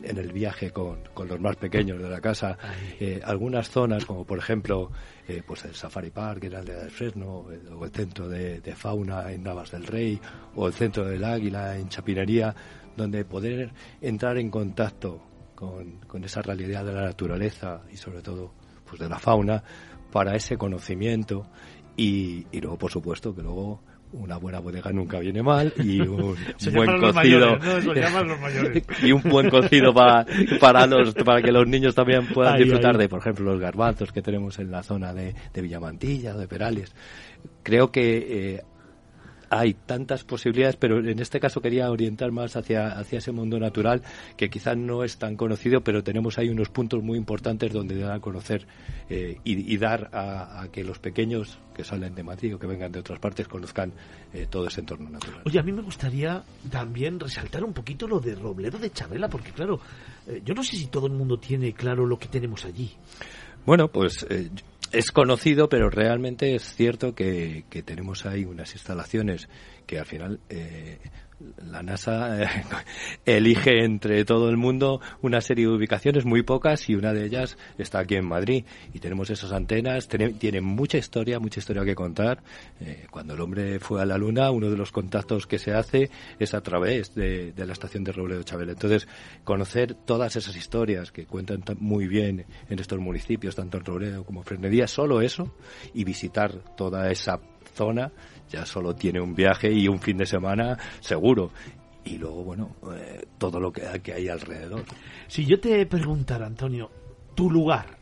en el viaje con, con los más pequeños de la casa, eh, algunas zonas como por ejemplo eh, pues el Safari Park en Aldea del Fresno, o el centro de, de fauna en Navas del Rey, o el centro del Águila en Chapinería, donde poder entrar en contacto con, con esa realidad de la naturaleza y sobre todo pues de la fauna para ese conocimiento. Y, y luego por supuesto que luego una buena bodega nunca viene mal y un buen cocido y un buen cocido para para los para que los niños también puedan disfrutar de por ejemplo los garbanzos que tenemos en la zona de, de Villamantilla de Perales. Creo que eh, hay tantas posibilidades, pero en este caso quería orientar más hacia, hacia ese mundo natural que quizás no es tan conocido, pero tenemos ahí unos puntos muy importantes donde dar a conocer eh, y, y dar a, a que los pequeños que salen de Madrid o que vengan de otras partes conozcan eh, todo ese entorno natural. Oye, a mí me gustaría también resaltar un poquito lo de Robledo de Chabela, porque claro, eh, yo no sé si todo el mundo tiene claro lo que tenemos allí. Bueno, pues eh, es conocido, pero realmente es cierto que, que tenemos ahí unas instalaciones que al final eh, la NASA eh, elige entre todo el mundo una serie de ubicaciones, muy pocas, y una de ellas está aquí en Madrid. Y tenemos esas antenas, tiene, tiene mucha historia, mucha historia que contar. Eh, cuando el hombre fue a la Luna, uno de los contactos que se hace es a través de, la estación de Robledo Chabela. Entonces, conocer todas esas historias que cuentan tan- muy bien en estos municipios, tanto en Robledo como en Fresnedía, solo eso, y visitar toda esa zona, ya solo tiene un viaje y un fin de semana seguro. Y luego, bueno, eh, todo lo que, que hay alrededor. Si yo te preguntara, Antonio, tu lugar,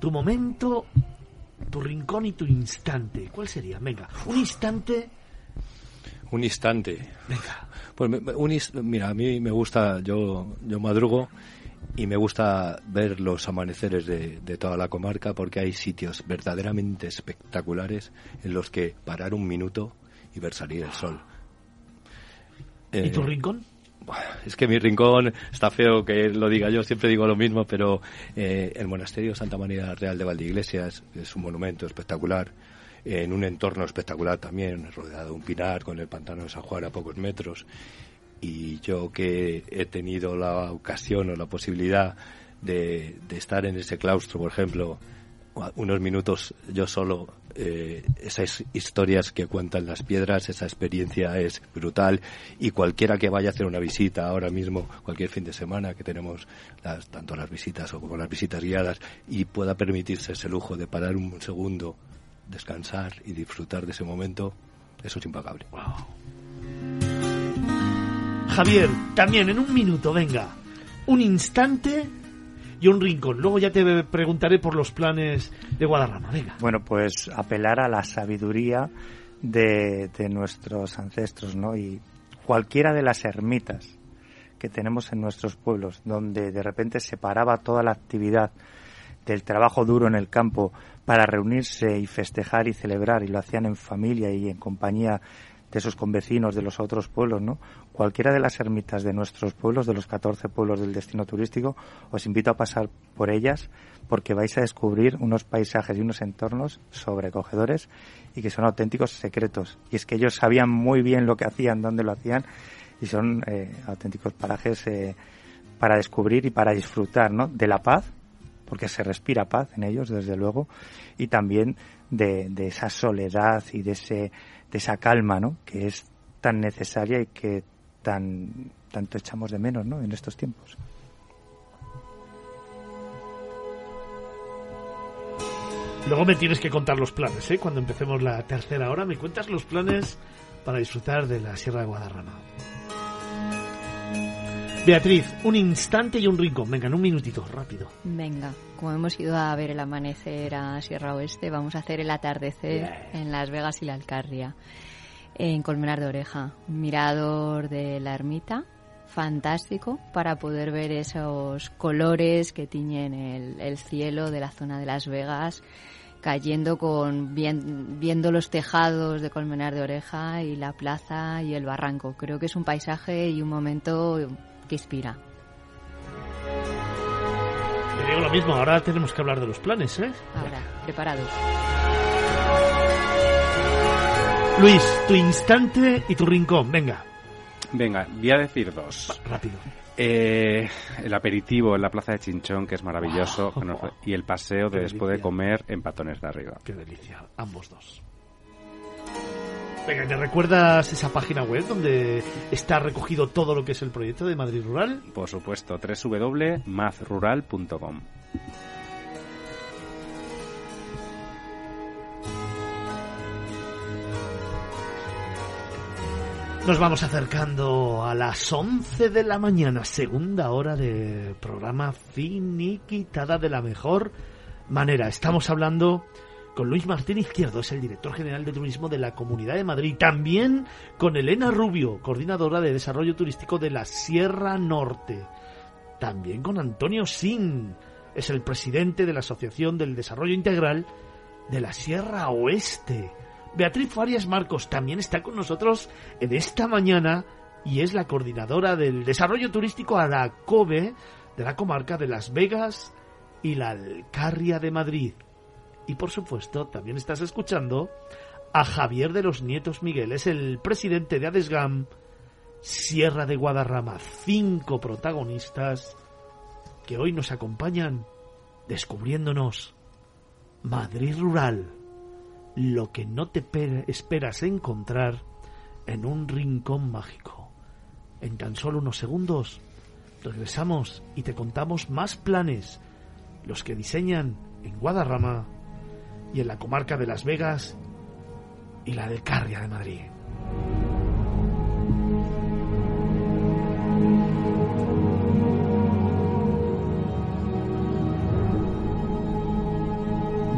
tu momento, tu rincón y tu instante, ¿cuál sería? Venga, un instante. Un instante. Venga. Pues un mira, a mí me gusta, yo, yo madrugo y me gusta ver los amaneceres de, de toda la comarca porque hay sitios verdaderamente espectaculares en los que parar un minuto y ver salir el sol. ¿Y Eh, tu rincón? Es que mi rincón está feo que lo diga yo, siempre digo lo mismo, pero eh, el monasterio Santa María Real de Valdeiglesias es un monumento espectacular, en un entorno espectacular también, rodeado de un pinar con el pantano de San Juan a pocos metros. Y yo que he tenido la ocasión o la posibilidad de, de estar en ese claustro, por ejemplo, unos minutos yo solo, eh, esas historias que cuentan las piedras, esa experiencia es brutal y cualquiera que vaya a hacer una visita ahora mismo, cualquier fin de semana que tenemos las, tanto las visitas o como las visitas guiadas y pueda permitirse ese lujo de parar un segundo, descansar y disfrutar de ese momento, eso es impagable. Javier, también en un minuto, venga. Un instante y un rincón. Luego ya te preguntaré por los planes de Guadarrama. Venga. Bueno, pues apelar a la sabiduría de, de nuestros ancestros, ¿no? Y cualquiera de las ermitas que tenemos en nuestros pueblos, donde de repente se paraba toda la actividad del trabajo duro en el campo para reunirse y festejar y celebrar, y lo hacían en familia y en compañía de sus convecinos de los otros pueblos, ¿no? Cualquiera de las ermitas de nuestros pueblos, de los 14 pueblos del destino turístico, os invito a pasar por ellas porque vais a descubrir unos paisajes y unos entornos sobrecogedores y que son auténticos secretos. Y es que ellos sabían muy bien lo que hacían, dónde lo hacían y son eh, auténticos parajes eh, para descubrir y para disfrutar, ¿no? De la paz, porque se respira paz en ellos, desde luego, y también de, de esa soledad y de ese de esa calma, ¿no? Que es tan necesaria y que tan tanto echamos de menos, ¿no? En estos tiempos. Luego me tienes que contar los planes, ¿eh? Cuando empecemos la tercera hora, me cuentas los planes para disfrutar de la Sierra de Guadarrama. Beatriz, un instante y un rincón. Venga, en un minutito, rápido. Venga, como hemos ido a ver el amanecer a Sierra Oeste, vamos a hacer el atardecer en Las Vegas y la Alcarria, en Colmenar de Oreja. Un mirador de la ermita, fantástico para poder ver esos colores que tiñen el, el cielo de la zona de Las Vegas cayendo con viendo los tejados de Colmenar de Oreja y la plaza y el barranco. Creo que es un paisaje y un momento que inspira. Te digo lo mismo, ahora tenemos que hablar de los planes, ¿eh? Ahora, preparados. Luis, tu instante y tu rincón, venga. Venga, voy a decir dos. rápido. Eh, el aperitivo en la plaza de Chinchón, que es maravilloso, y el paseo de después de comer en Patones de Arriba. Qué delicia, ambos dos. Venga, ¿te recuerdas esa página web donde está recogido todo lo que es el proyecto de Madrid Rural? Por supuesto, www.mazrural.com. Nos vamos acercando a las 11 de la mañana, segunda hora de programa finiquitada de la mejor manera. Estamos hablando con Luis Martín Izquierdo, es el director general de turismo de la Comunidad de Madrid. También con Elena Rubio, coordinadora de desarrollo turístico de la Sierra Norte. También con Antonio Sin, es el presidente de la Asociación del Desarrollo Integral de la Sierra Oeste. Beatriz Farias Marcos también está con nosotros en esta mañana y es la coordinadora del desarrollo turístico a la COBE de la comarca de Las Vegas y la Alcarria de Madrid. Y por supuesto, también estás escuchando a Javier de los Nietos Miguel, es el presidente de Adesgam, Sierra de Guadarrama. Cinco protagonistas que hoy nos acompañan descubriéndonos Madrid Rural lo que no te esperas encontrar en un rincón mágico. En tan solo unos segundos regresamos y te contamos más planes, los que diseñan en Guadarrama y en la comarca de Las Vegas y la del Carria de Madrid.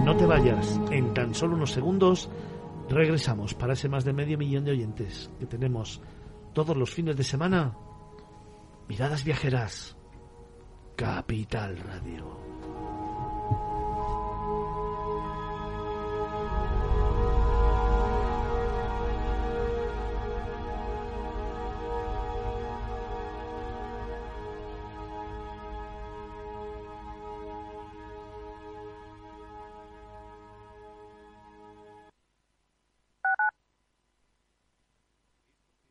No te vayas, en tan solo unos segundos regresamos para ese más de medio millón de oyentes que tenemos todos los fines de semana. Miradas viajeras, Capital Radio.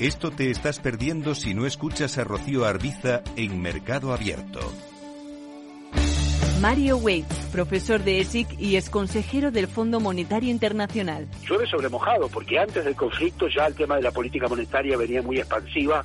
Esto te estás perdiendo si no escuchas a Arbiza en Mercado Abierto. Mario Waits, profesor de ESIC y ex consejero del Fondo Monetario Internacional. Llueve sobre mojado, porque antes del conflicto ya el tema de la política monetaria venía muy expansiva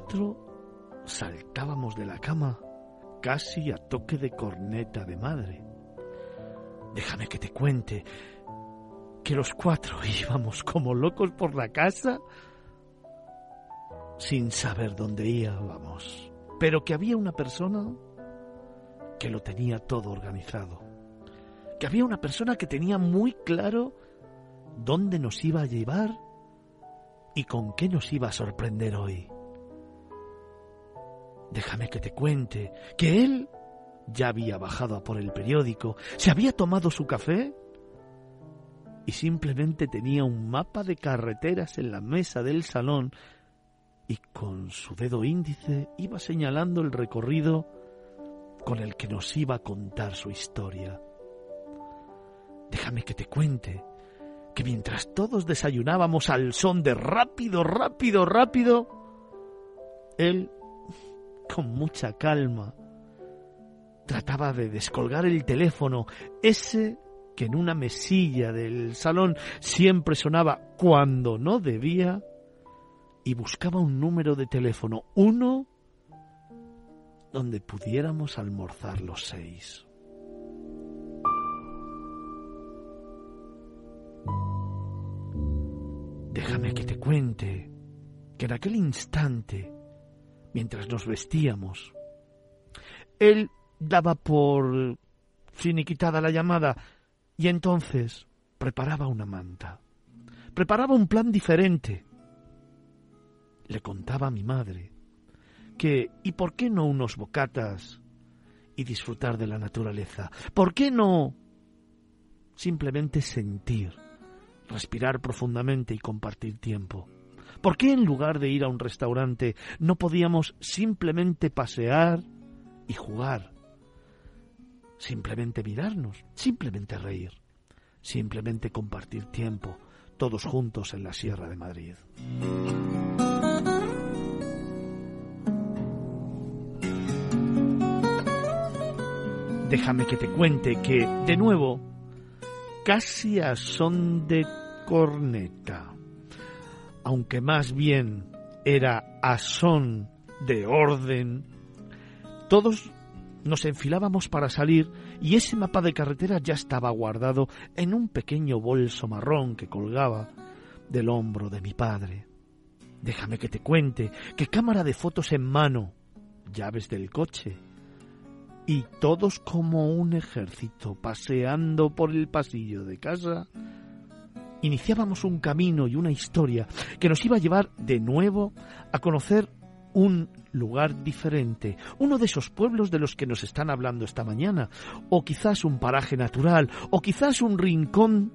Cuatro saltábamos de la cama casi a toque de corneta de madre. Déjame que te cuente que los cuatro íbamos como locos por la casa sin saber dónde íbamos, pero que había una persona que lo tenía todo organizado, que había una persona que tenía muy claro dónde nos iba a llevar y con qué nos iba a sorprender hoy. Déjame que te cuente que él ya había bajado a por el periódico, se había tomado su café y simplemente tenía un mapa de carreteras en la mesa del salón y con su dedo índice iba señalando el recorrido con el que nos iba a contar su historia. Déjame que te cuente que mientras todos desayunábamos al son de rápido, rápido, rápido, él, con mucha calma, trataba de descolgar el teléfono, ese que en una mesilla del salón siempre sonaba cuando no debía, y buscaba un número de teléfono, uno donde pudiéramos almorzar los seis. Déjame que te cuente que en aquel instante, mientras nos vestíamos, él daba por finiquitada la llamada y entonces preparaba una manta. Preparaba un plan diferente. Le contaba a mi madre que, ¿y por qué no unos bocatas y disfrutar de la naturaleza? ¿Por qué no simplemente sentir, respirar profundamente y compartir tiempo? ¿Por qué en lugar de ir a un restaurante no podíamos simplemente pasear y jugar? Simplemente mirarnos, simplemente reír, simplemente compartir tiempo, todos juntos en la Sierra de Madrid. Déjame que te cuente que, de nuevo, casi a son de corneta, aunque más bien era a son de orden, todos nos enfilábamos para salir y ese mapa de carretera ya estaba guardado en un pequeño bolso marrón que colgaba del hombro de mi padre. Déjame que te cuente que cámara de fotos en mano, llaves del coche, y todos como un ejército paseando por el pasillo de casa, iniciábamos un camino y una historia que nos iba a llevar de nuevo a conocer un lugar diferente, uno de esos pueblos de los que nos están hablando esta mañana, o quizás un paraje natural, o quizás un rincón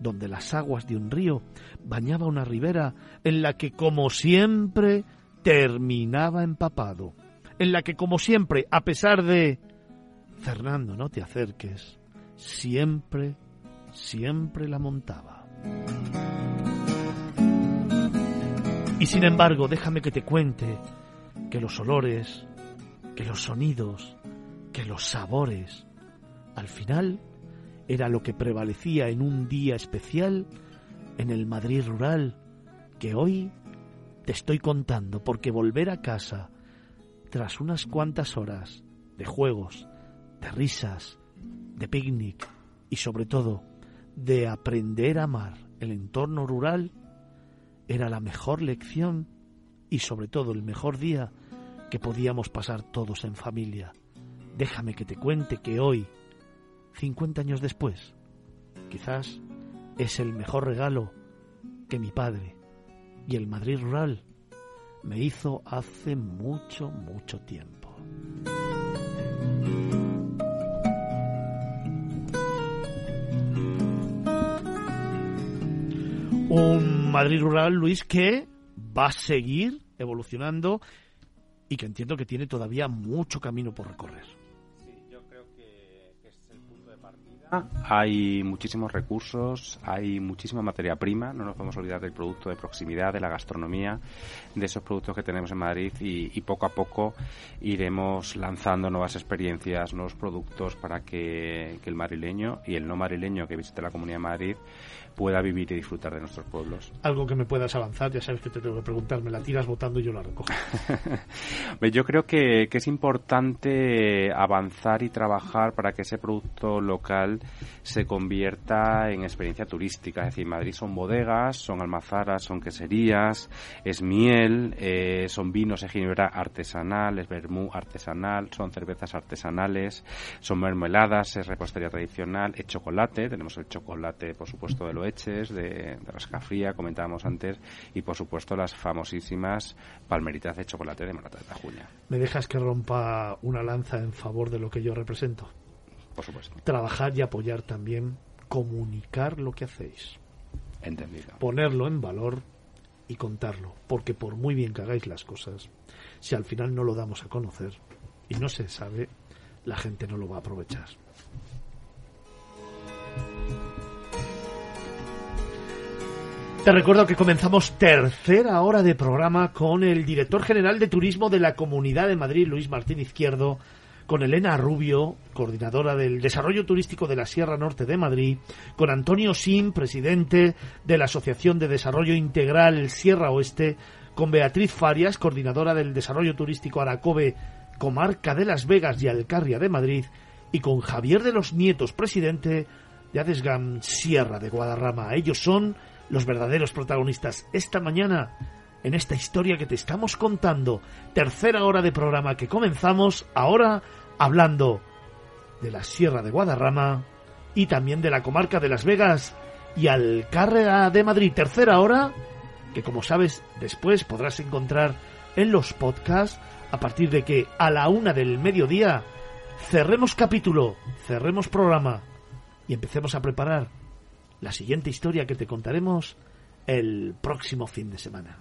donde las aguas de un río bañaba una ribera en la que como siempre terminaba empapado en la que, como siempre, a pesar de... Fernando, no te acerques, siempre, siempre la montaba. Y sin embargo, déjame que te cuente que los olores, que los sonidos, que los sabores, al final era lo que prevalecía en un día especial en el Madrid rural que hoy te estoy contando, porque volver a casa tras unas cuantas horas de juegos, de risas, de picnic y sobre todo de aprender a amar el entorno rural, era la mejor lección y sobre todo el mejor día que podíamos pasar todos en familia. Déjame que te cuente que hoy, 50 años después, quizás es el mejor regalo que mi padre y el Madrid rural me hizo hace mucho, mucho tiempo. Un Madrid rural, Luis, que va a seguir evolucionando y que entiendo que tiene todavía mucho camino por recorrer. Hay muchísimos recursos, hay muchísima materia prima, no nos podemos olvidar del producto de proximidad, de la gastronomía, de esos productos que tenemos en Madrid y, poco a poco iremos lanzando nuevas experiencias, nuevos productos para que, que el madrileño y el no madrileño que visite la Comunidad de Madrid pueda vivir y disfrutar de nuestros pueblos. Algo que me puedas avanzar, ya sabes que te tengo que preguntar, me la tiras votando y yo la recojo. yo creo que, que, es importante avanzar y trabajar para que ese producto local se convierta en experiencia turística. Es decir, Madrid son bodegas, son almazaras, son queserías, es miel, eh, son vinos de ginebra artesanal, es vermú artesanal, son cervezas artesanales, son mermeladas, es repostería tradicional, es chocolate, tenemos el chocolate, por supuesto, de lo de, de rasca fría, comentábamos antes, y por supuesto las famosísimas palmeritas de chocolate de Morata de Tajuña. ¿Me dejas que rompa una lanza en favor de lo que yo represento? Por supuesto. Trabajar y apoyar también, comunicar lo que hacéis. Entendido. Ponerlo en valor y contarlo, porque por muy bien que hagáis las cosas, si al final no lo damos a conocer y no se sabe, la gente no lo va a aprovechar. Te recuerdo que comenzamos tercera hora de programa con el director general de turismo de la Comunidad de Madrid, Luis Martín Izquierdo, con Elena Rubio, coordinadora del desarrollo turístico de la Sierra Norte de Madrid, con Antonio Sim, presidente de la Asociación de Desarrollo Integral Sierra Oeste, con Beatriz Farias, coordinadora del desarrollo turístico Aracobe, comarca de Las Vegas y Alcarria de Madrid, y con Javier de los Nietos, presidente de Adesgam Sierra de Guadarrama. Ellos son los verdaderos protagonistas esta mañana en esta historia que te estamos contando. Tercera hora de programa que comenzamos ahora hablando de la Sierra de Guadarrama y también de la comarca de Las Vegas y Alcárrega de Madrid. Tercera hora que como sabes después podrás encontrar en los podcasts a partir de que a la una del mediodía cerremos capítulo, cerremos programa y empecemos a preparar la siguiente historia que te contaremos el próximo fin de semana.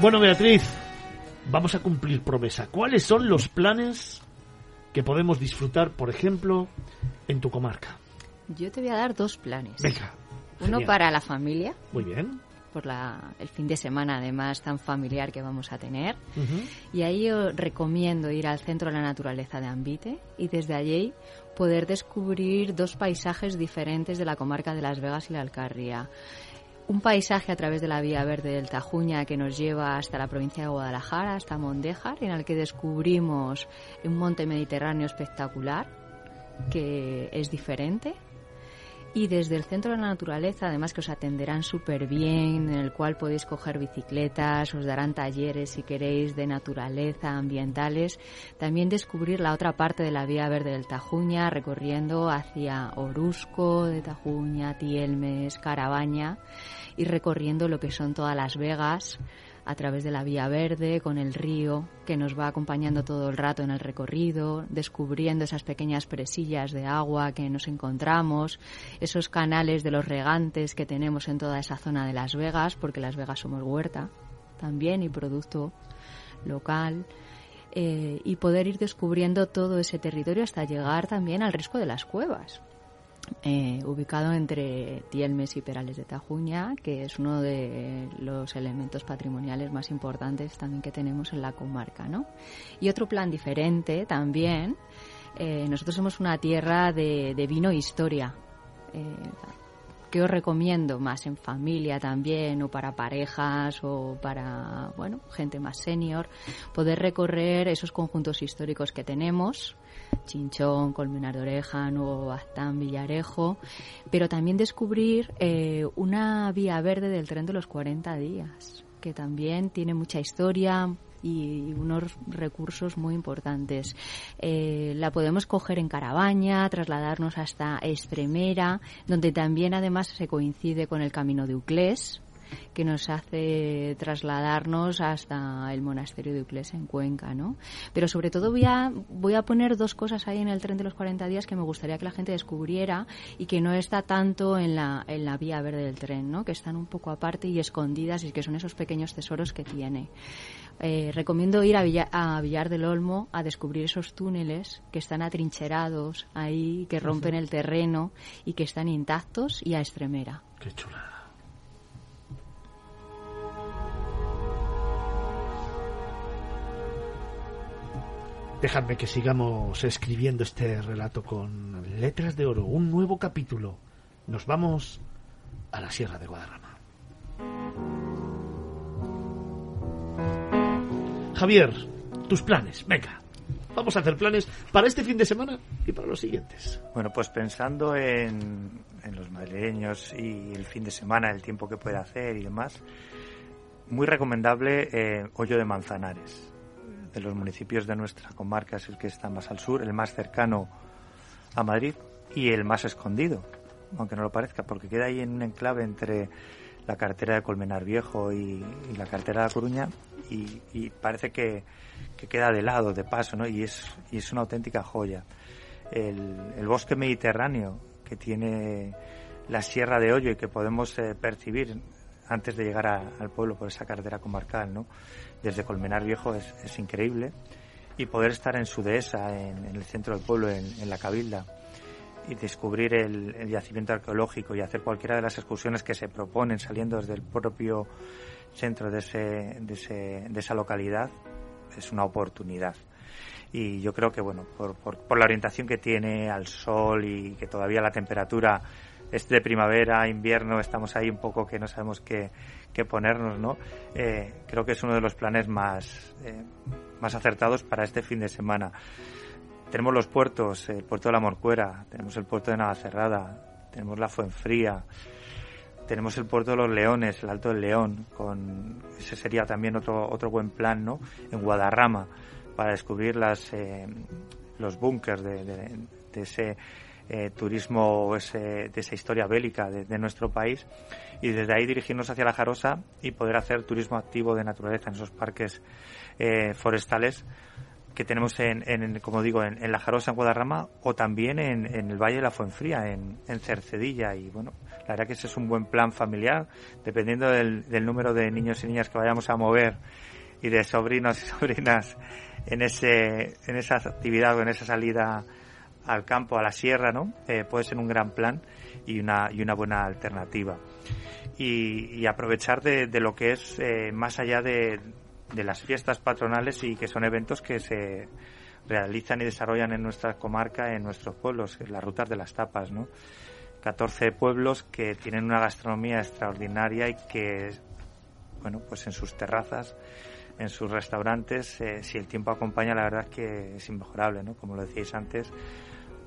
Bueno, Beatriz, vamos a cumplir promesa. ¿Cuáles son los planes que podemos disfrutar, por ejemplo, en tu comarca? Yo te voy a dar dos planes. Venga. Uno para la familia. Muy bien por la, el fin de semana además tan familiar que vamos a tener. Y ahí os recomiendo ir al Centro de la Naturaleza de Ambite y desde allí poder descubrir dos paisajes diferentes de la comarca de Las Vegas y la Alcarria. Un paisaje a través de la vía verde del Tajuña que nos lleva hasta la provincia de Guadalajara, hasta Mondejar, en el que descubrimos un monte mediterráneo espectacular que es diferente, y desde el Centro de la Naturaleza, además que os atenderán súper bien, en el cual podéis coger bicicletas, os darán talleres si queréis de naturaleza, ambientales, también descubrir la otra parte de la vía verde del Tajuña, recorriendo hacia Orusco de Tajuña, Tielmes, Carabaña y recorriendo lo que son todas las Vegas, a través de la vía verde, con el río que nos va acompañando todo el rato en el recorrido, descubriendo esas pequeñas presillas de agua que nos encontramos, esos canales de los regantes que tenemos en toda esa zona de Las Vegas, porque Las Vegas somos huerta también y producto local. Eh, y poder ir descubriendo todo ese territorio hasta llegar también al risco de las cuevas, eh, ubicado entre Tielmes y Perales de Tajuña, que es uno de los elementos patrimoniales más importantes también que tenemos en la comarca, ¿no? Y otro plan diferente también, eh, nosotros somos una tierra de, vino e historia. Eh, que os recomiendo más en familia también o para parejas o para bueno gente más senior poder recorrer esos conjuntos históricos que tenemos Chinchón, Colmenar de Oreja, Nuevo Bastán, Villarejo, pero también descubrir eh, una vía verde del tren de los 40 días, que también tiene mucha historia, y unos recursos muy importantes. Eh, la podemos coger en Carabaña, trasladarnos hasta Estremera, donde también además se coincide con el camino de Uclés, que nos hace trasladarnos hasta el monasterio de Uclés en Cuenca, ¿no? Pero sobre todo voy a, voy a poner dos cosas ahí en el tren de los 40 días que me gustaría que la gente descubriera y que no está tanto en la, en la vía verde del tren, ¿no? Que están un poco aparte y escondidas y que son esos pequeños tesoros que tiene. Eh, recomiendo ir a, a, Villar del Olmo a descubrir esos túneles que están atrincherados ahí, que rompen el terreno y que están intactos y a Estremera. Qué chulada. Dejadme que sigamos escribiendo este relato con letras de oro, un nuevo capítulo. Nos vamos a la Sierra de Guadarrama. Javier, tus planes, venga. Vamos a hacer planes para este fin de semana y para los siguientes. Bueno, pues pensando en, los madrileños y el fin de semana, el tiempo que puede hacer y demás, muy recomendable eh, Hoyo de Manzanares de los municipios de nuestra comarca es el que está más al sur, el más cercano a Madrid y el más escondido, aunque no lo parezca, porque queda ahí en un enclave entre la cartera de Colmenar Viejo y, la cartera de La Coruña y, parece que, queda de lado, de paso, ¿no? Y es, y es una auténtica joya. El, bosque mediterráneo que tiene la Sierra de Hoyo y que podemos eh, percibir antes de llegar al pueblo por esa carretera comarcal, ¿no? desde Colmenar Viejo es, increíble y poder estar en su dehesa, en, el centro del pueblo, en, la Cabilda, y descubrir el, yacimiento arqueológico y hacer cualquiera de las excursiones que se proponen saliendo desde el propio centro de, ese, de, esa localidad es una oportunidad. Y yo creo que, bueno, por, por la orientación que tiene al sol y que todavía la temperatura es de primavera, invierno, estamos ahí un poco que no sabemos qué, qué ponernos, ¿no? Eh, creo que es uno de los planes más, eh, más acertados para este fin de semana. Tenemos los puertos, el puerto de la Morcuera, tenemos el puerto de Navacerrada, tenemos la Fuenfría, tenemos el puerto de los Leones, el Alto del León, con ese sería también otro otro buen plan, ¿no? En Guadarrama para descubrir las eh, los búnkers de, de ese eh, turismo ese, de esa historia bélica de, nuestro país y desde ahí dirigirnos hacia la Jarosa y poder hacer turismo activo de naturaleza en esos parques eh, forestales que tenemos en, como digo, en, la Jarosa, en Guadarrama, o también en, el Valle de la Fuenfría, en, Cercedilla. Y bueno, la verdad que ese es un buen plan familiar, dependiendo del, del, número de niños y niñas que vayamos a mover y de sobrinos y sobrinas en, ese, en esa actividad o en esa salida al campo, a la sierra, ¿no? Eh, puede ser un gran plan y una, y una buena alternativa. Y, aprovechar de, lo que es eh, más allá de, de, las fiestas patronales y que son eventos que se realizan y desarrollan en nuestra comarca, en nuestros pueblos, las rutas de las tapas, ¿no? 14 pueblos que tienen una gastronomía extraordinaria y que, bueno, pues en sus terrazas, en sus restaurantes, eh, si el tiempo acompaña, la verdad es que es inmejorable, ¿no? Como lo decíais antes,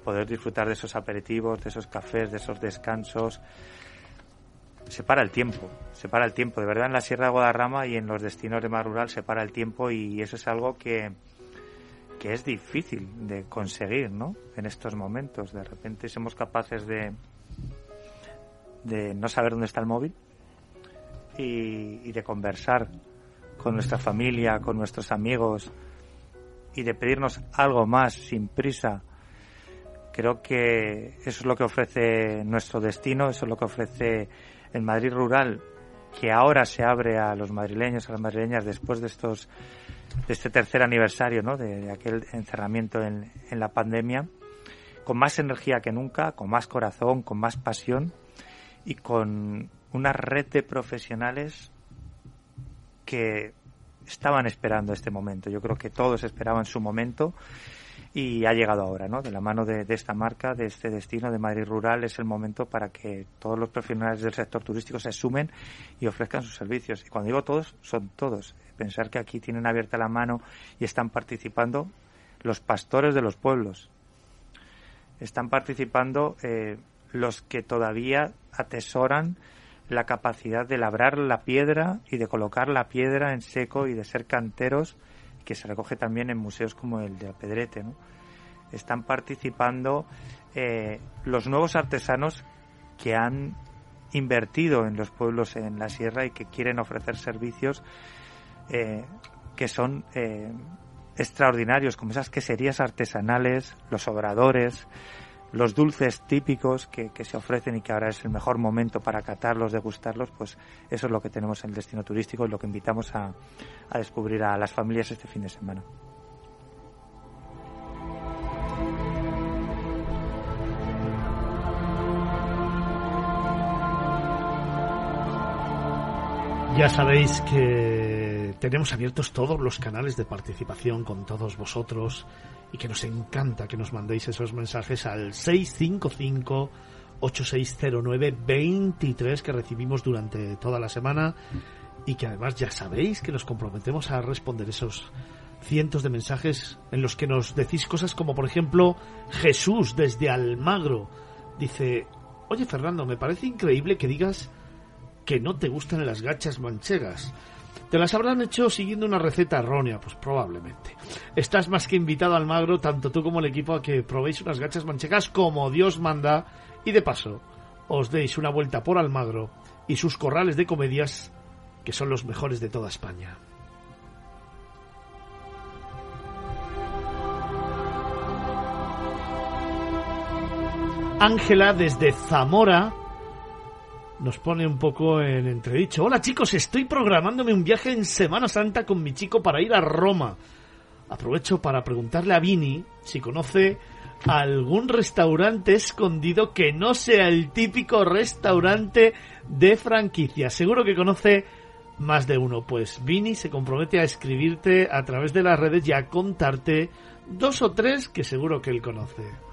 poder disfrutar de esos aperitivos, de esos cafés, de esos descansos. Se para el tiempo, se para el tiempo. De verdad, en la Sierra de Guadarrama y en los destinos de más rural se para el tiempo y eso es algo que, que es difícil de conseguir, ¿no? En estos momentos. De repente somos capaces de, de no saber dónde está el móvil y de conversar con nuestra familia, con nuestros amigos y de pedirnos algo más sin prisa Creo que eso es lo que ofrece nuestro destino, eso es lo que ofrece el Madrid rural, que ahora se abre a los madrileños, a las madrileñas después de estos de este tercer aniversario, ¿no? de, aquel encerramiento en, en la pandemia, con más energía que nunca, con más corazón, con más pasión y con una red de profesionales que estaban esperando este momento. Yo creo que todos esperaban su momento y ha llegado ahora, ¿no? De la mano de, esta marca, de este destino de Madrid Rural, es el momento para que todos los profesionales del sector turístico se sumen y ofrezcan sus servicios. Y cuando digo todos, son todos. Pensar que aquí tienen abierta la mano y están participando los pastores de los pueblos. Están participando eh, los que todavía atesoran la capacidad de labrar la piedra y de colocar la piedra en seco y de ser canteros, que se recoge también en museos como el de Pedrete. ¿no? Están participando eh, los nuevos artesanos que han invertido en los pueblos en la sierra y que quieren ofrecer servicios eh, que son eh, extraordinarios, como esas queserías artesanales, los obradores, los dulces típicos que, se ofrecen y que ahora es el mejor momento para catarlos, degustarlos, pues eso es lo que tenemos en el destino turístico y lo que invitamos a, a descubrir a las familias este fin de semana. Ya sabéis que tenemos abiertos todos los canales de participación con todos vosotros y que nos encanta que nos mandéis esos mensajes al 655 8609 23 que recibimos durante toda la semana y que además ya sabéis que nos comprometemos a responder esos cientos de mensajes en los que nos decís cosas como por ejemplo Jesús desde Almagro dice, oye Fernando, me parece increíble que digas que no te gustan las gachas manchegas. Te las habrán hecho siguiendo una receta errónea, pues probablemente. Estás más que invitado al magro, tanto tú como el equipo, a que probéis unas gachas manchegas como Dios manda y de paso os deis una vuelta por Almagro y sus corrales de comedias, que son los mejores de toda España. Ángela desde Zamora nos pone un poco en entredicho. Hola chicos, estoy programándome un viaje en Semana Santa con mi chico para ir a Roma. Aprovecho para preguntarle a Vini si conoce algún restaurante escondido que no sea el típico restaurante de franquicia. Seguro que conoce más de uno. Pues Vini se compromete a escribirte a través de las redes y a contarte dos o tres que seguro que él conoce.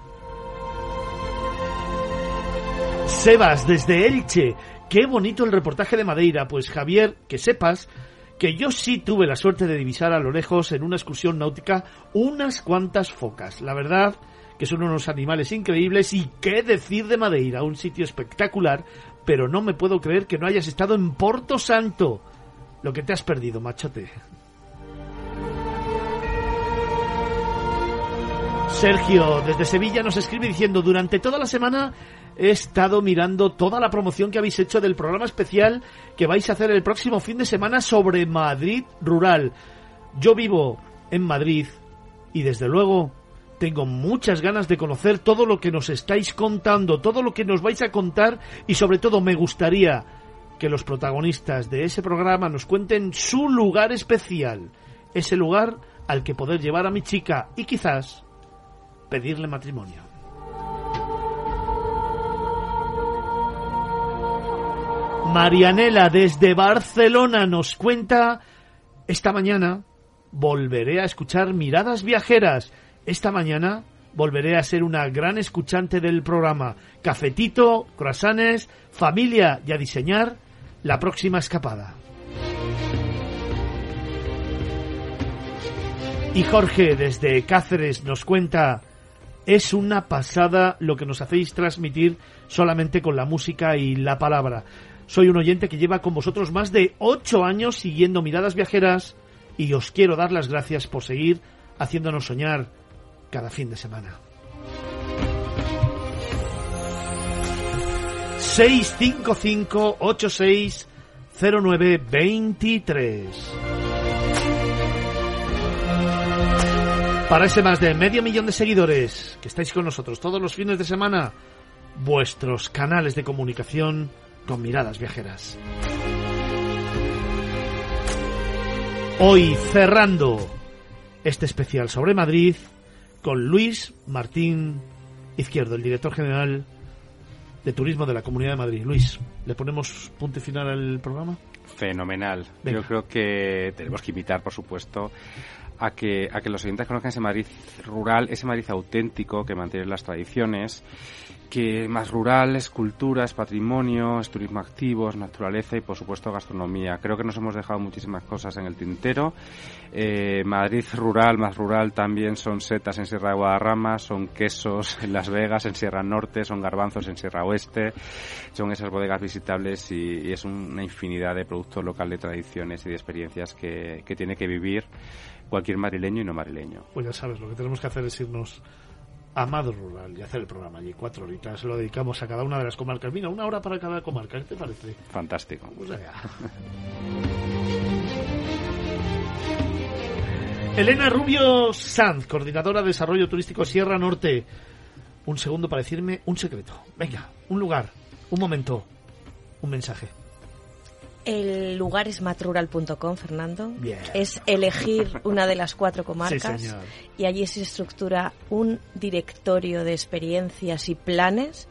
Sebas, desde Elche. Qué bonito el reportaje de Madeira. Pues Javier, que sepas que yo sí tuve la suerte de divisar a lo lejos en una excursión náutica unas cuantas focas. La verdad que son unos animales increíbles y qué decir de Madeira, un sitio espectacular, pero no me puedo creer que no hayas estado en Porto Santo. Lo que te has perdido, machote. Sergio, desde Sevilla, nos escribe diciendo, durante toda la semana he estado mirando toda la promoción que habéis hecho del programa especial que vais a hacer el próximo fin de semana sobre Madrid rural. Yo vivo en Madrid y desde luego tengo muchas ganas de conocer todo lo que nos estáis contando, todo lo que nos vais a contar y sobre todo me gustaría que los protagonistas de ese programa nos cuenten su lugar especial, ese lugar al que poder llevar a mi chica y quizás pedirle matrimonio. Marianela desde Barcelona nos cuenta esta mañana volveré a escuchar miradas viajeras. Esta mañana volveré a ser una gran escuchante del programa. Cafetito, croissants, familia y a diseñar la próxima escapada. Y Jorge desde Cáceres nos cuenta es una pasada lo que nos hacéis transmitir solamente con la música y la palabra. Soy un oyente que lleva con vosotros más de ocho años siguiendo miradas viajeras y os quiero dar las gracias por seguir haciéndonos soñar cada fin de semana. 655 860923 Para ese más de medio millón de seguidores que estáis con nosotros todos los fines de semana, vuestros canales de comunicación con miradas viajeras. Hoy cerrando este especial sobre Madrid con Luis Martín Izquierdo, el director general de Turismo de la Comunidad de Madrid. Luis, ¿le ponemos punto y final al programa? Fenomenal. Yo creo que tenemos que invitar, por supuesto, a que, a que los oyentes conozcan ese Madrid rural, ese Madrid auténtico que mantiene las tradiciones, que más rural es cultura, es patrimonio, es turismo activo, es naturaleza y por supuesto gastronomía. Creo que nos hemos dejado muchísimas cosas en el tintero. Eh, Madrid rural, más rural también son setas en Sierra de Guadarrama, son quesos en Las Vegas, en Sierra Norte, son garbanzos en Sierra Oeste, son esas bodegas visitables y, y es una infinidad de productos local de tradiciones y de experiencias que, que tiene que vivir cualquier madrileño y no madrileño. Pues ya sabes, lo que tenemos que hacer es irnos a Madrid Rural y hacer el programa allí, cuatro horitas, lo dedicamos a cada una de las comarcas. Mira, una hora para cada comarca, ¿qué te parece? Fantástico. Pues venga. Elena Rubio Sanz, coordinadora de Desarrollo Turístico Sierra Norte. Un segundo para decirme un secreto. Venga, un lugar, un momento, un mensaje. El lugar es matrural.com, Fernando. Bien. Es elegir una de las cuatro comarcas Sí, señor. y allí se estructura un directorio de experiencias y planes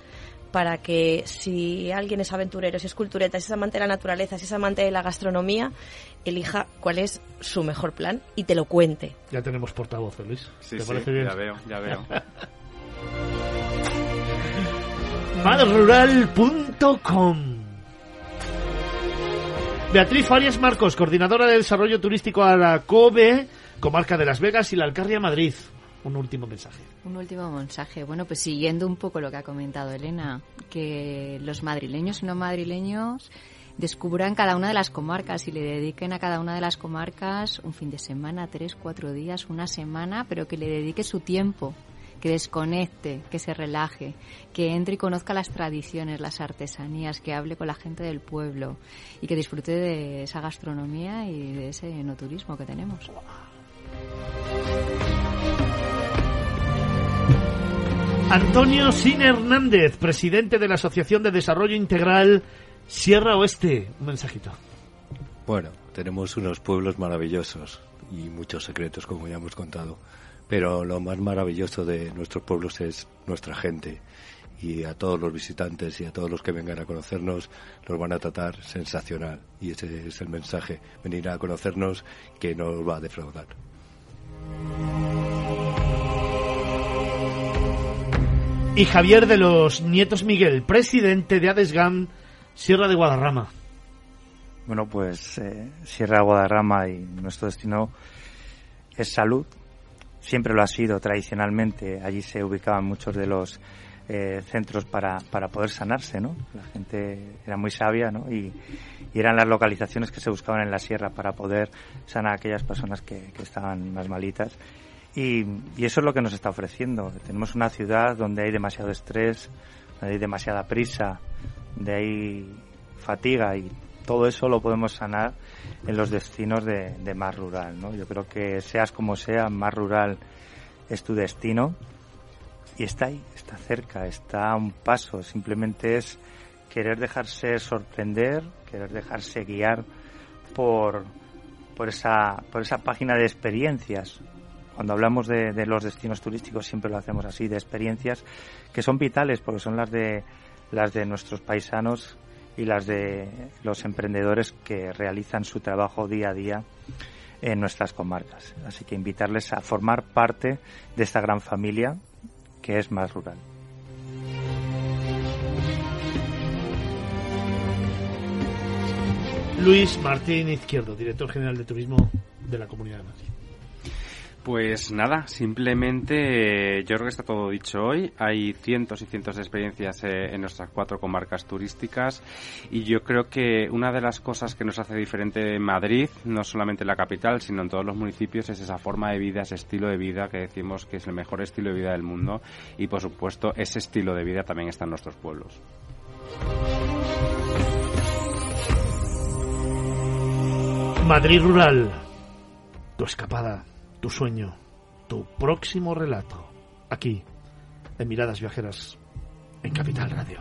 para que si alguien es aventurero, si es cultureta, si es amante de la naturaleza, si es amante de la gastronomía, elija cuál es su mejor plan y te lo cuente. Ya tenemos portavoz, ¿eh, Luis. Sí, ¿Te sí, parece bien? ya veo, ya veo. madrural.com Beatriz Farias Marcos, coordinadora de desarrollo turístico a la COBE, comarca de Las Vegas y la Alcarria Madrid. Un último mensaje. Un último mensaje. Bueno, pues siguiendo un poco lo que ha comentado Elena, que los madrileños y no madrileños descubran cada una de las comarcas y le dediquen a cada una de las comarcas un fin de semana, tres, cuatro días, una semana, pero que le dedique su tiempo, que desconecte, que se relaje, que entre y conozca las tradiciones, las artesanías, que hable con la gente del pueblo y que disfrute de esa gastronomía y de ese enoturismo que tenemos. Antonio Sin Hernández, presidente de la Asociación de Desarrollo Integral Sierra Oeste. Un mensajito. Bueno, tenemos unos pueblos maravillosos y muchos secretos, como ya hemos contado. Pero lo más maravilloso de nuestros pueblos es nuestra gente. Y a todos los visitantes y a todos los que vengan a conocernos los van a tratar sensacional. Y ese es el mensaje. Venir a conocernos que no os va a defraudar. Y Javier de los Nietos Miguel, presidente de Adesgam Sierra de Guadarrama. Bueno, pues eh, Sierra de Guadarrama y nuestro destino es salud. Siempre lo ha sido tradicionalmente. Allí se ubicaban muchos de los eh, centros para, para poder sanarse, ¿no? La gente era muy sabia, ¿no? Y, eran las localizaciones que se buscaban en la sierra para poder sanar a aquellas personas que, que estaban más malitas. Y, y eso es lo que nos está ofreciendo. Tenemos una ciudad donde hay demasiado estrés, donde hay demasiada prisa, donde hay fatiga y todo eso lo podemos sanar en los destinos de, más rural. ¿no? Yo creo que seas como sea, más rural es tu destino y está ahí, está cerca, está a un paso. Simplemente es querer dejarse sorprender, querer dejarse guiar por, por, esa, por esa página de experiencias. Cuando hablamos de, de los destinos turísticos siempre lo hacemos así, de experiencias que son vitales porque son las de, las de nuestros paisanos y las de los emprendedores que realizan su trabajo día a día en nuestras comarcas. Así que invitarles a formar parte de esta gran familia que es más rural. Luis Martín Izquierdo, director general de Turismo de la Comunidad de Madrid. Pues nada, simplemente eh, yo creo que está todo dicho hoy. Hay cientos y cientos de experiencias eh, en nuestras cuatro comarcas turísticas y yo creo que una de las cosas que nos hace diferente en Madrid, no solamente en la capital, sino en todos los municipios, es esa forma de vida, ese estilo de vida que decimos que es el mejor estilo de vida del mundo y por supuesto ese estilo de vida también está en nuestros pueblos. Madrid Rural, tu escapada, tu sueño, tu próximo relato, aquí, en Miradas Viajeras, en Capital Radio.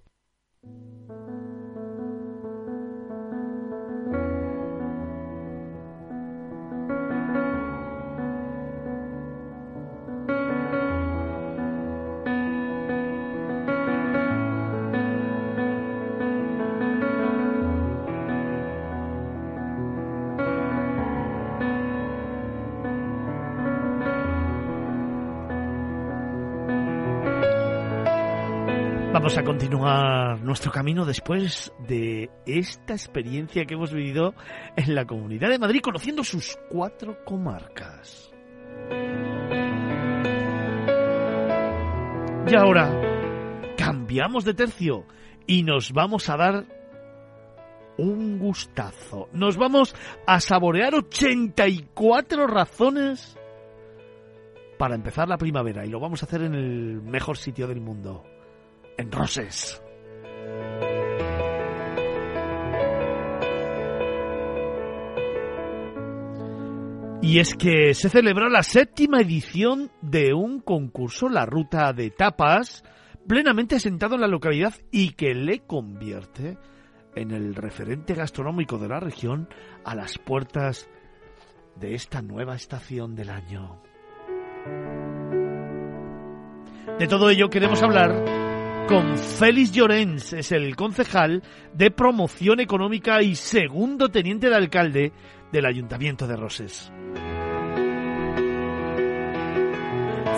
Vamos a continuar nuestro camino después de esta experiencia que hemos vivido en la Comunidad de Madrid, conociendo sus cuatro comarcas. Y ahora cambiamos de tercio y nos vamos a dar un gustazo. Nos vamos a saborear 84 razones para empezar la primavera y lo vamos a hacer en el mejor sitio del mundo en Roses. Y es que se celebra la séptima edición de un concurso, la ruta de tapas, plenamente asentado en la localidad y que le convierte en el referente gastronómico de la región a las puertas de esta nueva estación del año. De todo ello queremos hablar con Félix Llorens, es el concejal de promoción económica y segundo teniente de alcalde del Ayuntamiento de Roses.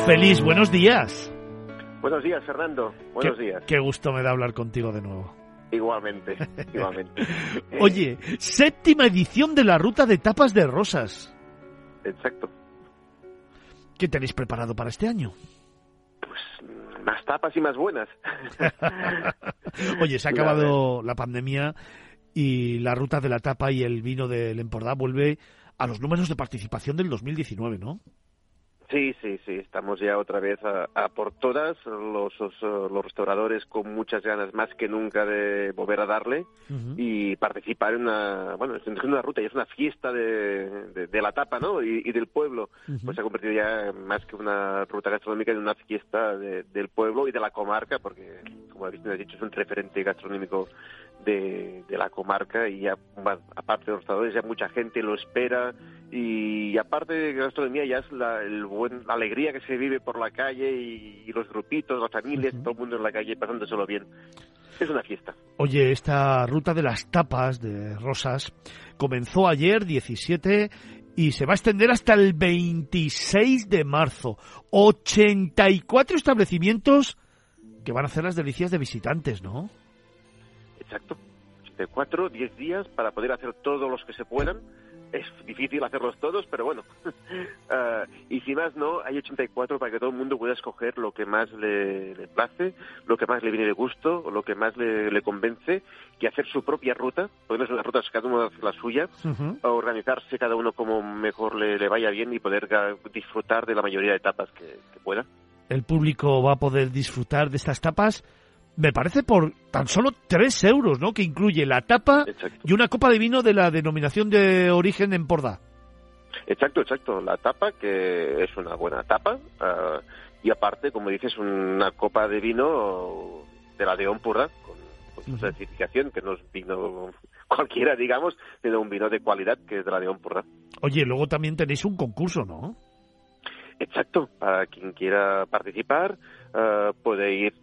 Félix, buenos días. Buenos días, Fernando. Buenos días. Qué gusto me da hablar contigo de nuevo. Igualmente, igualmente. Oye, séptima edición de la ruta de tapas de rosas. Exacto. ¿Qué tenéis preparado para este año? Más tapas y más buenas. Oye, se ha acabado la pandemia y la ruta de la tapa y el vino del Empordà vuelve a los números de participación del 2019, ¿no? Sí, sí, sí, estamos ya otra vez a, por todas, los, los, restauradores con muchas ganas más que nunca de volver a darle y participar en una, bueno, es una ruta y es una fiesta de, de, la tapa, ¿no? Y, del pueblo, pues se ha convertido ya más que una ruta gastronómica en una fiesta del pueblo y de la comarca, porque, como has dicho, es un referente gastronómico de, la comarca y ya, aparte de los restauradores, ya mucha gente lo espera y, aparte de gastronomía ya es la, el buen, la alegría que se vive por la calle y, los grupitos, las familias, todo el mundo en la calle pasándoselo bien. Es una fiesta. Oye, esta ruta de las tapas de Rosas comenzó ayer 17 y se va a extender hasta el 26 de marzo. 84 establecimientos que van a hacer las delicias de visitantes, ¿no? Exacto. De cuatro, diez días para poder hacer todos los que se puedan. Es difícil hacerlos todos, pero bueno. Ah, y si más no, hay 84 para que todo el mundo pueda escoger lo que más le, place, lo que más le viene de gusto, lo que más le, convence, y hacer su propia ruta. Hacer las rutas cada uno hace la suya, organizarse cada uno como mejor le, vaya bien y poder disfrutar de la mayoría de etapas que, que pueda. El público va a poder disfrutar de estas tapas me parece por tan solo 3 euros, ¿no? Que incluye la tapa y una copa de vino de la denominación de origen en Porda. Exacto, exacto. La tapa, que es una buena tapa, ah, y aparte, como dices, una copa de vino de la de Empordà, con, su certificación, que no es vino cualquiera, digamos, sino un vino de cualidad que es de la de Empordà. Oye, luego también tenéis un concurso, ¿no? Exacto, para quien quiera participar eh, puede ir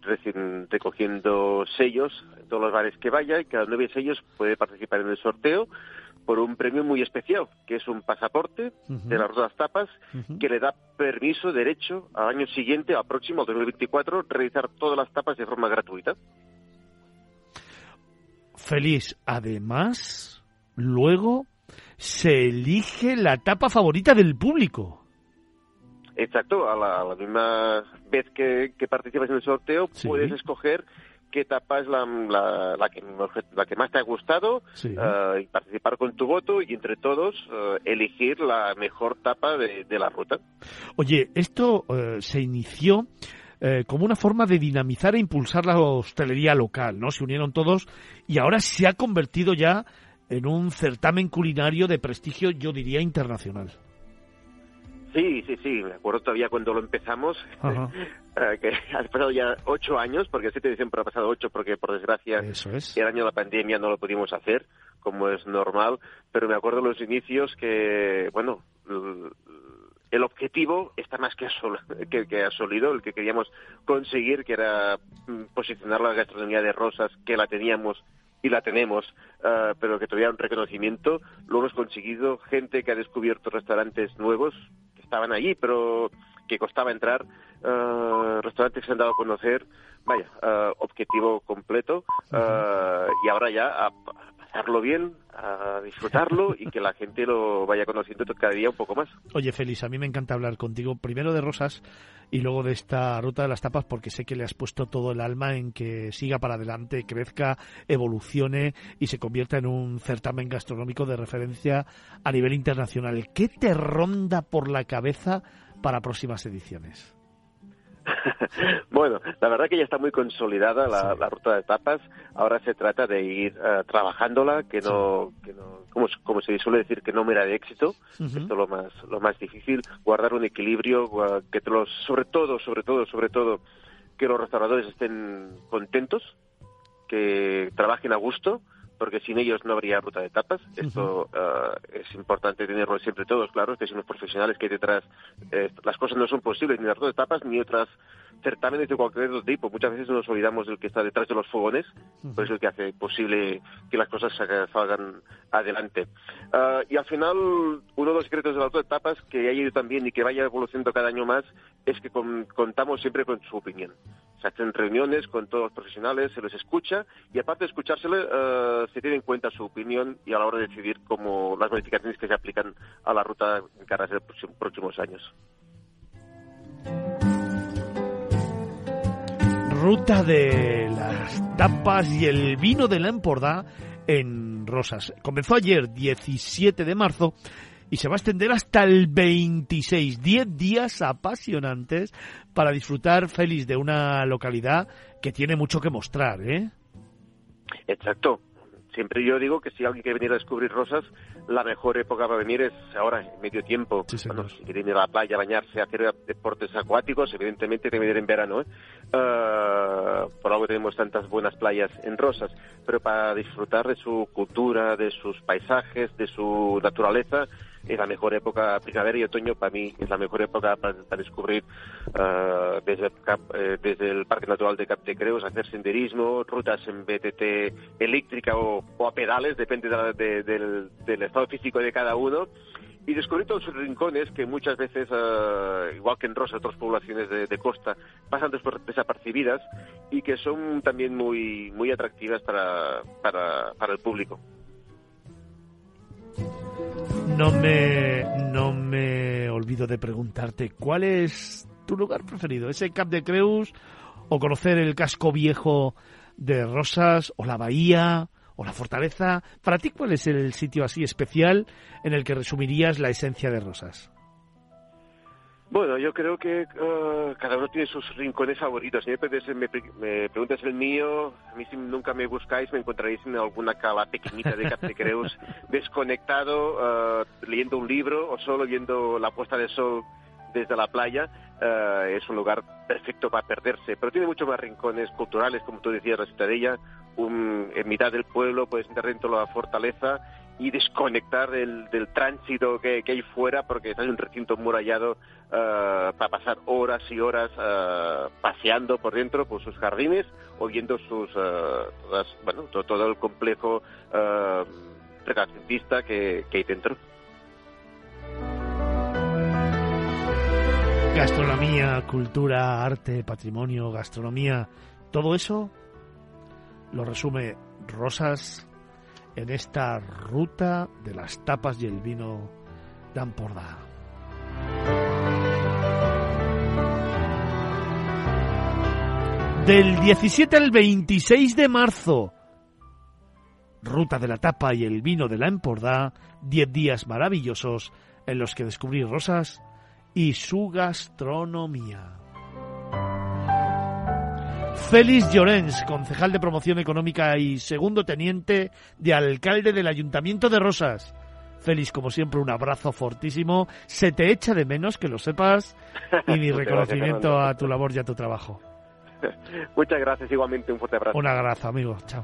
recogiendo sellos en todos los bares que vaya y cada nueve sellos puede participar en el sorteo por un premio muy especial, que es un pasaporte de las dos tapas que le da permiso, derecho, al año siguiente, al próximo, al 2024, realizar todas las tapas de forma gratuita. Feliz. Además, luego se elige la tapa favorita del público. Exacto, a la, misma vez que, participas en el sorteo, puedes escoger qué etapa es la, la, que, la que más te ha gustado eh, y participar con tu voto y entre todos eh, elegir la mejor tapa de, la ruta. Oye, esto eh, se inició como una forma de dinamizar e impulsar la hostelería local, ¿no? Se unieron todos y ahora se ha convertido ya en un certamen culinario de prestigio, yo diría, internacional. Sí, sí, sí, me acuerdo todavía cuando lo empezamos, eh, que ha pasado ya ocho años, porque el 7 de diciembre ha pasado ocho, porque por desgracia el año de la pandemia no lo pudimos hacer, como es normal, pero me acuerdo los inicios que, bueno, el objetivo está más que, que, que asolido, el que queríamos conseguir, que era mm, posicionar la gastronomía de Rosas, que la teníamos y la tenemos, eh, pero que todavía un reconocimiento, lo hemos conseguido, gente que ha descubierto restaurantes nuevos, estaban allí, pero que costaba entrar, uh, restaurantes que se han dado a conocer, vaya, uh, objetivo completo, uh, y ahora ya a, a, pasarlo bien, a disfrutarlo y que la gente lo vaya conociendo cada día un poco más. Oye, Félix, a mí me encanta hablar contigo, primero de Rosas y luego de esta ruta de las tapas, porque sé que le has puesto todo el alma en que siga para adelante, crezca, evolucione y se convierta en un certamen gastronómico de referencia a nivel internacional. ¿Qué te ronda por la cabeza para próximas ediciones? bueno, la verdad que ya está muy consolidada la, sí. la ruta de tapas. Ahora se trata de ir uh, trabajándola, que no, sí. que no como, como, se suele decir, que no mera de éxito. Uh -huh. Esto es lo más, lo más difícil. Guardar un equilibrio, que los, sobre todo, sobre todo, sobre todo, que los restauradores estén contentos, que trabajen a gusto porque sin ellos no habría ruta de tapas. Esto uh es importante tenerlo siempre todos claros, que si los profesionales que hay detrás, eh, las cosas no son posibles, ni las rutas de tapas, ni otras certámenes de cualquier otro tipo. Muchas veces nos olvidamos del que está detrás de los fogones, pues es el que hace posible que las cosas salgan adelante. Uh, y al final, uno de los secretos de la ruta de tapas, que haya ido también y que vaya evolucionando cada año más, es que con, contamos siempre con su opinión. Se hacen reuniones con todos los profesionales, se les escucha y aparte de escuchársele, uh, se tiene en cuenta su opinión y a la hora de decidir cómo las modificaciones que se aplican a la ruta en caras de los próximos años. Ruta de las tapas y el vino de la Empordà en Rosas. Comenzó ayer, 17 de marzo, y se va a extender hasta el 26. 10 días apasionantes para disfrutar feliz de una localidad que tiene mucho que mostrar, ¿eh? Exacto. Siempre yo digo que si alguien quiere venir a descubrir Rosas, la mejor época para venir es ahora, en medio tiempo. Sí, bueno, si quiere ir a la playa, bañarse, hacer deportes acuáticos, evidentemente tiene que venir en verano. ¿eh? Uh, por algo tenemos tantas buenas playas en Rosas. Pero para disfrutar de su cultura, de sus paisajes, de su naturaleza, es la mejor época, primavera y otoño para mí es la mejor época para, para descubrir uh, desde, eh, desde, el Parque Natural de Cap Creus, hacer senderismo, rutas en BTT eléctrica o, a pedales, depende de, de, del, estado físico de cada uno. Y descubrir todos sus rincones que muchas veces, uh, igual que en Rosa, otras poblaciones de, de costa, pasan desapercibidas y que son también muy, muy atractivas para, para, para el público. No me, no me olvido de preguntarte cuál es tu lugar preferido, ese Cap de Creus o conocer el casco viejo de Rosas o la bahía o la fortaleza. Para ti, ¿cuál es el sitio así especial en el que resumirías la esencia de Rosas? Bueno, yo creo que uh, cada uno tiene sus rincones favoritos. Si me, me, preguntas el mío, a mí si nunca me buscáis me encontraréis en alguna cala pequeñita de Captecreus, desconectado, uh, leyendo un libro o solo viendo la puesta de sol desde la playa. Uh, es un lugar perfecto para perderse, pero tiene muchos más rincones culturales, como tú decías, la ciudadella, un, en mitad del pueblo puedes entrar dentro de la fortaleza y desconectar del, del tránsito que, que, hay fuera porque está en un recinto murallado uh, para pasar horas y horas uh, paseando por dentro por sus jardines o viendo sus uh, todas, bueno todo, todo, el complejo renacentista que, que hay dentro. Gastronomía, cultura, arte, patrimonio, gastronomía, todo eso lo resume Rosas en esta ruta de las tapas y el vino de Ampordà. Del 17 al 26 de marzo, ruta de la tapa y el vino de la Empordà, 10 días maravillosos en los que descubrí Rosas y su gastronomía. Félix Llorens, concejal de promoción económica y segundo teniente de alcalde del Ayuntamiento de Rosas. Félix, como siempre, un abrazo fortísimo. Se te echa de menos, que lo sepas, y mi reconocimiento a tu labor y a tu trabajo. Muchas gracias, igualmente un fuerte abrazo. Un abrazo, amigo. Chao.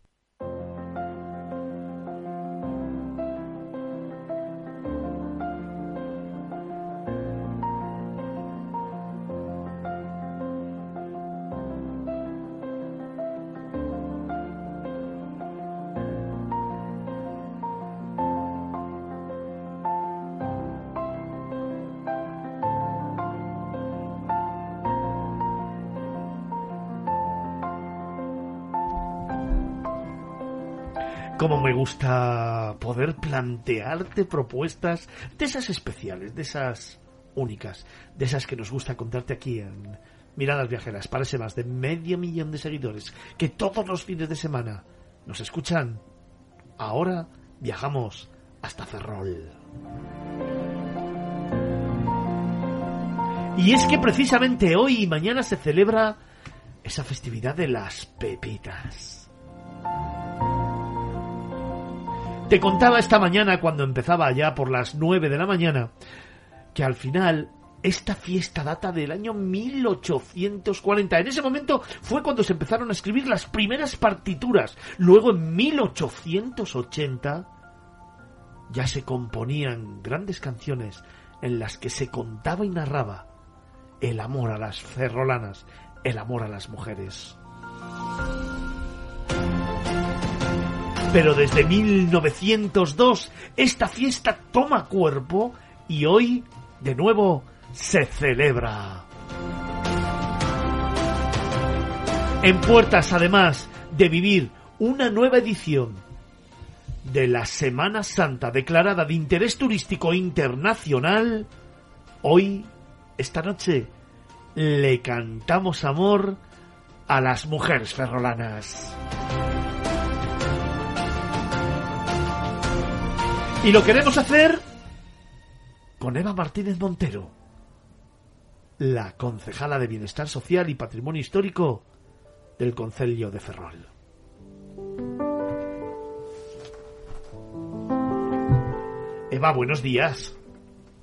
Gusta poder plantearte propuestas de esas especiales, de esas únicas, de esas que nos gusta contarte aquí en Miradas Viajeras. Parece más de medio millón de seguidores que todos los fines de semana nos escuchan. Ahora viajamos hasta Ferrol. Y es que precisamente hoy y mañana se celebra esa festividad de las pepitas. Te contaba esta mañana, cuando empezaba ya por las 9 de la mañana, que al final esta fiesta data del año 1840. En ese momento fue cuando se empezaron a escribir las primeras partituras. Luego en 1880 ya se componían grandes canciones en las que se contaba y narraba el amor a las ferrolanas, el amor a las mujeres. Pero desde 1902 esta fiesta toma cuerpo y hoy de nuevo se celebra. En puertas, además de vivir una nueva edición de la Semana Santa declarada de interés turístico internacional, hoy, esta noche, le cantamos amor a las mujeres ferrolanas. Y lo queremos hacer con Eva Martínez Montero, la concejala de Bienestar Social y Patrimonio Histórico del Concelio de Ferrol. Eva, buenos días.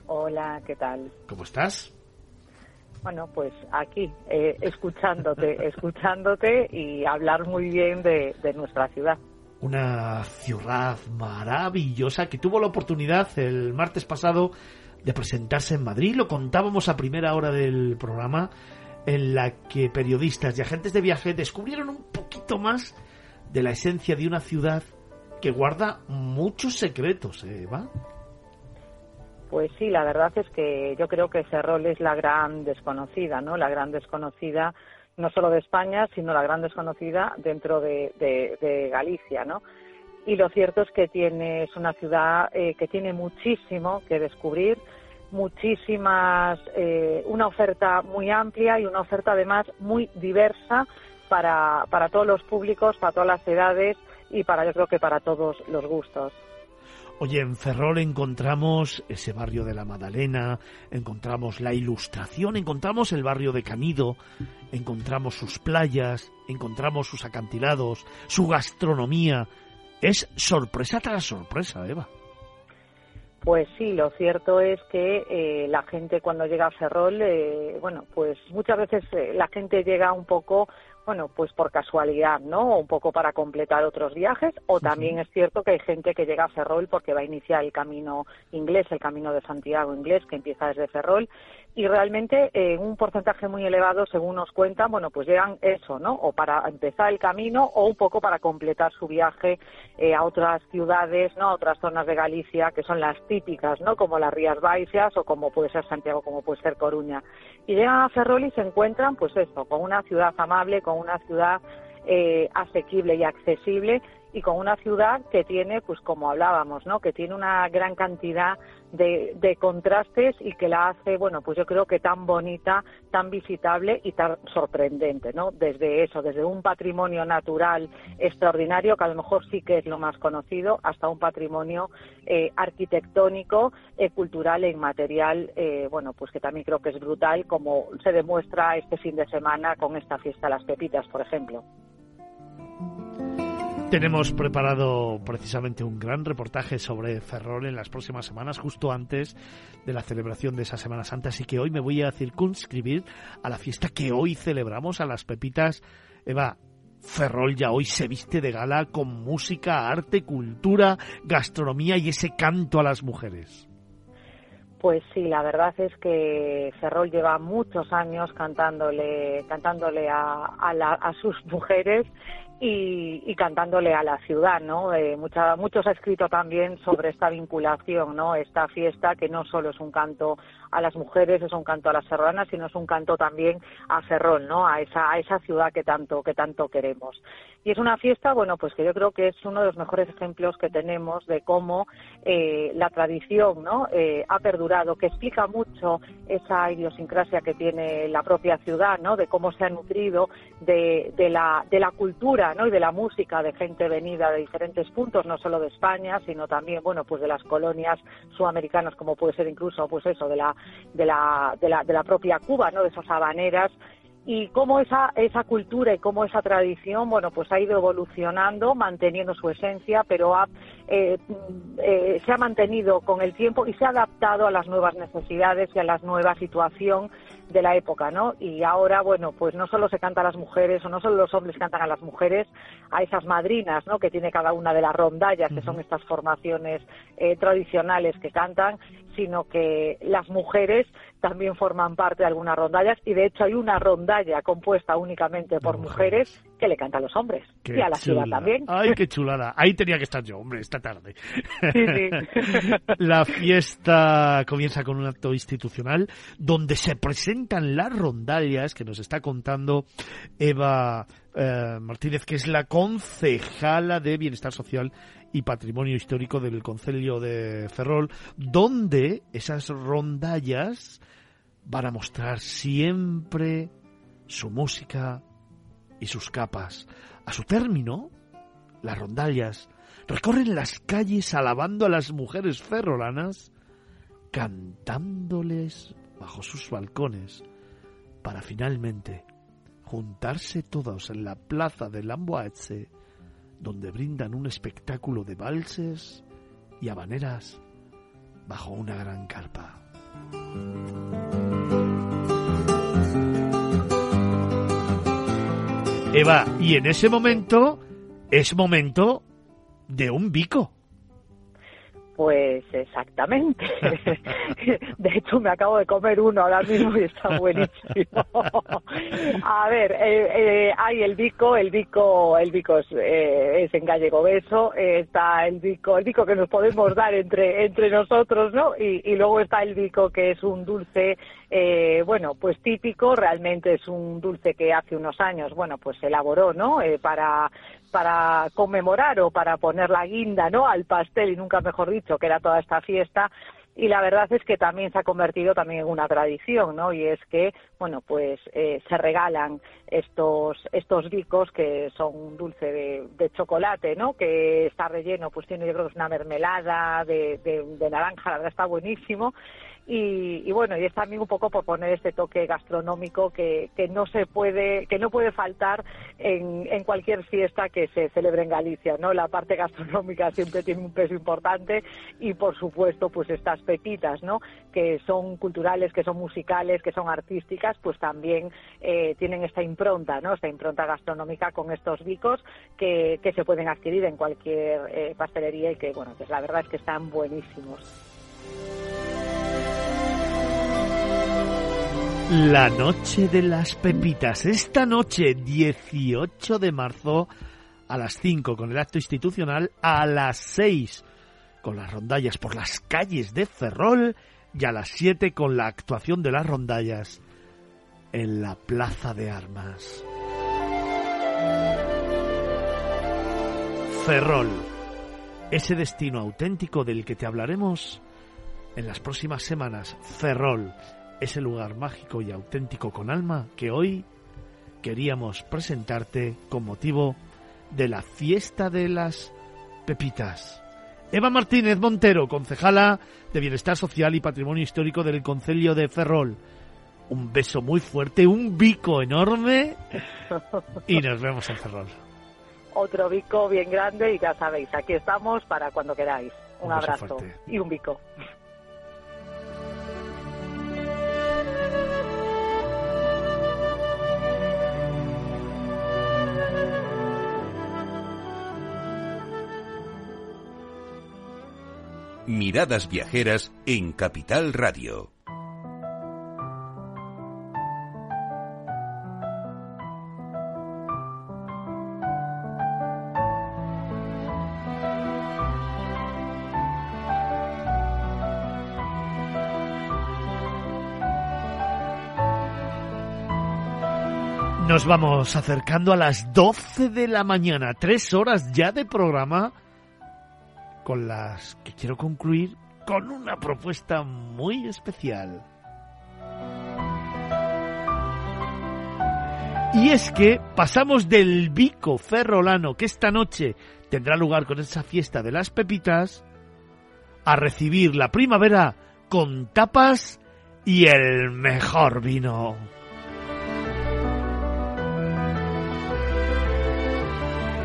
Hola, ¿qué tal? ¿Cómo estás? Bueno, pues aquí, eh, escuchándote, escuchándote y hablar muy bien de, de nuestra ciudad una ciudad maravillosa que tuvo la oportunidad el martes pasado de presentarse en Madrid. Lo contábamos a primera hora del programa en la que periodistas y agentes de viaje descubrieron un poquito más de la esencia de una ciudad que guarda muchos secretos, ¿eh, Pues sí, la verdad es que yo creo que ese es la gran desconocida, ¿no? La gran desconocida no solo de España, sino la gran desconocida dentro de, Galicia, ¿no? Y lo cierto es que tiene, es una ciudad eh, que tiene muchísimo que descubrir, muchísimas, eh, una oferta muy amplia y una oferta además muy diversa para, para todos los públicos, para todas las edades y para yo creo que para todos los gustos. Oye, en Ferrol encontramos ese barrio de la Madalena, encontramos la Ilustración, encontramos el barrio de Canido, encontramos sus playas, encontramos sus acantilados, su gastronomía. Es sorpresa tras sorpresa, Eva. Pues sí, lo cierto es que eh, la gente cuando llega a Ferrol, eh, bueno, pues muchas veces eh, la gente llega un poco bueno, pues por casualidad, ¿no? Un poco para completar otros viajes, o también es cierto que hay gente que llega a Ferrol porque va a iniciar el camino inglés, el camino de Santiago inglés, que empieza desde Ferrol, y realmente en eh, un porcentaje muy elevado, según nos cuentan, bueno, pues llegan eso, ¿no? O para empezar el camino o un poco para completar su viaje eh, a otras ciudades, ¿no? A otras zonas de Galicia que son las típicas, ¿no? Como las Rías Baixas o como puede ser Santiago, como puede ser Coruña. Y llegan a Ferrol y se encuentran, pues eso, con una ciudad amable, con una ciudad eh, asequible y accesible y con una ciudad que tiene, pues como hablábamos, ¿no? Que tiene una gran cantidad de, de, contrastes y que la hace, bueno, pues yo creo que tan bonita, tan visitable y tan sorprendente, ¿no? Desde eso, desde un patrimonio natural extraordinario, que a lo mejor sí que es lo más conocido, hasta un patrimonio eh, arquitectónico, eh, cultural e inmaterial, eh, bueno, pues que también creo que es brutal, como se demuestra este fin de semana con esta fiesta Las Pepitas, por ejemplo. Tenemos preparado precisamente un gran reportaje sobre Ferrol en las próximas semanas, justo antes de la celebración de esa Semana Santa. Así que hoy me voy a circunscribir a la fiesta que hoy celebramos, a las Pepitas. Eva, Ferrol ya hoy se viste de gala con música, arte, cultura, gastronomía y ese canto a las mujeres. Pues sí, la verdad es que Ferrol lleva muchos años cantándole, cantándole a, a sus mujeres y, cantándole a la ciudad, ¿no? Eh, mucha, muchos ha escrito también sobre esta vinculación, ¿no? Esta fiesta que no solo es un canto a las mujeres, es un canto a las serranas, sino es un canto también a Ferrol, ¿no? A esa, a esa ciudad que tanto, que tanto queremos. Y es una fiesta, bueno, pues que yo creo que es uno de los mejores ejemplos que tenemos de cómo eh, la tradición, ¿no? Eh, ha perdurado, que explica mucho esa idiosincrasia que tiene la propia ciudad, ¿no? De cómo se ha nutrido de, de la, de la cultura, ¿no? Y de la música de gente venida de diferentes puntos, no solo de España, sino también, bueno, pues de las colonias sudamericanas, como puede ser incluso, pues eso, de la de la, de la, de la propia Cuba, ¿no? de esas habaneras y cómo esa, esa cultura y cómo esa tradición, bueno, pues ha ido evolucionando, manteniendo su esencia, pero ha, eh, eh, se ha mantenido con el tiempo y se ha adaptado a las nuevas necesidades y a la nueva situación de la época, ¿no? Y ahora, bueno, pues no solo se canta a las mujeres o no solo los hombres cantan a las mujeres, a esas madrinas, ¿no? Que tiene cada una de las rondallas, que son estas formaciones eh, tradicionales que cantan, sino que las mujeres también forman parte de algunas rondallas y de hecho hay una rondalla compuesta únicamente por mujeres, que le canta a los hombres y a la ciudad también. Ay, qué chulada. Ahí tenía que estar yo, hombre, esta tarde. la fiesta comienza con un acto institucional donde se presentan las rondallas que nos está contando Eva eh, Martínez, que es la concejala de Bienestar Social y Patrimonio Histórico del Concelio de Ferrol, donde esas rondallas van a mostrar siempre su música y sus capas. A su término, las rondallas recorren las calles alabando a las mujeres ferrolanas, cantándoles bajo sus balcones, para finalmente juntarse todos en la plaza de Lamboaetze donde brindan un espectáculo de valses y habaneras bajo una gran carpa. Eva, y en ese momento es momento de un bico. Pues exactamente. De hecho, me acabo de comer uno ahora mismo y está buenísimo. A ver, eh, eh, hay el bico, el bico, el bico es, eh, en gallego beso, está el bico, el bico que nos podemos dar entre entre nosotros, ¿no? Y, y luego está el bico que es un dulce, bueno, pues típico. Realmente es un dulce que hace unos años, bueno, pues se elaboró, ¿no? para para conmemorar o para poner la guinda no al pastel y nunca mejor dicho que era toda esta fiesta y la verdad es que también se ha convertido también en una tradición, ¿no? Y es que, bueno, pues eh, se regalan estos estos bicos que son un dulce de, chocolate, ¿no? Que está relleno, pues tiene yo creo que es una mermelada de, de naranja, la verdad está buenísimo y, bueno y es también un poco por poner este toque gastronómico que, que no se puede que no puede faltar en, en cualquier fiesta que se celebre en Galicia no la parte gastronómica siempre tiene un peso importante y por supuesto pues estas pepitas no que son culturales que son musicales que son artísticas pues también eh, tienen esta impronta no esta impronta gastronómica con estos bicos que, que se pueden adquirir en cualquier eh, pastelería y que bueno pues la verdad es que están buenísimos La noche de las pepitas. Esta noche, 18 de marzo, a las 5 con el acto institucional, a las 6 con las rondallas por las calles de Ferrol y a las 7 con la actuación de las rondallas en la Plaza de Armas. Ferrol, ese destino auténtico del que te hablaremos en las próximas semanas. Ferrol, ese lugar mágico y auténtico con alma que hoy queríamos presentarte con motivo de la fiesta de las pepitas. Eva Martínez Montero, concejala de Bienestar Social y Patrimonio Histórico del Concelio de Ferrol. Un beso muy fuerte, un bico enorme y nos vemos en Ferrol. Otro bico bien grande y ya sabéis, aquí estamos para cuando queráis. Un, abrazo fuerte. y un bico. Miradas viajeras en Capital Radio. Nos vamos acercando a las 12 de la mañana, tres horas ya de programa, con las que quiero concluir con una propuesta muy especial. Y es que pasamos del bico ferrolano que esta noche tendrá lugar con esa fiesta de las pepitas a recibir la primavera con tapas y el mejor vino.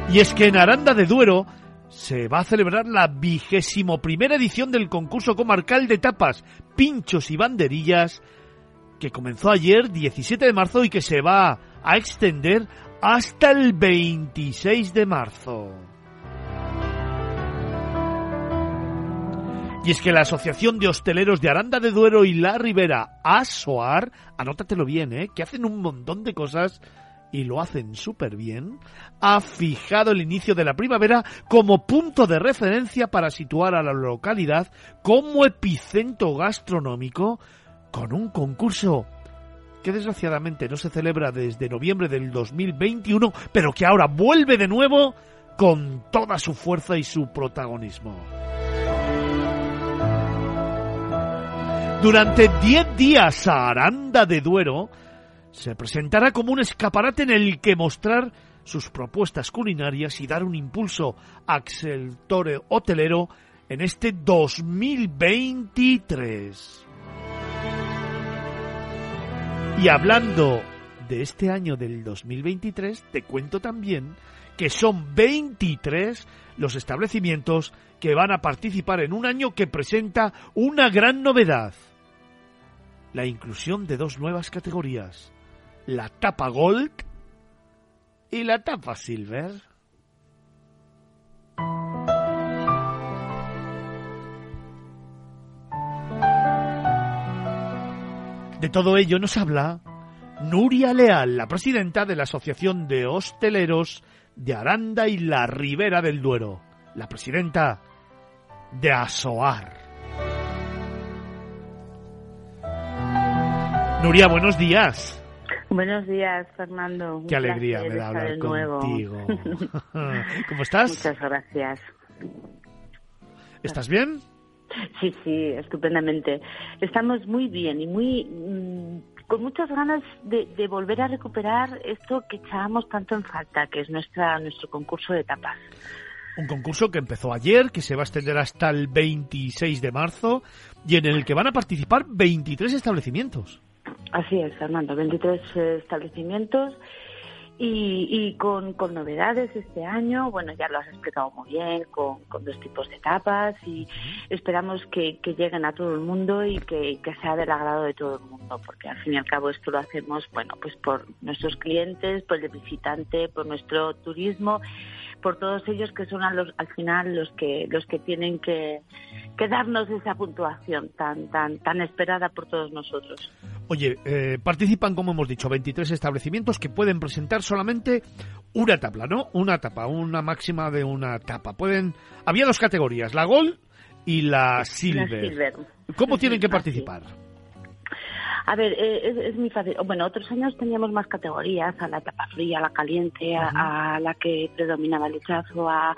Y es que en Aranda de Duero se va a celebrar la vigésimo primera edición del concurso comarcal de tapas, pinchos y banderillas que comenzó ayer 17 de marzo y que se va a extender hasta el 26 de marzo. Y es que la Asociación de Hosteleros de Aranda de Duero y La Ribera, ASOAR, anótatelo bien, ¿eh? que hacen un montón de cosas y lo hacen súper bien, ha fijado el inicio de la primavera como punto de referencia para situar a la localidad como epicentro gastronómico con un concurso que desgraciadamente no se celebra desde noviembre del 2021, pero que ahora vuelve de nuevo con toda su fuerza y su protagonismo. Durante 10 días a Aranda de Duero se presentará como un escaparate en el que mostrar sus propuestas culinarias y dar un impulso al sector hotelero en este 2023. Y hablando de este año del 2023, te cuento también que son 23 los establecimientos que van a participar en un año que presenta una gran novedad. La inclusión de dos nuevas categorías, la tapa Gold y la tapa Silver. De todo ello nos habla Nuria Leal, la presidenta de la Asociación de Hosteleros de Aranda y la Ribera del Duero, la presidenta de ASOAR. Nuria, buenos días. Buenos días, Fernando. Un Qué alegría me da hablar contigo. ¿Cómo estás? Muchas gracias. ¿Estás bien? Sí, sí, estupendamente. Estamos muy bien y muy mm, con muchas ganas de, de volver a recuperar esto que echábamos tanto en falta, que es nuestra nuestro concurso de tapas. Un concurso que empezó ayer, que se va a extender hasta el 26 de marzo y en el que van a participar 23 establecimientos. Así es, Fernando, 23 eh, establecimientos y, y con, con novedades este año. Bueno, ya lo has explicado muy bien, con, con dos tipos de tapas y esperamos que, que lleguen a todo el mundo y que, que sea del agrado de todo el mundo, porque al fin y al cabo esto lo hacemos, bueno, pues por nuestros clientes, por el visitante, por nuestro turismo, por todos ellos que son a los, al final los que los que tienen que, que darnos esa puntuación tan tan tan esperada por todos nosotros. Oye, eh, participan, como hemos dicho, 23 establecimientos que pueden presentar solamente una tapa, ¿no? Una tapa, una máxima de una tapa. Pueden, había dos categorías, la Gold y la Silver. La Silver. ¿Cómo tienen que participar? A ver, eh, es, es muy fácil. Bueno, otros años teníamos más categorías, a la etapa fría, a la caliente, a, a la que predominaba el lechazo, a,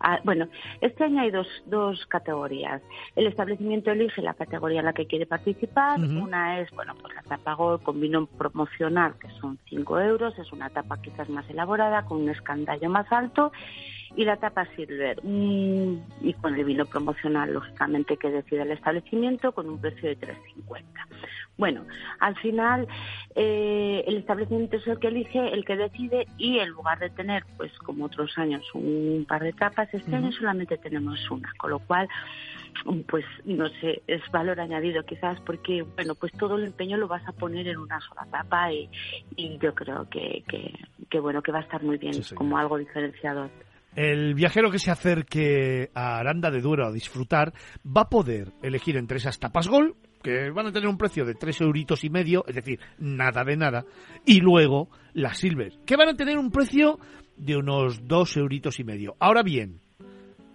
a- Bueno, este año hay dos, dos categorías. El establecimiento elige la categoría en la que quiere participar. Una es, bueno, pues la tapa Gold con vino promocional, que son 5 euros. Es una tapa quizás más elaborada, con un escandallo más alto. Y la tapa Silver, mm, y con el vino promocional, lógicamente, que decide el establecimiento, con un precio de 3,50. Bueno, al final eh, el establecimiento es el que elige, el que decide y en lugar de tener, pues como otros años, un par de tapas, este año solamente tenemos una, con lo cual, pues no sé, es valor añadido quizás porque, bueno, pues todo el empeño lo vas a poner en una sola tapa y, y yo creo que, que, que, bueno, que va a estar muy bien como algo diferenciador. El viajero que se acerque a Aranda de Duero a disfrutar va a poder elegir entre esas tapas Gol, que van a tener un precio de tres euritos y medio, es decir, nada de nada, y luego las Silver, que van a tener un precio de unos dos euritos y medio. Ahora bien,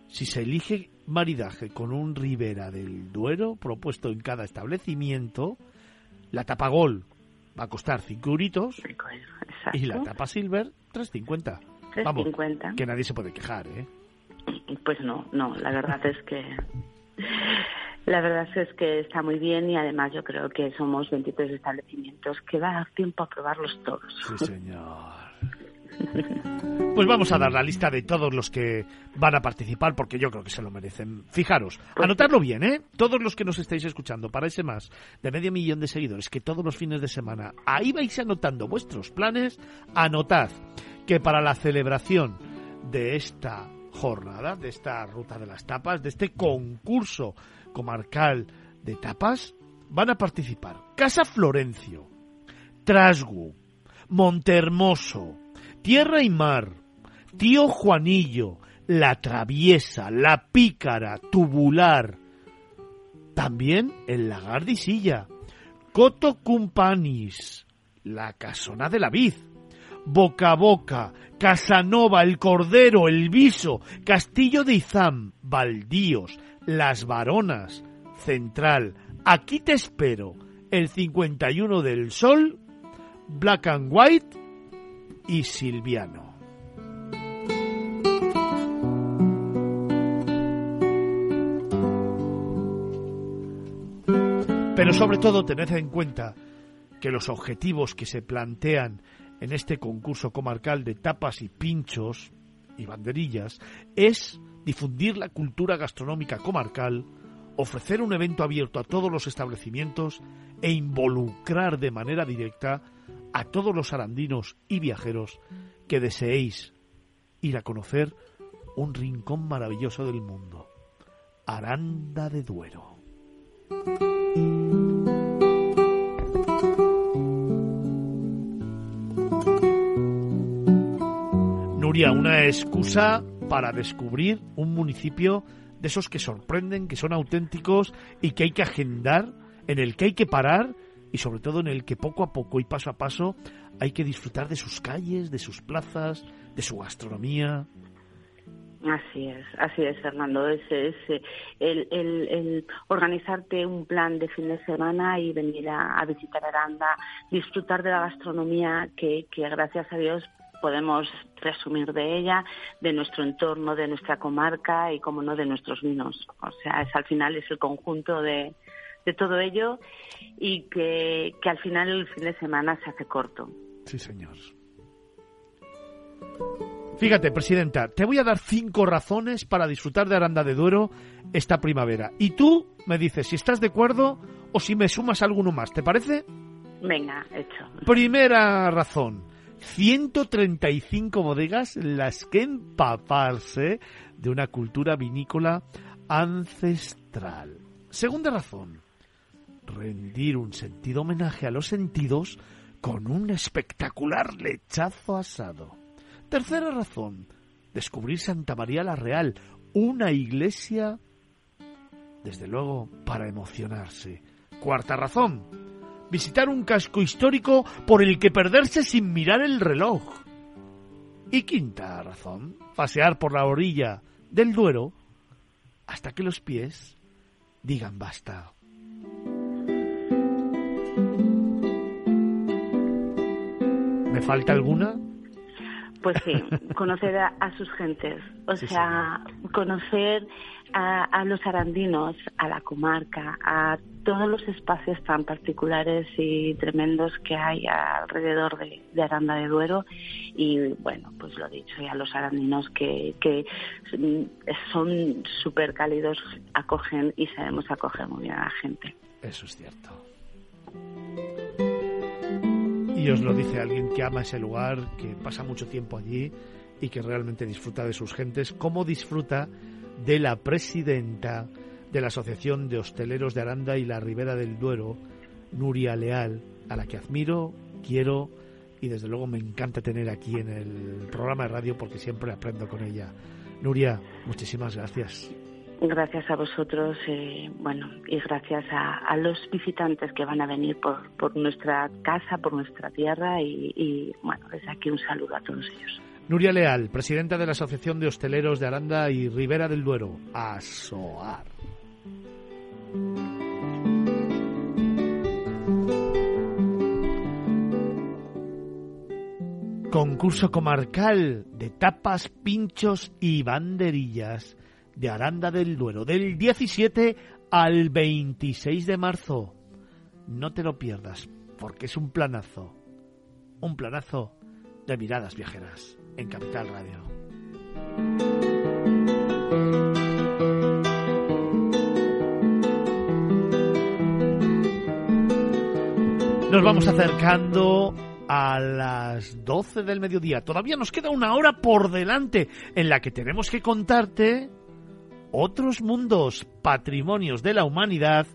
si se elige maridaje con un Ribera del Duero propuesto en cada establecimiento, la tapa Gol va a costar 5 euritos y la tapa Silver 3,50. Vamos, 3,50. que nadie se puede quejar, ¿eh? Pues no, no, la verdad es que la verdad es que está muy bien y además yo creo que somos 23 establecimientos que va a dar tiempo a probarlos todos. Sí, señor. Pues vamos a dar la lista de todos los que van a participar porque yo creo que se lo merecen. Fijaros, anotadlo bien, ¿eh? Todos los que nos estáis escuchando, para ese más de medio millón de seguidores que todos los fines de semana, ahí vais anotando vuestros planes, anotad que para la celebración de esta jornada, de esta ruta de las tapas, de este concurso comarcal de tapas, van a participar Casa Florencio, Trasgu, Montermoso, Tierra y Mar, Tío Juanillo, La Traviesa, La Pícara, Tubular, también el Lagar de Silla, Coto Cumpanis, La Casona de la Vid, Boca a Boca, Casanova, El Cordero, El Viso, Castillo de Izam, Baldíos, Las Varonas, Central, Aquí te espero, El 51 del Sol, Black and White y Silviano. Pero sobre todo tened en cuenta que los objetivos que se plantean en este concurso comarcal de tapas y pinchos y banderillas es difundir la cultura gastronómica comarcal, ofrecer un evento abierto a todos los establecimientos e involucrar de manera directa a todos los arandinos y viajeros que deseéis ir a conocer un rincón maravilloso del mundo, Aranda de Duero. Una excusa para descubrir un municipio de esos que sorprenden, que son auténticos y que hay que agendar, en el que hay que parar y sobre todo en el que poco a poco y paso a paso hay que disfrutar de sus calles, de sus plazas, de su gastronomía. Así es, así es, Fernando. Es, es eh, el, el, el organizarte un plan de fin de semana y venir a, a visitar Aranda, disfrutar de la gastronomía que, que, gracias a Dios, podemos presumir de ella, de nuestro entorno, de nuestra comarca y, como no, de nuestros vinos. O sea, es al final es el conjunto de, de todo ello y que, que al final el fin de semana se hace corto. Sí, señor. Fíjate, Presidenta, te voy a dar cinco razones para disfrutar de Aranda de Duero esta primavera. Y tú me dices si estás de acuerdo o si me sumas alguno más, ¿te parece? Venga, hecho. Primera razón. 135 bodegas las que empaparse de una cultura vinícola ancestral. Segunda razón. Rendir un sentido homenaje a los sentidos con un espectacular lechazo asado. Tercera razón, descubrir Santa María la Real, una iglesia, desde luego, para emocionarse. Cuarta razón, visitar un casco histórico por el que perderse sin mirar el reloj. Y quinta razón, pasear por la orilla del Duero hasta que los pies digan basta. ¿Me falta alguna? Pues sí, conocer a, sus gentes, o sea, conocer a, los arandinos, a la comarca, a todos los espacios tan particulares y tremendos que hay alrededor de, Aranda de Duero y bueno, pues lo dicho, y a los arandinos que, que son súper cálidos, acogen y sabemos acoger muy bien a la gente. Eso es cierto. Y os lo dice alguien que ama ese lugar, que pasa mucho tiempo allí y que realmente disfruta de sus gentes, como disfruta de la presidenta de la Asociación de Hosteleros de Aranda y la Ribera del Duero, Nuria Leal, a la que admiro, quiero y desde luego me encanta tener aquí en el programa de radio porque siempre aprendo con ella. Nuria, muchísimas gracias. Gracias a vosotros, eh, bueno, y gracias a, los visitantes que van a venir por, por nuestra casa, por nuestra tierra y, y, bueno, desde aquí un saludo a todos ellos. Nuria Leal, presidenta de la Asociación de Hosteleros de Aranda y Ribera del Duero, ASOAR. Concurso comarcal de tapas, pinchos y banderillas de Aranda del Duero del 17 al 26 de marzo. No te lo pierdas, porque es un planazo. Un planazo de miradas viajeras en Capital Radio. Nos vamos acercando a las 12 del mediodía. Todavía nos queda una hora por delante en la que tenemos que contarte otros mundos, patrimonios de la humanidad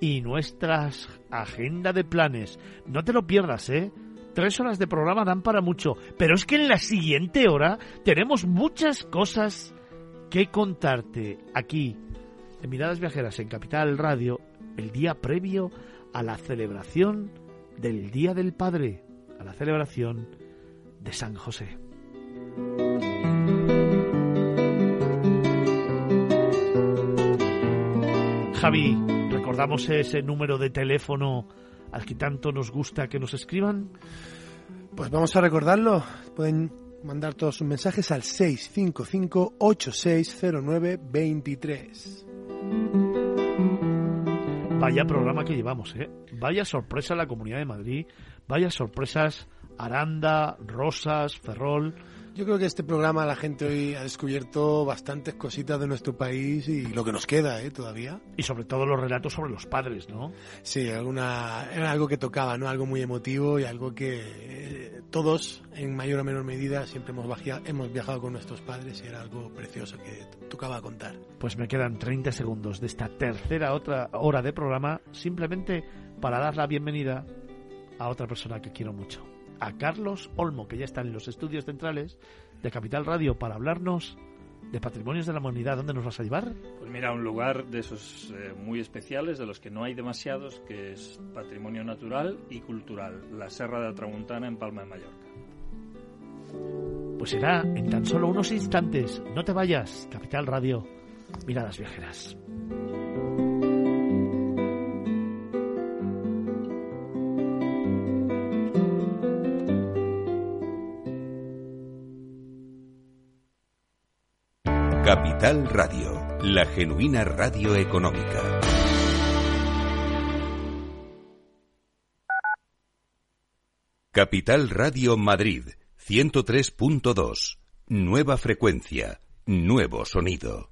y nuestras agenda de planes. No te lo pierdas, ¿eh? Tres horas de programa dan para mucho, pero es que en la siguiente hora tenemos muchas cosas que contarte aquí, en Miradas Viajeras, en Capital Radio, el día previo a la celebración del Día del Padre, a la celebración de San José. Javi, recordamos ese número de teléfono al que tanto nos gusta que nos escriban. Pues vamos a recordarlo. Pueden mandar todos sus mensajes al 655-8609-23. Vaya programa que llevamos, ¿eh? Vaya sorpresa la Comunidad de Madrid, vaya sorpresas Aranda, Rosas, Ferrol. Yo creo que este programa la gente hoy ha descubierto bastantes cositas de nuestro país y lo que nos queda ¿eh? todavía. Y sobre todo los relatos sobre los padres, ¿no? Sí, alguna, era algo que tocaba, ¿no? Algo muy emotivo y algo que eh, todos, en mayor o menor medida, siempre hemos, viajado, hemos viajado con nuestros padres y era algo precioso que tocaba contar. Pues me quedan 30 segundos de esta tercera otra hora de programa simplemente para dar la bienvenida a otra persona que quiero mucho a Carlos Olmo, que ya está en los estudios centrales de Capital Radio para hablarnos de Patrimonios de la Humanidad. ¿Dónde nos vas a llevar? Pues mira, un lugar de esos eh, muy especiales, de los que no hay demasiados, que es patrimonio natural y cultural, la Serra de Tramuntana en Palma de Mallorca. Pues será en tan solo unos instantes. No te vayas, Capital Radio, miradas viajeras. Capital Radio, la genuina radio económica. Capital Radio Madrid, 103.2. Nueva frecuencia, nuevo sonido.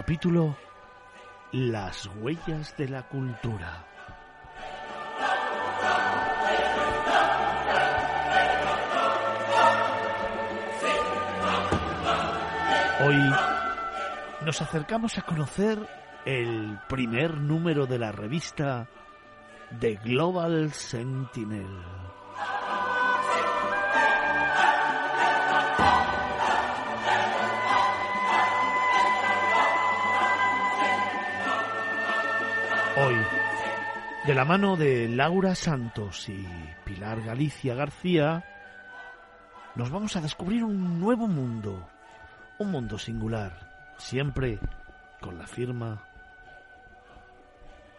Capítulo, las huellas de la cultura. Hoy nos acercamos a conocer el primer número de la revista The Global Sentinel. De la mano de Laura Santos y Pilar Galicia García, nos vamos a descubrir un nuevo mundo, un mundo singular, siempre con la firma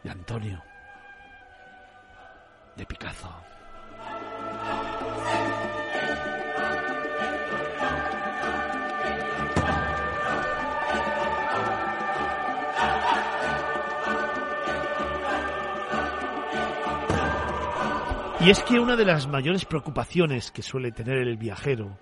de Antonio, de Picasso. Y es que una de las mayores preocupaciones que suele tener el viajero,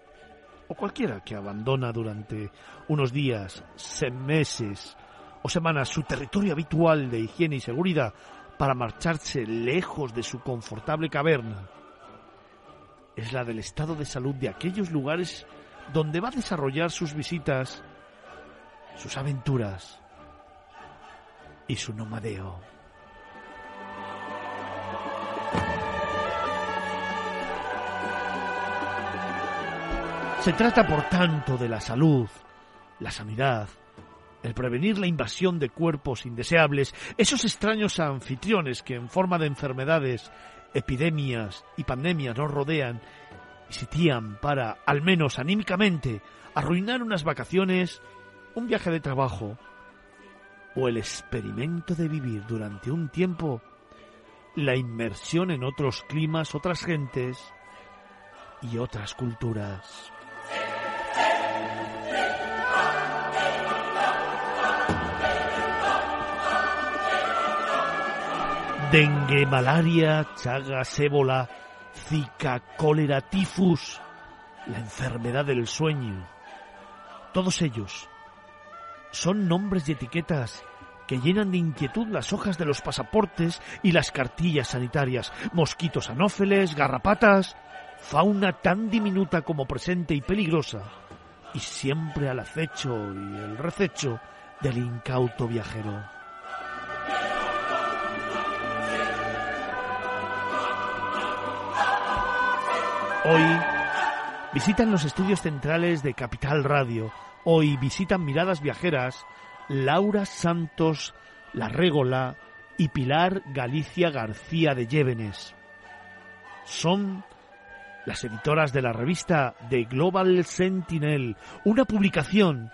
o cualquiera que abandona durante unos días, meses o semanas su territorio habitual de higiene y seguridad para marcharse lejos de su confortable caverna, es la del estado de salud de aquellos lugares donde va a desarrollar sus visitas, sus aventuras y su nomadeo. Se trata, por tanto, de la salud, la sanidad, el prevenir la invasión de cuerpos indeseables, esos extraños anfitriones que en forma de enfermedades, epidemias y pandemias nos rodean y sitian para, al menos anímicamente, arruinar unas vacaciones, un viaje de trabajo o el experimento de vivir durante un tiempo la inmersión en otros climas, otras gentes y otras culturas. Dengue, malaria, chagas, ébola, zika, cólera, tifus, la enfermedad del sueño. Todos ellos son nombres y etiquetas que llenan de inquietud las hojas de los pasaportes y las cartillas sanitarias, mosquitos anófeles, garrapatas, fauna tan diminuta como presente y peligrosa, y siempre al acecho y el rececho del incauto viajero. Hoy visitan los estudios centrales de Capital Radio. Hoy visitan Miradas Viajeras Laura Santos La Régola y Pilar Galicia García de Llévenes. Son las editoras de la revista The Global Sentinel, una publicación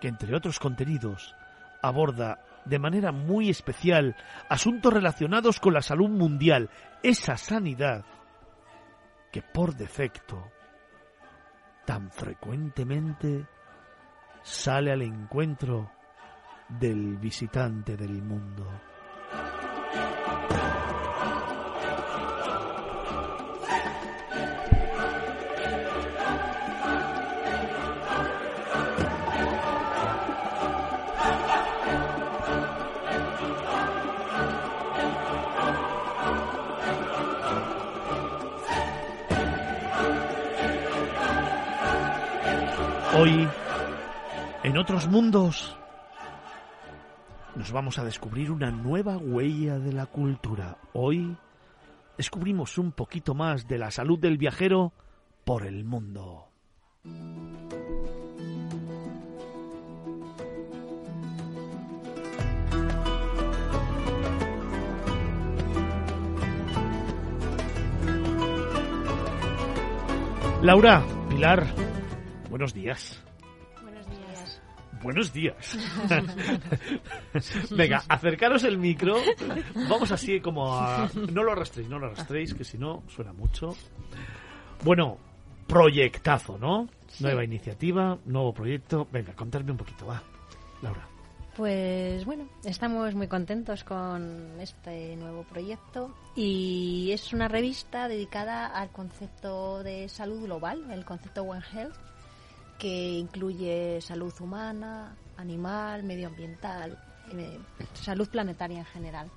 que, entre otros contenidos, aborda de manera muy especial asuntos relacionados con la salud mundial, esa sanidad que por defecto tan frecuentemente sale al encuentro del visitante del mundo. Hoy, en otros mundos, nos vamos a descubrir una nueva huella de la cultura. Hoy descubrimos un poquito más de la salud del viajero por el mundo. Laura, Pilar, buenos días. Buenos días. Buenos días. Venga, acercaros el micro. Vamos así como a... No lo arrastréis, no lo arrastréis, que si no suena mucho. Bueno, proyectazo, ¿no? Nueva iniciativa, nuevo proyecto. Venga, contadme un poquito, va. Laura. Pues bueno, estamos muy contentos con este nuevo proyecto y es una revista dedicada al concepto de salud global, el concepto One Health, que incluye salud humana, animal, medioambiental, eh, salud planetaria en general.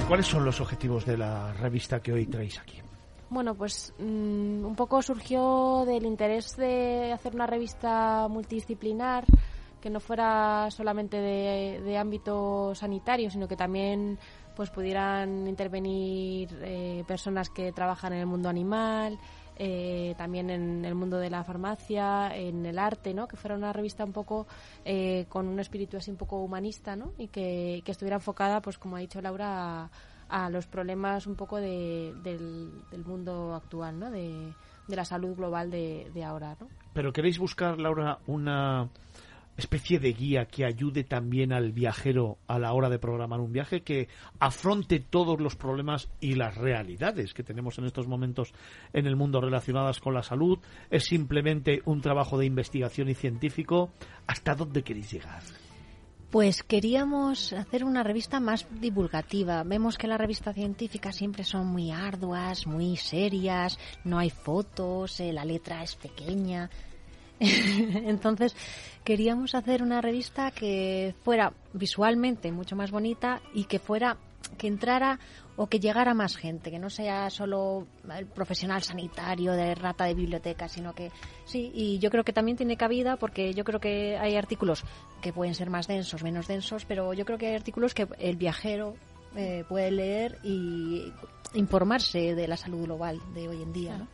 ¿Cuáles son los objetivos de la revista que hoy traéis aquí? Bueno, pues mm, un poco surgió del interés de hacer una revista multidisciplinar que no fuera solamente de, de ámbito sanitario, sino que también pues pudieran intervenir eh, personas que trabajan en el mundo animal, eh, también en el mundo de la farmacia, en el arte, ¿no? Que fuera una revista un poco eh, con un espíritu así un poco humanista, ¿no? Y que, estuviera enfocada, pues como ha dicho Laura, a, a los problemas un poco de, del, mundo actual, ¿no? De, de la salud global de, de ahora, ¿no? Pero queréis buscar, Laura, una especie de guía que ayude también al viajero a la hora de programar un viaje, que afronte todos los problemas y las realidades que tenemos en estos momentos en el mundo relacionadas con la salud. Es simplemente un trabajo de investigación y científico. ¿Hasta dónde queréis llegar? Pues queríamos hacer una revista más divulgativa. Vemos que las revistas científicas siempre son muy arduas, muy serias, no hay fotos, eh, la letra es pequeña. Entonces queríamos hacer una revista que fuera visualmente mucho más bonita y que fuera que entrara o que llegara más gente, que no sea solo el profesional sanitario de rata de biblioteca, sino que sí, y yo creo que también tiene cabida porque yo creo que hay artículos que pueden ser más densos, menos densos, pero yo creo que hay artículos que el viajero eh, puede leer y informarse de la salud global de hoy en día, ¿no?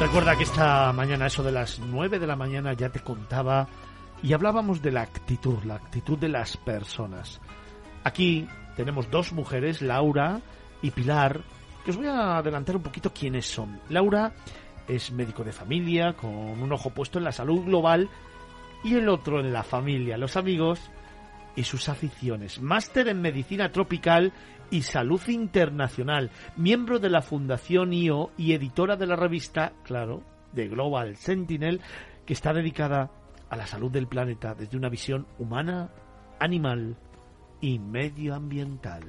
Recuerda que esta mañana, eso de las 9 de la mañana, ya te contaba y hablábamos de la actitud, la actitud de las personas. Aquí tenemos dos mujeres, Laura y Pilar, que os voy a adelantar un poquito quiénes son. Laura es médico de familia, con un ojo puesto en la salud global y el otro en la familia, los amigos y sus aficiones. Máster en Medicina Tropical y Salud Internacional. Miembro de la Fundación IO y editora de la revista, claro, de Global Sentinel, que está dedicada a la salud del planeta desde una visión humana, animal y medioambiental.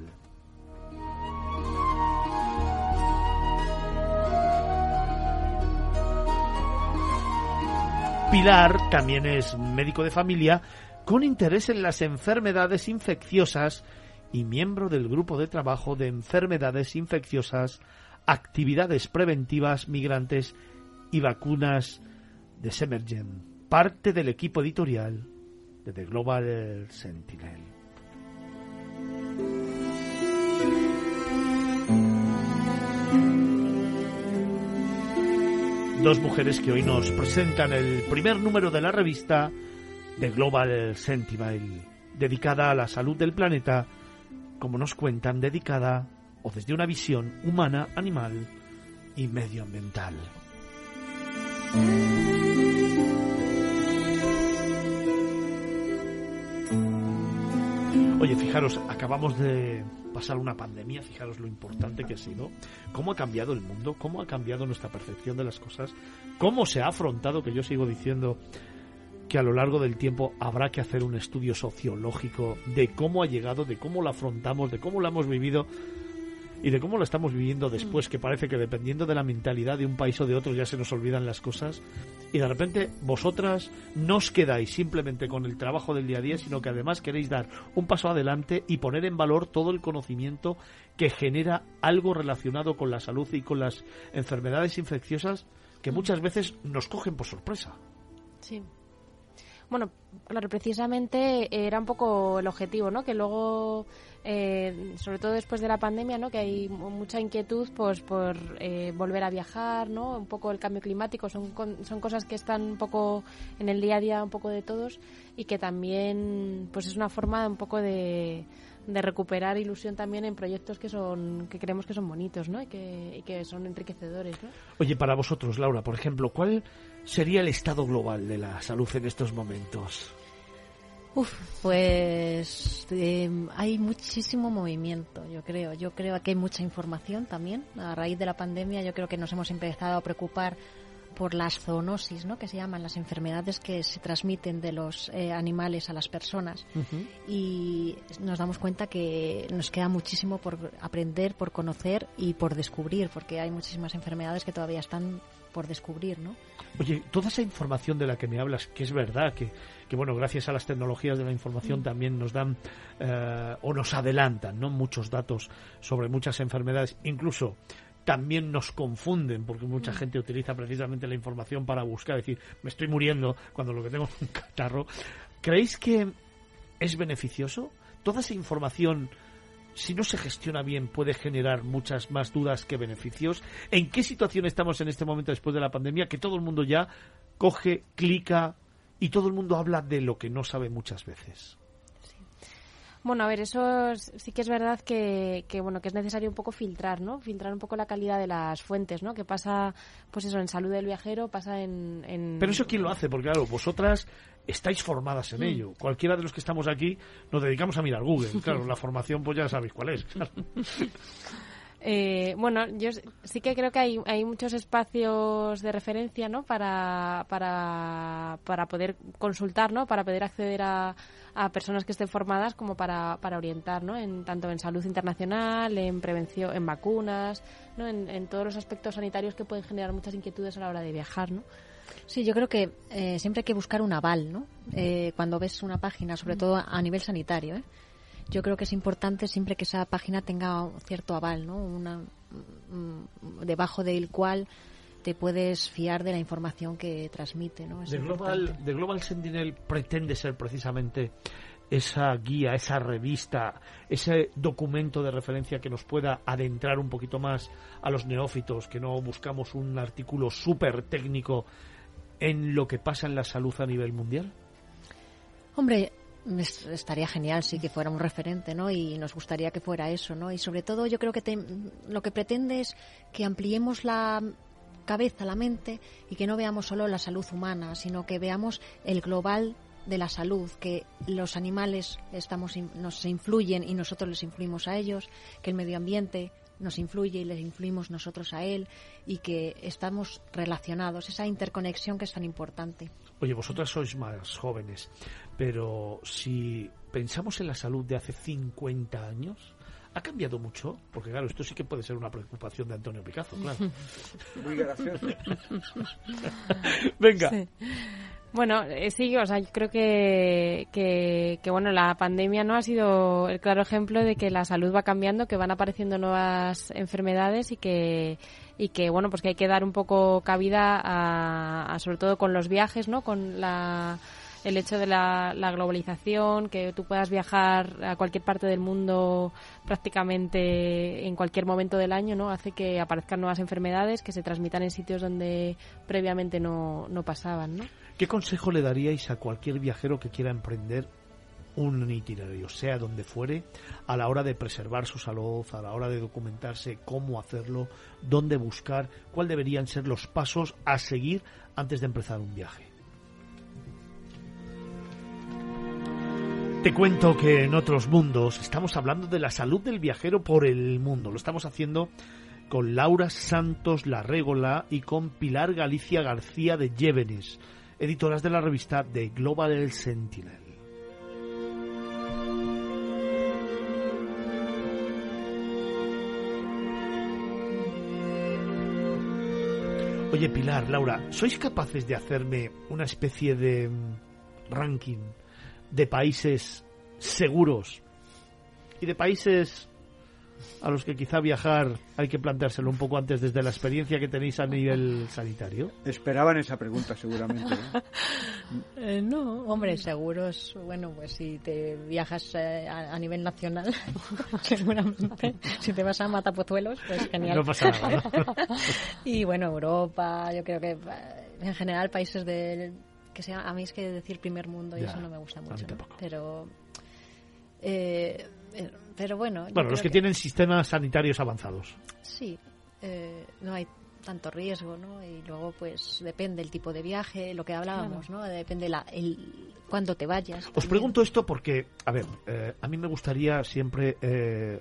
Pilar también es médico de familia con interés en las enfermedades infecciosas y miembro del grupo de trabajo de enfermedades infecciosas, actividades preventivas migrantes y vacunas de Semergen, parte del equipo editorial de The Global Sentinel. Dos mujeres que hoy nos presentan el primer número de la revista The Global Sentinel, dedicada a la salud del planeta, como nos cuentan, dedicada o desde una visión humana, animal y medioambiental. Oye, fijaros, acabamos de pasar una pandemia, fijaros lo importante que ha sido, cómo ha cambiado el mundo, cómo ha cambiado nuestra percepción de las cosas, cómo se ha afrontado, que yo sigo diciendo que a lo largo del tiempo habrá que hacer un estudio sociológico de cómo ha llegado, de cómo lo afrontamos, de cómo lo hemos vivido y de cómo lo estamos viviendo después, que parece que dependiendo de la mentalidad de un país o de otro ya se nos olvidan las cosas y de repente vosotras no os quedáis simplemente con el trabajo del día a día, sino que además queréis dar un paso adelante y poner en valor todo el conocimiento que genera algo relacionado con la salud y con las enfermedades infecciosas que muchas veces nos cogen por sorpresa. Sí. Bueno, claro, precisamente era un poco el objetivo, ¿no? Que luego eh, sobre todo después de la pandemia, ¿no? que hay mucha inquietud pues, por eh, volver a viajar, ¿no? un poco el cambio climático, son, son cosas que están un poco en el día a día un poco de todos y que también pues es una forma un poco de, de recuperar ilusión también en proyectos que son que creemos que son bonitos ¿no? y, que, y que son enriquecedores. ¿no? Oye, para vosotros, Laura, por ejemplo, ¿cuál sería el estado global de la salud en estos momentos? Uf, pues em, hay muchísimo movimiento, yo creo. Yo creo que hay mucha información también. A raíz de la pandemia, yo creo que nos hemos empezado a preocupar por las zoonosis, ¿no? Que se llaman las enfermedades que se transmiten de los eh, animales a las personas. Y nos damos cuenta que nos queda muchísimo por aprender, por conocer y por descubrir, porque hay muchísimas enfermedades que todavía están por descubrir, ¿no? Oye, toda esa información de la que me hablas, que es verdad, que, que bueno, gracias a las tecnologías de la información también nos dan eh, o nos adelantan, ¿no? Muchos datos sobre muchas enfermedades, incluso también nos confunden porque mucha mm. gente utiliza precisamente la información para buscar, decir, me estoy muriendo cuando lo que tengo es un catarro. ¿Creéis que es beneficioso? Toda esa información si no se gestiona bien, puede generar muchas más dudas que beneficios. ¿En qué situación estamos en este momento después de la pandemia? Que todo el mundo ya coge, clica y todo el mundo habla de lo que no sabe muchas veces. Bueno, a ver, eso sí que es verdad que, que, bueno que es necesario un poco filtrar, ¿no? Filtrar un poco la calidad de las fuentes, ¿no? Que pasa, pues eso, en salud del viajero, pasa en... en... Pero eso quién lo hace, porque claro, vosotras estáis formadas en mm. ello. Cualquiera de los que estamos aquí nos dedicamos a mirar Google. Claro, la formación pues ya sabéis cuál es. Eh, bueno, yo sí que creo que hay, hay muchos espacios de referencia, ¿no? Para, para, para poder consultar, ¿no? Para poder acceder a, a personas que estén formadas como para, para orientar, ¿no? En, tanto en salud internacional, en prevención, en vacunas, ¿no? En, en todos los aspectos sanitarios que pueden generar muchas inquietudes a la hora de viajar, ¿no? Sí, yo creo que eh, siempre hay que buscar un aval, ¿no? Eh, cuando ves una página, sobre todo a nivel sanitario, ¿eh? Yo creo que es importante siempre que esa página tenga un cierto aval, ¿no? Una, mm, debajo del cual te puedes fiar de la información que transmite, ¿no? de Global, de Global Sentinel pretende ser precisamente esa guía, esa revista, ese documento de referencia que nos pueda adentrar un poquito más a los neófitos, que no buscamos un artículo súper técnico en lo que pasa en la salud a nivel mundial? Hombre, estaría genial sí que fuera un referente, ¿no? Y nos gustaría que fuera eso, ¿no? Y sobre todo yo creo que lo que pretende es que ampliemos la cabeza, la mente y que no veamos solo la salud humana, sino que veamos el global de la salud, que los animales estamos, nos influyen y nosotros les influimos a ellos, que el medio ambiente nos influye y les influimos nosotros a él y que estamos relacionados, esa interconexión que es tan importante. Oye, vosotras sois más jóvenes, pero si pensamos en la salud de hace 50 años, ¿Ha cambiado mucho? Porque claro, esto sí que puede ser una preocupación de Antonio Picazo, claro. Muy gracioso. Venga. Bueno, eh, sí, o sea, yo creo que, que, que, bueno, la pandemia no ha sido el claro ejemplo de que la salud va cambiando, que van apareciendo nuevas enfermedades y que, y que bueno, pues que hay que dar un poco cabida a, a sobre todo con los viajes, ¿no? Con la el hecho de la, globalización, que tú puedas viajar a cualquier parte del mundo prácticamente en cualquier momento del año, ¿no? Hace que aparezcan nuevas enfermedades que se transmitan en sitios donde previamente no, no pasaban, ¿no? ¿Qué consejo le daríais a cualquier viajero que quiera emprender un itinerario, sea donde fuere, a la hora de preservar su salud, a la hora de documentarse cómo hacerlo, dónde buscar, cuáles deberían ser los pasos a seguir antes de empezar un viaje. Te cuento que en otros mundos estamos hablando de la salud del viajero por el mundo. Lo estamos haciendo con Laura Santos Larrégola y con Pilar Galicia García de Llévenes, editoras de la revista The Global Sentinel. Oye Pilar, Laura, ¿sois capaces de hacerme una especie de mm, ranking de países seguros y de países a los que quizá viajar hay que planteárselo un poco antes desde la experiencia que tenéis a nivel sanitario? Esperaban esa pregunta seguramente. Eh, no, hombre, seguros, bueno, pues si te viajas eh, a, nivel nacional, seguramente, si te vas a Matapozuelos, pues genial. No pasa nada. y bueno, Europa, yo creo que eh, en general países del que sea, a mí es que decir primer mundo y eso no me gusta mucho. Pero, eh, eh, pero bueno. Bueno, los que, tienen sistemas sanitarios avanzados. Sí, eh, no hay tanto riesgo, ¿no? Y luego, pues, depende el tipo de viaje, lo que hablábamos, ¿no? Depende la, el, cuándo te vayas. Os pregunto esto porque, a ver, a mí me gustaría siempre,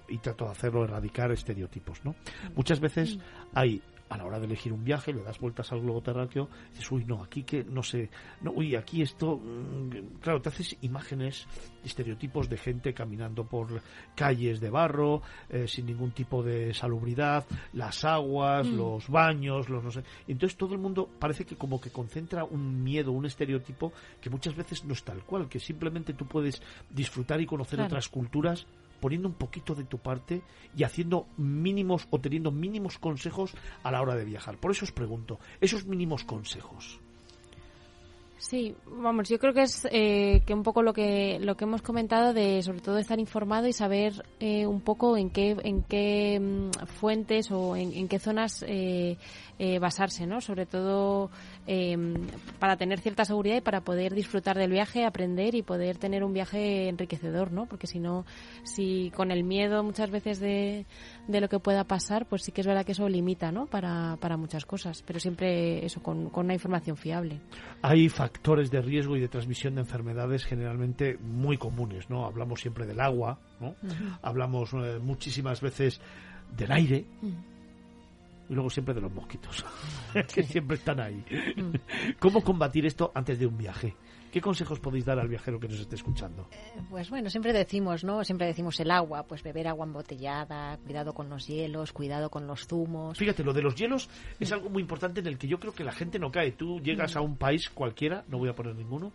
y trato de hacerlo, erradicar estereotipos, ¿no? Mm. Muchas veces mm. hay a la hora de elegir un viaje, le das vueltas al globo terráqueo, dices, uy, no, aquí que, no sé, no, uy, aquí esto, mm, claro, te haces imágenes, estereotipos de gente caminando por calles de barro, eh, sin ningún tipo de salubridad, las aguas, mm. los baños, los no sé. Entonces todo el mundo parece que como que concentra un miedo, un estereotipo que muchas veces no es tal cual, que simplemente tú puedes disfrutar y conocer otras culturas poniendo un poquito de tu parte y haciendo mínimos o teniendo mínimos consejos a la hora de viajar. Por eso os pregunto, esos mínimos consejos. Sí, vamos, yo creo que es eh, que un poco lo que lo que hemos comentado de sobre todo estar informado y saber eh, un poco en qué en qué mm, fuentes o en, qué zonas eh, basarse, ¿no? Sobre todo em, para tener cierta seguridad y para poder disfrutar del viaje, aprender y poder tener un viaje enriquecedor, ¿no? Porque si no, si con el miedo muchas veces de, de lo que pueda pasar, pues sí que es verdad que eso limita, ¿no? Para, para muchas cosas, pero siempre eso con, con una información fiable. Hay factores de riesgo y de transmisión de enfermedades generalmente muy comunes, ¿no? Hablamos siempre del agua, ¿no? Hablamos eh, muchísimas veces del aire. Y luego siempre de los mosquitos, que siempre están ahí. ¿Cómo combatir esto antes de un viaje? ¿Qué consejos podéis dar al viajero que nos esté escuchando? Eh, pues bueno, siempre decimos, ¿no? Siempre decimos el agua, pues beber agua embotellada, cuidado con los hielos, cuidado con los zumos. Fíjate, lo de los hielos es algo muy importante en el que yo creo que la gente no cae. Tú llegas a un país cualquiera, no voy a poner ninguno,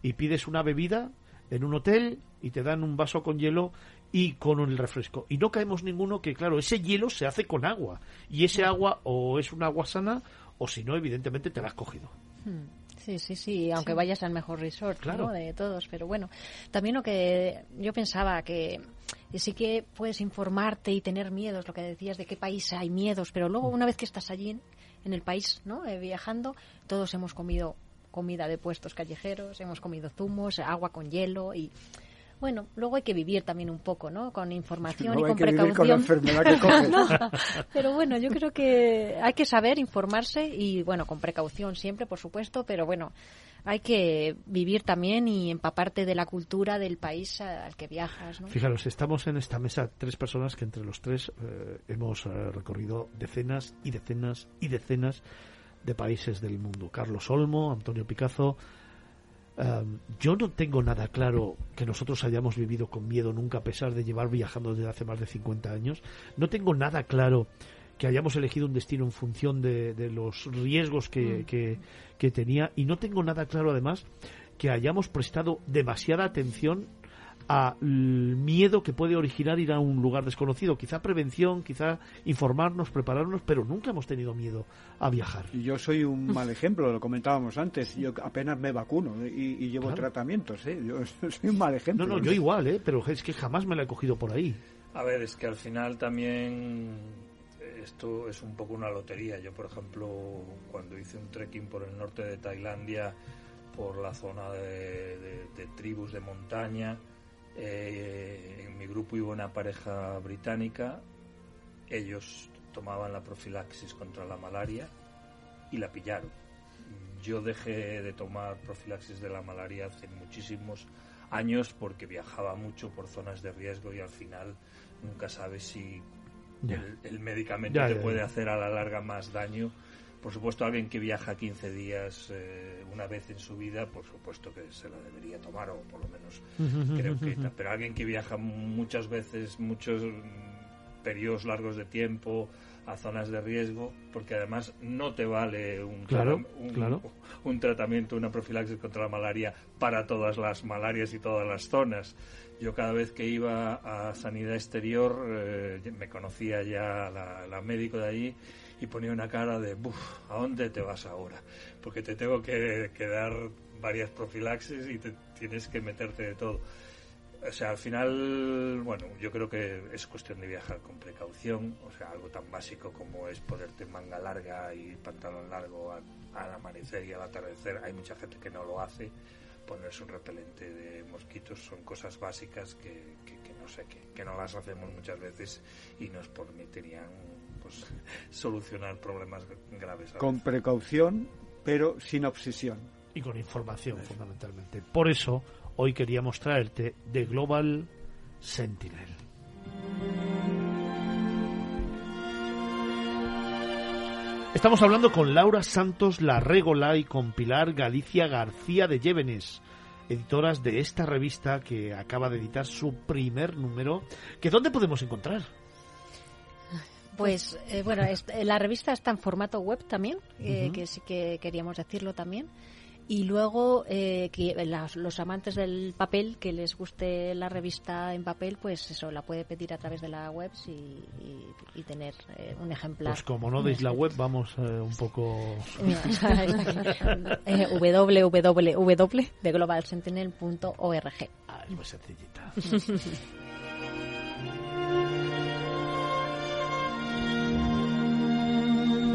y pides una bebida en un hotel y te dan un vaso con hielo y con el refresco. Y no caemos ninguno que, claro, ese hielo se hace con agua. Y ese agua o es un agua sana o si no, evidentemente te la has cogido. Hmm. Sí, sí, sí, aunque vayas al mejor resort claro. de todos. Pero bueno, también lo que yo pensaba que sí que puedes informarte y tener miedos, lo que decías de qué país hay miedos, pero luego una vez que estás allí en, el país, ¿no? Eh, viajando, todos hemos comido comida de puestos callejeros, hemos comido zumos, agua con hielo y Bueno, luego hay que vivir también un poco, ¿no? Con información y hay con que vivir precaución. con la enfermedad que coges. No, pero bueno, yo creo que hay que saber informarse y, bueno, con precaución siempre, por supuesto, pero bueno, hay que vivir también y empaparte de la cultura del país al que viajas, ¿no? Fijaros, estamos en esta mesa tres personas que entre los tres eh, hemos eh, recorrido decenas y decenas y decenas de países del mundo. Carlos Olmo, Antonio Picazo. Um, yo no tengo nada claro que nosotros hayamos vivido con miedo nunca, a pesar de llevar viajando desde hace más de 50 años. No tengo nada claro que hayamos elegido un destino en función de, de los riesgos que, Mm. que, que tenía. Y no tengo nada claro, además, que hayamos prestado demasiada atención al miedo que puede originar ir a un lugar desconocido. Quizá prevención, quizá informarnos, prepararnos, pero nunca hemos tenido miedo a viajar. Y yo soy un mal ejemplo, lo comentábamos antes. Yo apenas me vacuno y, y llevo Claro. tratamientos. ¿eh? Yo soy un mal ejemplo. No, no, yo igual, ¿eh? pero es que jamás me la he cogido por ahí. A ver, es que al final también esto es un poco una lotería. Yo, por ejemplo, cuando hice un trekking por el norte de Tailandia, por la zona de, de- de tribus de montaña, eh, en mi grupo iba una pareja británica, ellos tomaban la profilaxis contra la malaria y la pillaron. Yo dejé de tomar profilaxis de la malaria hace muchísimos años porque viajaba mucho por zonas de riesgo y al final nunca sabes si el, el medicamento Ya, te ya, puede hacer a la larga más daño. Por supuesto, alguien que viaja 15 días eh, una vez en su vida, por supuesto que se la debería tomar, o por lo menos creo que... Pero alguien que viaja muchas veces, muchos periodos largos de tiempo a zonas de riesgo, porque además no te vale un, Claro, tratam- un, claro. un tratamiento, una profilaxis contra la malaria para todas las malarias y todas las zonas. Yo cada vez que iba a sanidad exterior eh, me conocía ya la, la médico de allí y ponía una cara de, "Buf, ¿a dónde te vas ahora? Porque te tengo que, que dar varias profilaxis y te tienes que meterte de todo. O sea, al final, bueno, yo creo que es cuestión de viajar con precaución, o sea, algo tan básico como es ponerte manga larga y pantalón largo al, al amanecer y al atardecer. Hay mucha gente que no lo hace. Ponerse un repelente de mosquitos son cosas básicas que, que- que no sé, que, que no las hacemos muchas veces y nos permitirían pues, solucionar problemas graves. Con precaución, pero sin obsesión. Y con información, fundamentalmente. Por eso, hoy queríamos traerte The Global Sentinel. Estamos hablando con Laura Santos Larregola y con Pilar Galicia García de Llévenes, editoras de esta revista que acaba de editar su primer número. ¿Que dónde podemos encontrar? Pues eh, bueno, es- eh, la revista está en formato web también, eh, que sí que queríamos decirlo también. Y luego, eh, que las- los amantes del papel, que les guste la revista en papel, pues eso, la puede pedir a través de la web y, y- y tener eh, un ejemplar. Pues como no deis la web, vamos eh, un poco... Ah, es muy sencillita.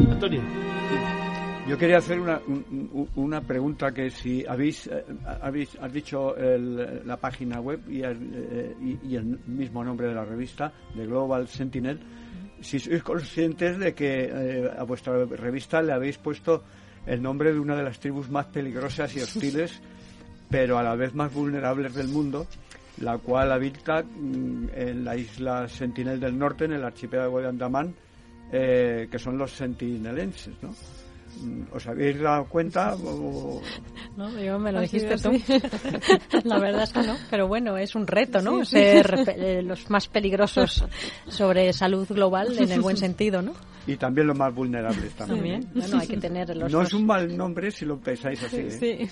Antonio. Yo quería hacer una, un- un- una pregunta que si habéis, eh, habéis has dicho el- la página web eh, y el mismo nombre de la revista, de Global Sentinel, si sois conscientes de que eh, a vuestra revista le habéis puesto el nombre de una de las tribus más peligrosas y hostiles, pero a la vez más vulnerables del mundo, la cual habita mm, en la isla Sentinel del Norte, en el archipiélago de Andamán, eh, que son los sentinelenses, ¿no? Mm, ¿Os habéis dado cuenta? o- No, yo me lo dijiste tú. La verdad es que no, pero bueno, es un reto, ¿no? Sí, sí. Ser eh, los más peligrosos sobre salud global en el buen sentido, ¿no? Y también los más vulnerables también. También. Bueno, hay que tener los No dos. es un mal nombre si lo pensáis así. ¿eh?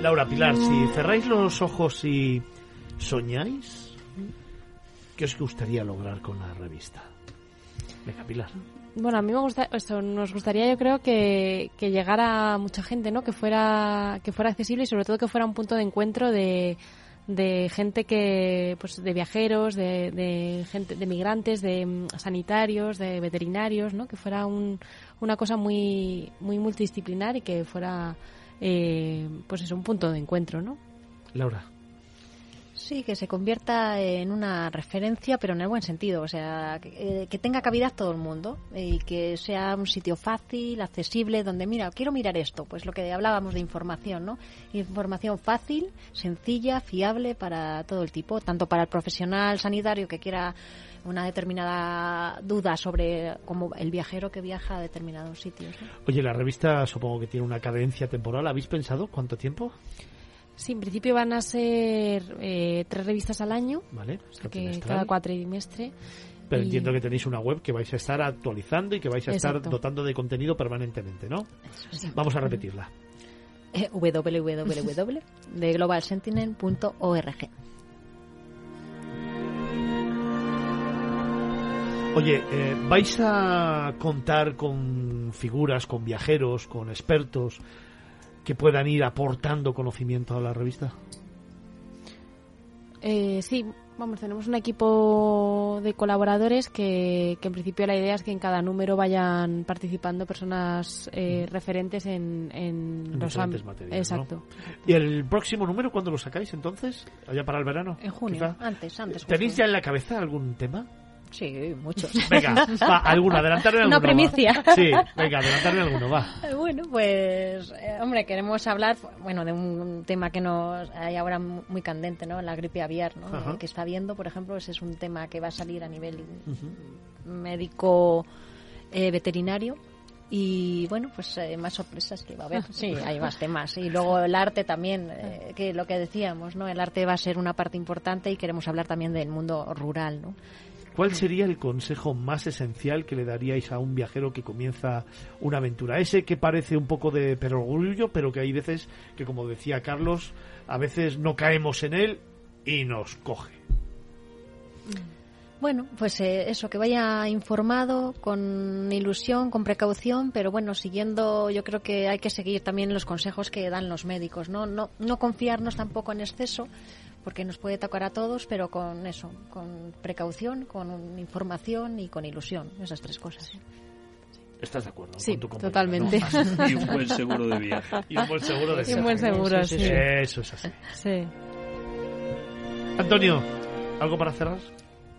Laura Pilar, si cerráis los ojos y soñáis, ¿qué os gustaría lograr con la revista? Venga, Pilar. Bueno, a mí me gusta, eso, nos gustaría, yo creo, que, que llegara a mucha gente, ¿no? Que fuera, que fuera accesible y sobre todo que fuera un punto de encuentro de, de gente que, pues, de viajeros, de, de gente, de migrantes, de mm, sanitarios, de veterinarios, ¿no? Que fuera un, una cosa muy, muy multidisciplinar y que fuera eh, pues es un punto de encuentro, ¿no? Laura. Sí, que se convierta en una referencia, pero en el buen sentido, o sea, que, eh, tenga cabida todo el mundo y que sea un sitio fácil, accesible, donde, mira, quiero mirar esto, pues lo que hablábamos de información, ¿no? Información fácil, sencilla, fiable para todo el tipo, tanto para el profesional sanitario que quiera una determinada duda sobre como el viajero que viaja a determinados sitios. Oye, la revista supongo que tiene una cadencia temporal. ¿Habéis pensado cuánto tiempo? Sí, en principio van a ser eh, tres revistas al año, vale, que cada cuatrimestre. Pero entiendo que tenéis una web que vais a estar actualizando y que vais a estar dotando de contenido permanentemente, ¿no? Vamos a repetirla. Eh, Oye, eh, ¿vais a contar con figuras, con viajeros, con expertos que puedan ir aportando conocimiento a la revista? Eh, sí, vamos, tenemos un equipo de colaboradores que, en principio la idea es que en cada número vayan participando personas eh, referentes en, en, los ámbitos. Exacto, ¿Y el próximo número cuándo lo sacáis entonces? ¿Allá para el verano? En junio, antes, antes. ¿Tenéis ya en la cabeza algún tema? Sí, muchos. Venga, va, alguno, adelantarme alguno. Una primicia. Sí, venga, adelantarme alguno, va. Bueno, pues, eh, hombre, queremos hablar, bueno, de un tema que nos hay ahora muy candente, ¿no? La gripe aviar, ¿no? Que está viendo, por ejemplo, ese es un tema que va a salir a nivel médico eh, veterinario. Y bueno, pues eh, más sorpresas que va a haber. Sí, hay más temas. Y luego el arte también, que lo que decíamos, ¿no? El arte va a ser una parte importante y queremos hablar también del mundo rural, ¿no? ¿Cuál sería el consejo más esencial que le daríais a un viajero que comienza una aventura? Ese que parece un poco de perogrullo, pero que hay veces que, como decía Carlos, a veces no caemos en él y nos coge. Bueno, pues eh, eso, que vaya informado, con ilusión, con precaución, pero bueno, siguiendo, yo creo que hay que seguir también los consejos que dan los médicos, ¿no? No, no confiarnos tampoco en exceso, porque nos puede tocar a todos, pero con eso, con precaución, con información y con ilusión, esas tres cosas. ¿Estás de acuerdo? Sí, con tu totalmente. Y un buen seguro de viaje. Y un buen seguro de viaje. Y un buen seguro, sí. Eso es así. Sí. Antonio, ¿algo para cerrar?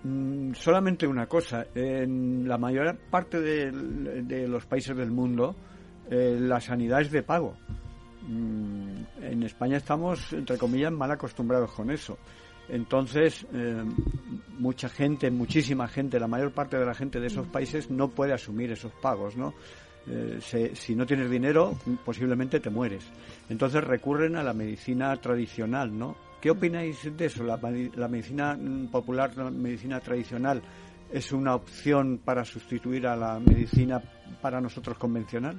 Mm, solamente una cosa. En la mayor parte de, los países del mundo, eh, la sanidad es de pago. Mm, en España estamos, entre comillas, mal acostumbrados con eso. Entonces, eh, mucha gente, muchísima gente, la mayor parte de la gente de esos mm. países no puede asumir esos pagos, ¿no? Eh, si no tienes dinero, posiblemente te mueres. Entonces recurren a la medicina tradicional, ¿no? ¿Qué opináis de eso? ¿La, la medicina popular, la medicina tradicional, es una opción para sustituir a la medicina para nosotros convencional?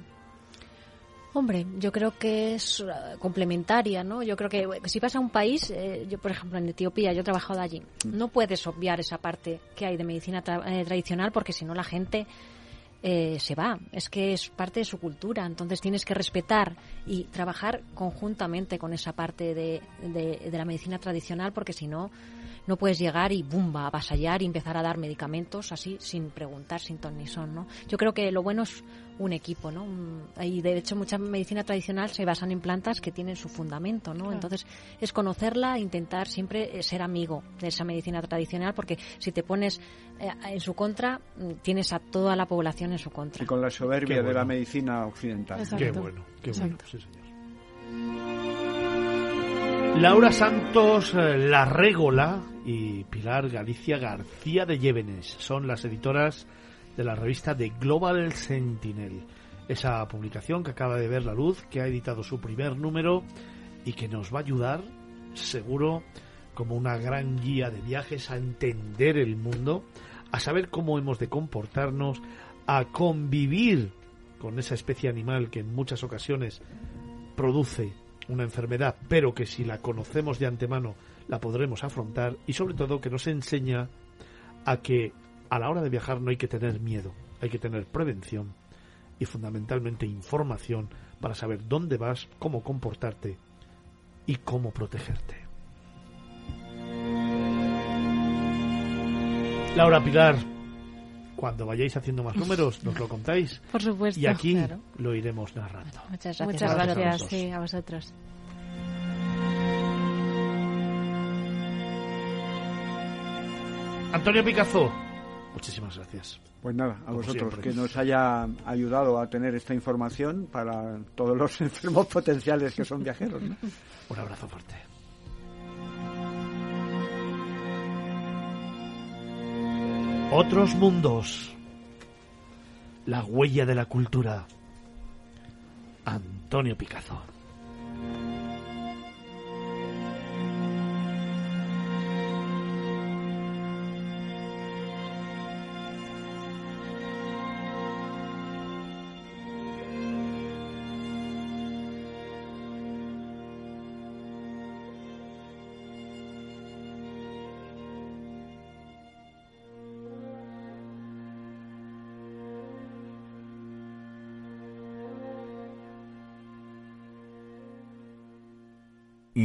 Hombre, yo creo que es uh, complementaria, ¿no? Yo creo que si vas a un país, eh, yo por ejemplo en Etiopía, yo he trabajado allí, mm. no puedes obviar esa parte que hay de medicina eh, tradicional porque si no la gente eh, se va. Es que es parte de su cultura. Entonces tienes que respetar y trabajar conjuntamente con esa parte de, de, de la medicina tradicional porque si no no puedes llegar y bumba, avasallar y empezar a dar medicamentos así sin preguntar, sin ton ni son, ¿no? Yo creo que lo bueno es un equipo, ¿no? Y de hecho mucha medicina tradicional se basan en plantas que tienen su fundamento, ¿no? Entonces es conocerla, e intentar siempre eh, ser amigo de esa medicina tradicional porque si te pones eh, en su contra mm, tienes a toda la población en su contra. Y con la soberbia de la medicina occidental. Qué bueno, qué bueno, sí señor. Laura Santos eh, La Régola y Pilar Galicia García de Llévenes son las editoras de la revista The Global Sentinel. Esa publicación que acaba de ver la luz, que ha editado su primer número y que nos va a ayudar, seguro, como una gran guía de viajes a entender el mundo, a saber cómo hemos de comportarnos, a convivir con esa especie animal que en muchas ocasiones produce una enfermedad, pero que si la conocemos de antemano la podremos afrontar y sobre todo que nos enseña a que a la hora de viajar no hay que tener miedo, hay que tener prevención y fundamentalmente información para saber dónde vas, cómo comportarte y cómo protegerte. Laura Pilar, cuando vayáis haciendo más números, nos lo contáis. Por supuesto. Y aquí lo iremos narrando. Muchas gracias. Muchas gracias, sí, a vosotros. Antonio Picazo, muchísimas gracias. Pues nada, a vosotros que nos haya ayudado a tener esta información para todos los enfermos potenciales que son viajeros. Un abrazo fuerte. Otros mundos. La huella de la cultura. Antonio Picazo.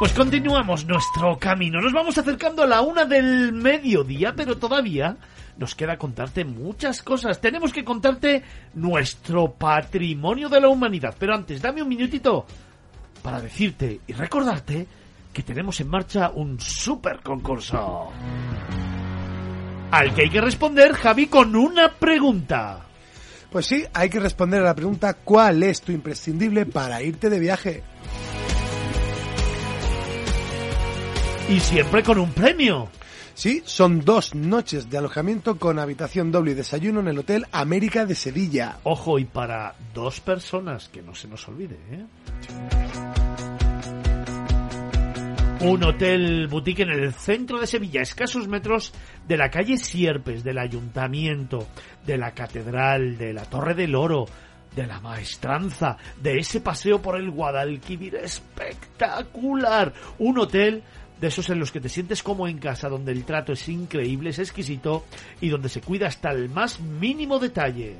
Pues continuamos nuestro camino. Nos vamos acercando a la una del mediodía, pero todavía nos queda contarte muchas cosas. Tenemos que contarte nuestro patrimonio de la humanidad. Pero antes, dame un minutito para decirte y recordarte que tenemos en marcha un super concurso. Al que hay que responder, Javi, con una pregunta. Pues sí, hay que responder a la pregunta ¿cuál es tu imprescindible para irte de viaje? Y siempre con un premio. Sí, son dos noches de alojamiento con habitación doble y desayuno en el Hotel América de Sevilla. Ojo, y para dos personas, que no se nos olvide, ¿eh? Un hotel boutique en el centro de Sevilla, escasos metros de la calle Sierpes, del ayuntamiento, de la catedral, de la Torre del Oro, de la maestranza, de ese paseo por el Guadalquivir espectacular. Un hotel de esos en los que te sientes como en casa, donde el trato es increíble, es exquisito y donde se cuida hasta el más mínimo detalle.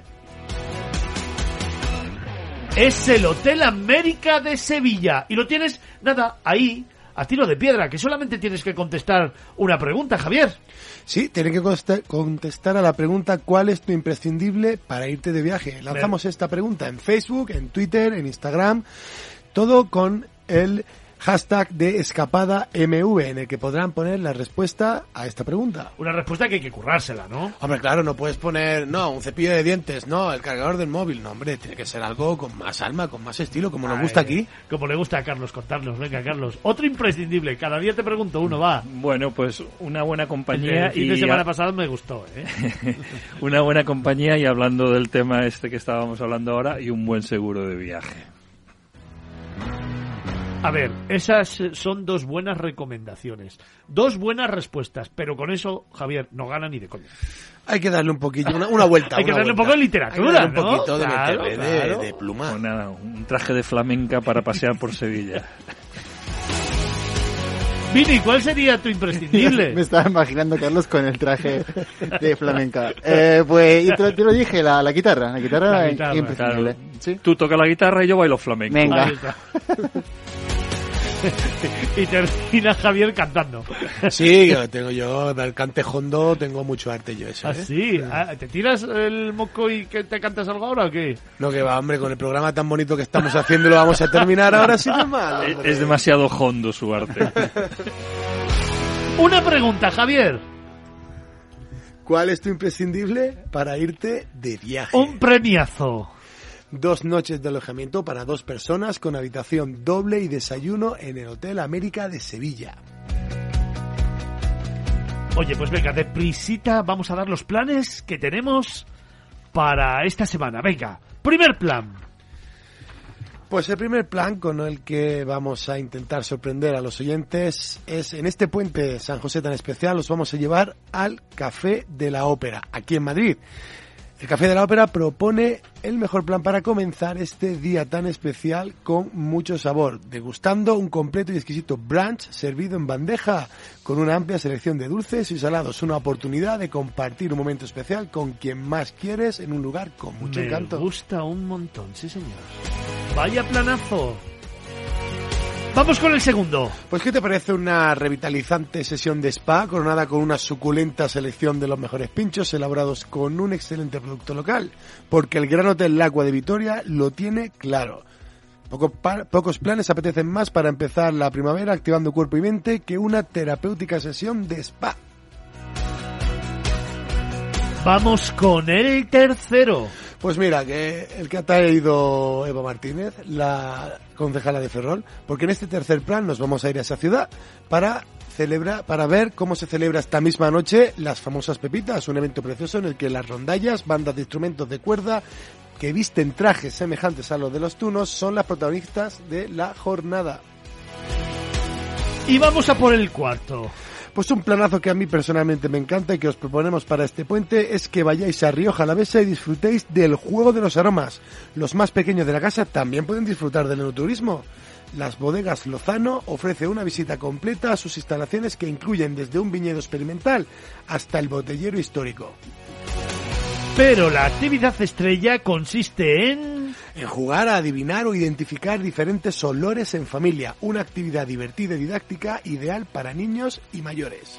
Es el Hotel América de Sevilla y lo tienes, nada, ahí, a tiro de piedra, que solamente tienes que contestar una pregunta, Javier. Sí, tienes que contestar a la pregunta ¿cuál es tu imprescindible para irte de viaje? Lanzamos esta pregunta en Facebook, en Twitter, en Instagram, todo con el hashtag de escapada MV en el que podrán poner la respuesta a esta pregunta. Una respuesta que hay que currársela, ¿no? Hombre, claro, no puedes poner, no, un cepillo de dientes, no, el cargador del móvil, no, hombre, tiene que ser algo con más alma, con más estilo, como nos gusta aquí. Como le gusta a Carlos contarnos, venga, Carlos. Otro imprescindible, cada día te pregunto uno, va. Bueno, pues una buena compañía. El fin de semana pasado me gustó, ¿eh? una buena compañía y hablando del tema este que estábamos hablando ahora y un buen seguro de viaje. A ver, esas son dos buenas recomendaciones, dos buenas respuestas, pero con eso, Javier, no gana ni de coña. Hay que darle un poquillo, una, vuelta. Hay que darle un poco de literatura, un poquito de, de, pluma. un traje de flamenca para pasear por Sevilla. Vini, ¿cuál sería tu imprescindible? Me estaba imaginando Carlos con el traje de flamenca. Eh, pues, y te, lo dije, la, la, guitarra. La guitarra, imprescindible. Tú tocas la guitarra y yo bailo flamenco. Venga. y termina Javier cantando. Sí, tengo yo, del cante hondo tengo mucho arte yo eso. ¿Ah, ¿eh? sí? Ah, ¿Te tiras el moco y que te cantas algo ahora o qué? No, que va, hombre, con el programa tan bonito que estamos haciendo lo vamos a terminar ahora sí no mal. Es demasiado hondo su arte. Una pregunta, Javier. ¿Cuál es tu imprescindible para irte de viaje? Un premiazo dos noches de alojamiento para dos personas con habitación doble y desayuno en el Hotel América de Sevilla. Oye, pues venga, de prisita vamos a dar los planes que tenemos para esta semana. Venga, primer plan. Pues el primer plan con el que vamos a intentar sorprender a los oyentes es en este puente de San José tan especial, los vamos a llevar al Café de la Ópera, aquí en Madrid. El Café de la Ópera propone el mejor plan para comenzar este día tan especial con mucho sabor, degustando un completo y exquisito brunch servido en bandeja con una amplia selección de dulces y salados. Una oportunidad de compartir un momento especial con quien más quieres en un lugar con mucho Me encanto. gusta un montón, sí señor. Vaya planazo. Vamos con el segundo. Pues ¿qué te parece una revitalizante sesión de spa coronada con una suculenta selección de los mejores pinchos elaborados con un excelente producto local? Porque el Gran Hotel Lagua de Vitoria lo tiene claro. Poco pocos planes apetecen más para empezar la primavera activando cuerpo y mente que una terapéutica sesión de spa. Vamos con el tercero. Pues mira, que el que ha traído Eva Martínez, la concejala de Ferrol, porque en este tercer plan nos vamos a ir a esa ciudad para celebrar, para ver cómo se celebra esta misma noche las famosas Pepitas, un evento precioso en el que las rondallas, bandas de instrumentos de cuerda que visten trajes semejantes a los de los tunos, son las protagonistas de la jornada. Y vamos a por el cuarto. Pues un planazo que a mí personalmente me encanta y que os proponemos para este puente es que vayáis a Rioja Alavesa y disfrutéis del juego de los aromas. Los más pequeños de la casa también pueden disfrutar del enoturismo. Las bodegas Lozano ofrece una visita completa a sus instalaciones que incluyen desde un viñedo experimental hasta el botellero histórico. Pero la actividad estrella consiste en... En jugar a adivinar o identificar diferentes olores en familia, una actividad divertida y didáctica ideal para niños y mayores.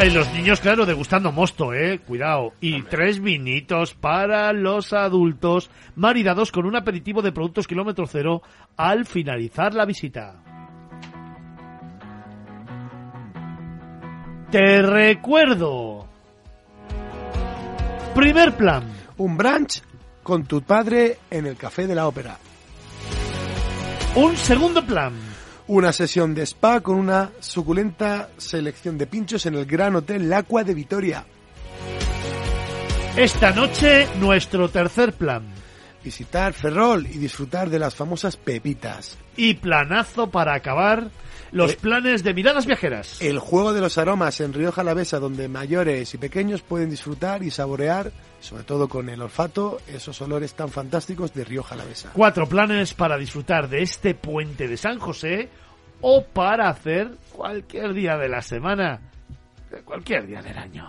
Eh, los niños, claro, degustando mosto, eh, cuidado. Y tres vinitos para los adultos, maridados con un aperitivo de productos kilómetro cero al finalizar la visita. Te recuerdo. Primer plan. Un brunch con tu padre en el Café de la Ópera. Un segundo plan. Una sesión de spa con una suculenta selección de pinchos en el Gran Hotel Lacua de Vitoria. Esta noche, nuestro tercer plan. Visitar Ferrol y disfrutar de las famosas pepitas. Y planazo para acabar los Eh, planes de miradas viajeras. El juego de los aromas en Rioja Alavesa, donde mayores y pequeños pueden disfrutar y saborear, sobre todo con el olfato, esos olores tan fantásticos de Rioja Alavesa. Cuatro planes para disfrutar de este puente de San José o para hacer cualquier día de la semana, cualquier día del año.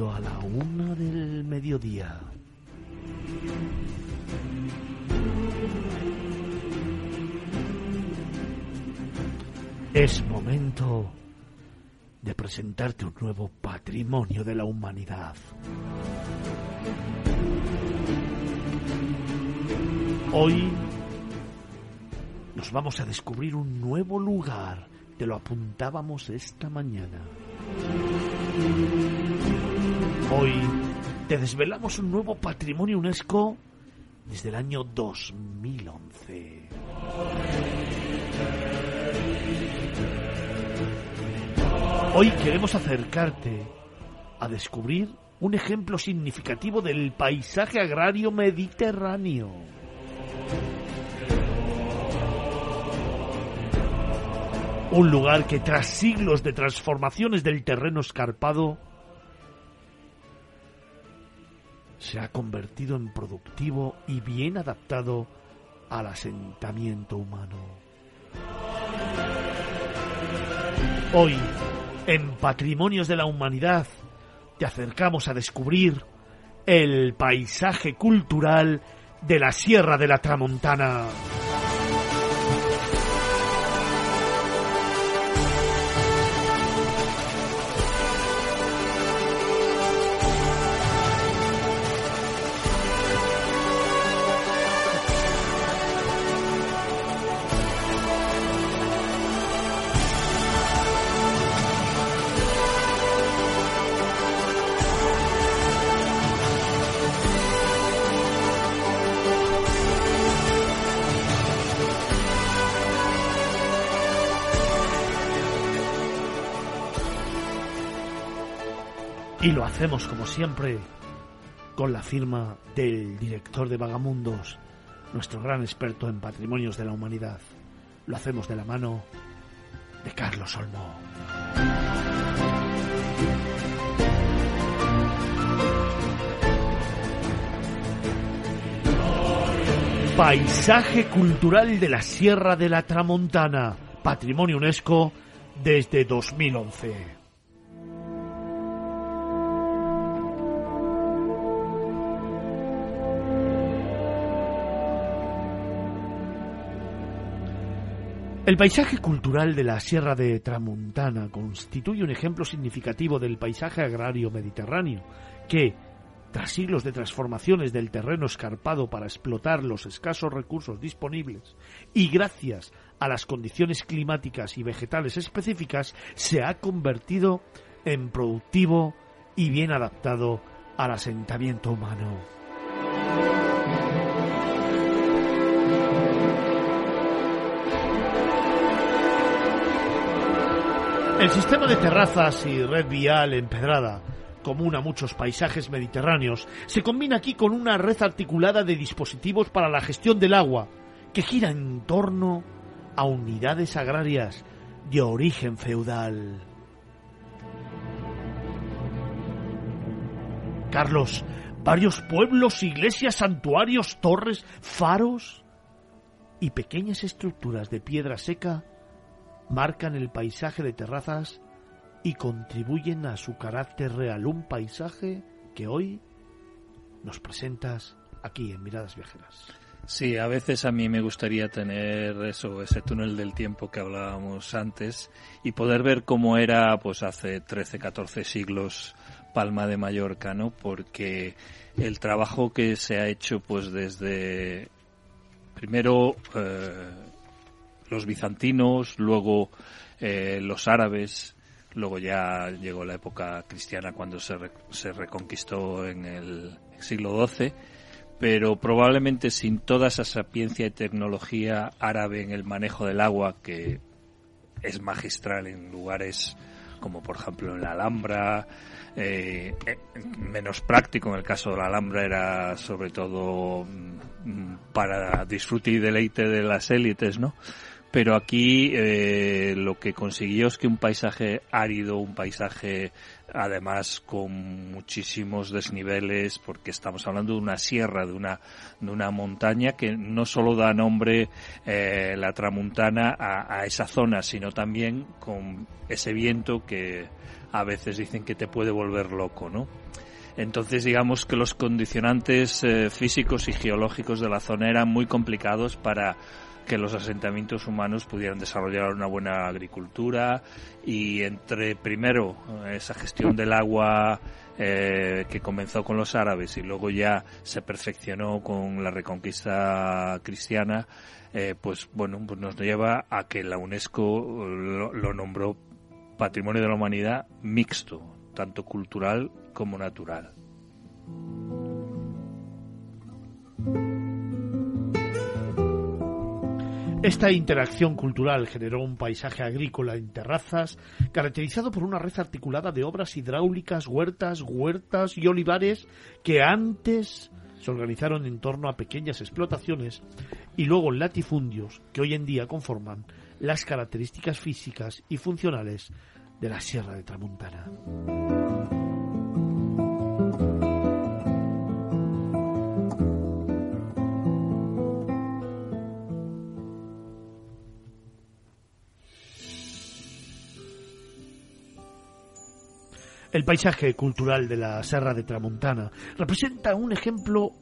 A la una del mediodía. Es momento de presentarte un nuevo patrimonio de la humanidad. Hoy nos vamos a descubrir un nuevo lugar. Te lo apuntábamos esta mañana. Hoy te desvelamos un nuevo patrimonio UNESCO desde el año 2011. Hoy queremos acercarte a descubrir un ejemplo significativo del paisaje agrario mediterráneo. Un lugar que tras siglos de transformaciones del terreno escarpado se ha convertido en productivo y bien adaptado al asentamiento humano. Hoy, en Patrimonios de la Humanidad, te acercamos a descubrir el paisaje cultural de la Sierra de la Tramontana. Hacemos como siempre con la firma del director de Vagamundos, nuestro gran experto en patrimonios de la humanidad. Lo hacemos de la mano de Carlos Olmo. Paisaje cultural de la Sierra de la Tramontana, Patrimonio UNESCO desde 2011. El paisaje cultural de la Sierra de Tramontana constituye un ejemplo significativo del paisaje agrario mediterráneo, que, tras siglos de transformaciones del terreno escarpado para explotar los escasos recursos disponibles y gracias a las condiciones climáticas y vegetales específicas, se ha convertido en productivo y bien adaptado al asentamiento humano. El sistema de terrazas y red vial empedrada, común a muchos paisajes mediterráneos, se combina aquí con una red articulada de dispositivos para la gestión del agua, que gira en torno a unidades agrarias de origen feudal. Carlos, varios pueblos, iglesias, santuarios, torres, faros y pequeñas estructuras de piedra seca marcan el paisaje de terrazas y contribuyen a su carácter real, un paisaje que hoy nos presentas aquí en Miradas Viajeras. Sí, a veces a mí me gustaría tener eso, ese túnel del tiempo que hablábamos antes y poder ver cómo era pues hace 13, 14 siglos Palma de Mallorca, ¿no? Porque el trabajo que se ha hecho pues desde primero eh, los bizantinos, luego eh, los árabes, luego ya llegó la época cristiana cuando se, se reconquistó en el siglo XII, pero probablemente sin toda esa sapiencia y tecnología árabe en el manejo del agua, que es magistral en lugares como por ejemplo en la Alhambra, eh, menos práctico en el caso de la Alhambra era sobre todo mm, para disfrute y deleite de las élites, ¿no? Pero aquí eh, lo que consiguió es que un paisaje árido, un paisaje además con muchísimos desniveles, porque estamos hablando de una sierra, de una, de una montaña que no solo da nombre eh, la tramuntana a, a, esa zona, sino también con ese viento que a veces dicen que te puede volver loco, ¿no? Entonces digamos que los condicionantes eh, físicos y geológicos de la zona eran muy complicados para que los asentamientos humanos pudieran desarrollar una buena agricultura y entre primero esa gestión del agua eh, que comenzó con los árabes y luego ya se perfeccionó con la reconquista cristiana, eh, pues bueno, pues nos lleva a que la UNESCO lo, lo nombró Patrimonio de la Humanidad mixto, tanto cultural como natural. Esta interacción cultural generó un paisaje agrícola en terrazas, caracterizado por una red articulada de obras hidráulicas, huertas, huertas y olivares que antes se organizaron en torno a pequeñas explotaciones y luego latifundios que hoy en día conforman las características físicas y funcionales de la Sierra de Tramuntana. El paisaje cultural de la Serra de Tramontana representa un ejemplo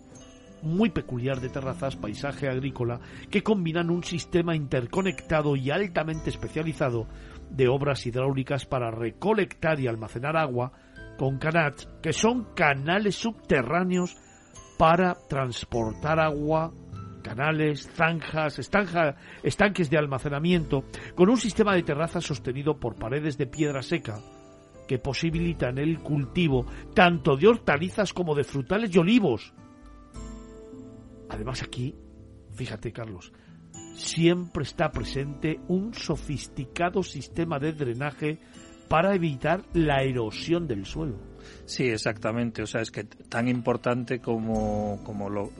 muy peculiar de terrazas, paisaje agrícola, que combinan un sistema interconectado y altamente especializado de obras hidráulicas para recolectar y almacenar agua con canats, que son canales subterráneos para transportar agua, canales, zanjas, estanques de almacenamiento, con un sistema de terrazas sostenido por paredes de piedra seca, que posibilitan el cultivo tanto de hortalizas como de frutales y olivos. Además aquí, fíjate Carlos, siempre está presente un sofisticado sistema de drenaje para evitar la erosión del suelo. Sí, exactamente. O sea, es que tan importante como, como, lo,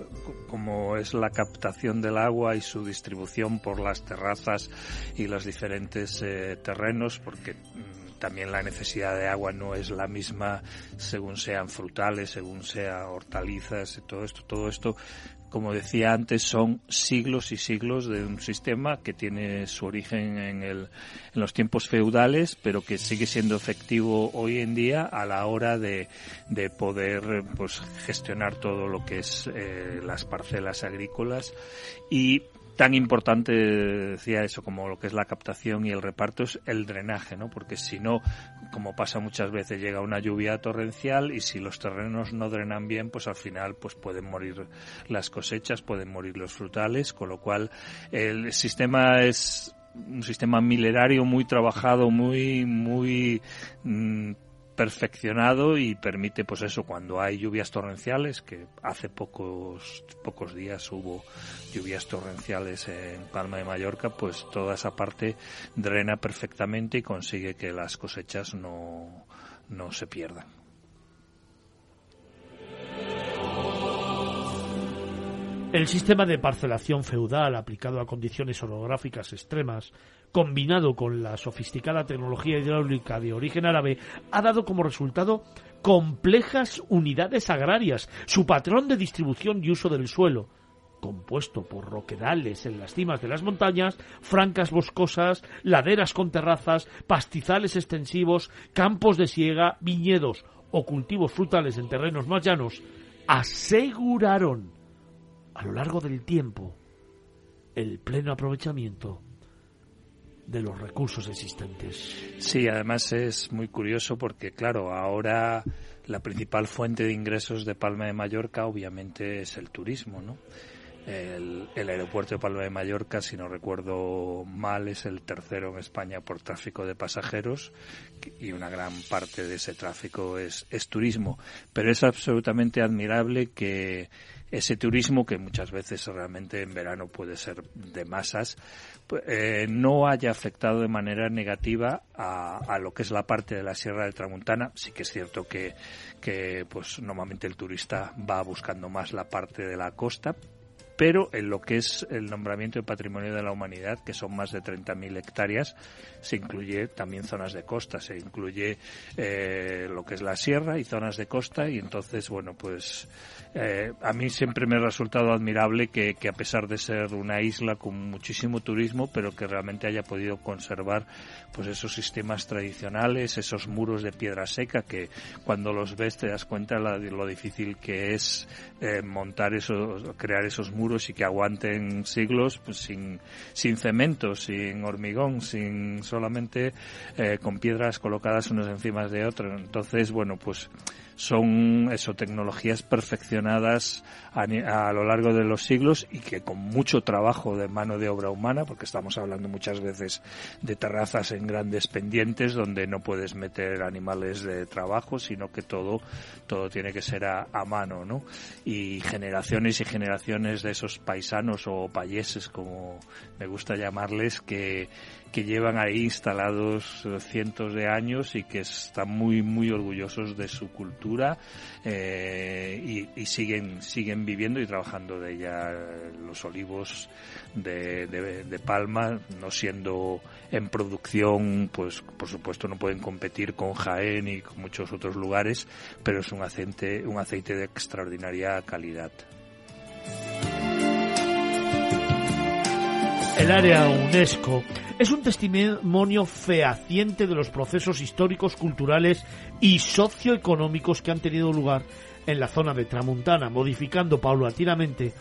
como es la captación del agua y su distribución por las terrazas y los diferentes eh, terrenos, porque mm, también la necesidad de agua no es la misma según sean frutales, según sean hortalizas, todo esto, todo esto como decía antes, son siglos y siglos de un sistema que tiene su origen en, el, en los tiempos feudales, pero que sigue siendo efectivo hoy en día a la hora de, de poder pues, gestionar todo lo que es eh, las parcelas agrícolas. Y tan importante, decía eso, como lo que es la captación y el reparto, es el drenaje, ¿no? Porque si no, como pasa muchas veces, llega una lluvia torrencial y si los terrenos no drenan bien, pues al final pues pueden morir las cosechas, pueden morir los frutales, con lo cual el sistema es un sistema milenario muy trabajado, muy, muy mm, perfeccionado y permite pues eso cuando hay lluvias torrenciales que hace pocos pocos días hubo lluvias torrenciales en Palma de Mallorca pues toda esa parte drena perfectamente y consigue que las cosechas no, no se pierdan El sistema de parcelación feudal aplicado a condiciones orográficas extremas, combinado con la sofisticada tecnología hidráulica de origen árabe, ha dado como resultado complejas unidades agrarias, su patrón de distribución y uso del suelo, compuesto por roquedales en las cimas de las montañas, francas boscosas, laderas con terrazas, pastizales extensivos, campos de siega, viñedos o cultivos frutales en terrenos más llanos, aseguraron a lo largo del tiempo el pleno aprovechamiento de los recursos existentes. Sí, además es muy curioso porque, claro, ahora la principal fuente de ingresos de Palma de Mallorca obviamente es el turismo, ¿no? El, aeropuerto de Palma de Mallorca, si no recuerdo mal, es el tercero en España por tráfico de pasajeros y una gran parte de ese tráfico es, es turismo. Pero es absolutamente admirable que ese turismo que muchas veces realmente en verano puede ser de masas, pues, eh, no haya afectado de manera negativa a, a, lo que es la parte de la Sierra de Tramuntana. Sí que es cierto que, que pues normalmente el turista va buscando más la parte de la costa, pero en lo que es el nombramiento de Patrimonio de la Humanidad, que son más de 30.000 hectáreas, se incluye también zonas de costa, se incluye eh, lo que es la sierra y zonas de costa, y entonces, bueno, pues eh, a mí siempre me ha resultado admirable que, que, a pesar de ser una isla con muchísimo turismo, pero que realmente haya podido conservar pues esos sistemas tradicionales, esos muros de piedra seca, que cuando los ves te das cuenta la, lo difícil que es eh, montar esos, crear esos muros y que aguanten siglos pues, sin, sin cemento, sin hormigón, sin solamente eh, con piedras colocadas unas encima de otras. Entonces, bueno, pues son eso, tecnologías perfeccionadas a, lo largo de los siglos y que con mucho trabajo de mano de obra humana, porque estamos hablando muchas veces de terrazas en grandes pendientes donde no puedes meter animales de trabajo, sino que todo, todo tiene que ser a, a mano, ¿no? Y generaciones y generaciones de esos paisanos o payeses, como me gusta llamarles, que, que llevan ahí instalados cientos de años y que están muy muy orgullosos de su cultura eh, y, y, siguen siguen viviendo y trabajando de ella los olivos de, de, Palma no siendo en producción pues por supuesto no pueden competir con Jaén y con muchos otros lugares pero es un aceite un aceite de extraordinaria calidad. El área UNESCO es un testimonio fehaciente de los procesos históricos, culturales y socioeconómicos que han tenido lugar en la zona de Tramuntana, modificando paulatinamente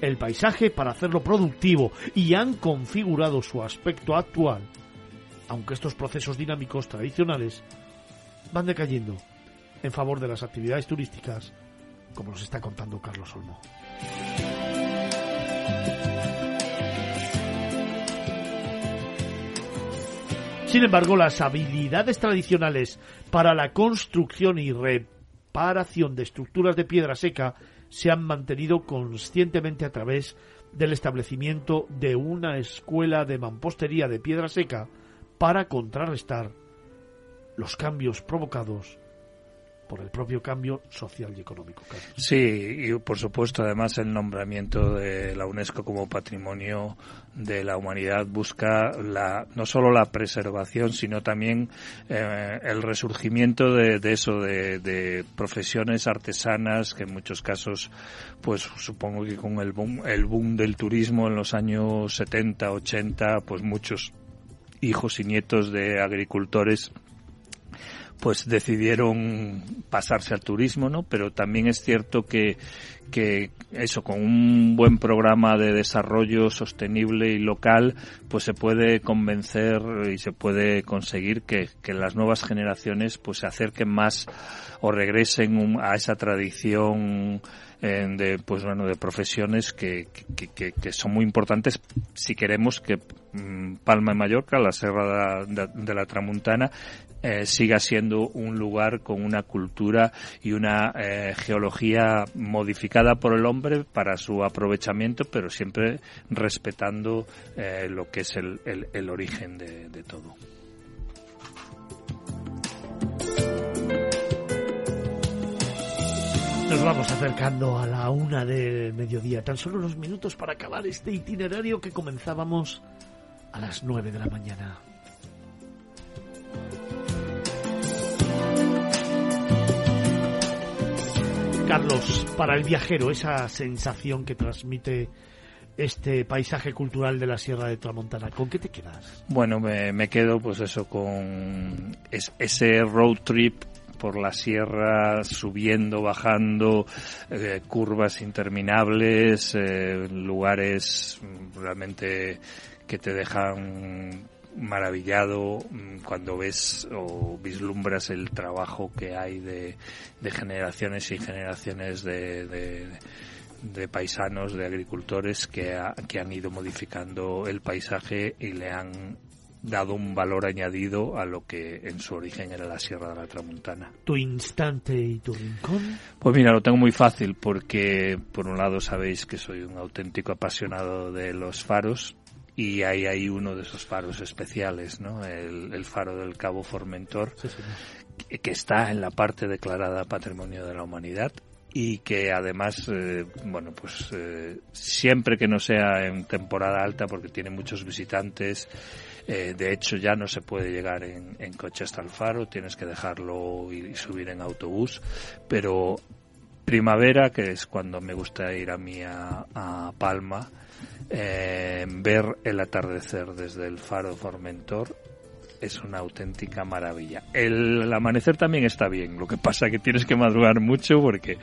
el paisaje para hacerlo productivo y han configurado su aspecto actual, aunque estos procesos dinámicos tradicionales van decayendo en favor de las actividades turísticas, como nos está contando Carlos Olmo. Sin embargo, las habilidades tradicionales para la construcción y reparación de estructuras de piedra seca se han mantenido conscientemente a través del establecimiento de una escuela de mampostería de piedra seca para contrarrestar los cambios provocados por el propio cambio social y económico. Sí, y por supuesto, además, el nombramiento de la UNESCO como patrimonio de la humanidad busca la, no solo la preservación, sino también eh, el resurgimiento de, eso, de, profesiones artesanas que en muchos casos, pues supongo que con el boom, el boom del turismo en los años 70, 80, pues muchos hijos y nietos de agricultores pues decidieron pasarse al turismo, ¿no? Pero también es cierto que, que eso, con un buen programa de desarrollo sostenible y local, pues se puede convencer y se puede conseguir que, que las nuevas generaciones pues se acerquen más o regresen a esa tradición eh, de pues bueno de profesiones que, que, que, son muy importantes si queremos que mm, Palma de Mallorca, la Serra de la Tramuntana, eh, siga siendo un lugar con una cultura y una eh, geología modificada por el hombre para su aprovechamiento, pero siempre respetando eh, lo que es el, origen de todo. Nos vamos acercando a la una del mediodía, tan solo unos minutos para acabar este itinerario que comenzábamos a las nueve de la mañana. Carlos, para el viajero, esa sensación que transmite este paisaje cultural de la Sierra de Tramontana, ¿con qué te quedas? Bueno, me, quedo pues eso con ese road trip por la sierra, subiendo, bajando, eh, curvas interminables, eh, lugares realmente que te dejan maravillado mm, cuando ves o vislumbras el trabajo que hay de, generaciones y generaciones de, de, paisanos, de agricultores que, que han ido modificando el paisaje y le han dado un valor añadido a lo que en su origen era la Sierra de la Tramuntana. ¿Tu instante y tu rincón? Pues mira, lo tengo muy fácil porque por un lado sabéis que soy un auténtico apasionado de los faros y hay ahí uno de esos faros especiales, ¿no? El, faro del Cabo Formentor, que, está en la parte declarada Patrimonio de la Humanidad y que además, eh, bueno, pues eh, siempre que no sea en temporada alta, porque tiene muchos visitantes, eh, de hecho ya no se puede llegar en, coche hasta el faro, tienes que dejarlo y, subir en autobús, pero primavera, que es cuando me gusta ir a mí a Palma, eh, ver el atardecer desde el faro Formentor es una auténtica maravilla. El, amanecer también está bien, lo que pasa que tienes que madrugar mucho porque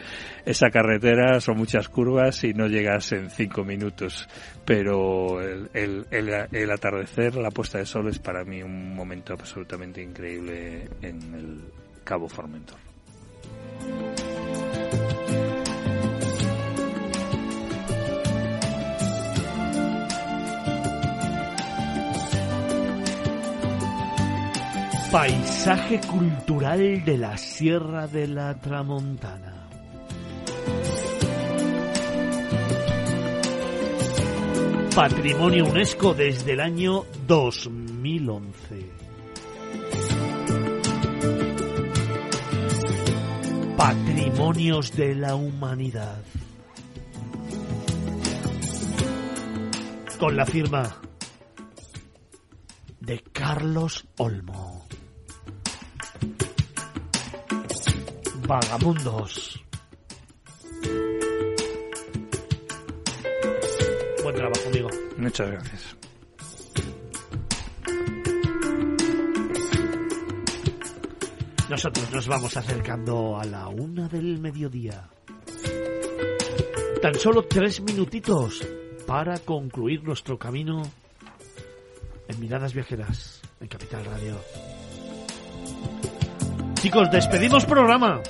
esa carretera son muchas curvas y no llegas en cinco minutos, pero el atardecer, la puesta de sol es para mí un momento absolutamente increíble en el Cabo Formentor. Paisaje cultural de la Sierra de la Tramontana. Patrimonio UNESCO desde el año 2011. Patrimonios de la Humanidad. Con la firma de Carlos Olmo. Vagamundos. Buen trabajo, amigo. Muchas gracias. Nosotros nos vamos acercando a la una del mediodía. Tan solo tres minutitos para concluir nuestro camino en Miradas Viajeras, en Capital Radio. Chicos, despedimos programa.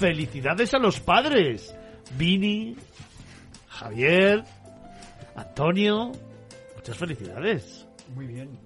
Felicidades a los padres. Vini, Javier, Antonio. Muchas felicidades. Muy bien.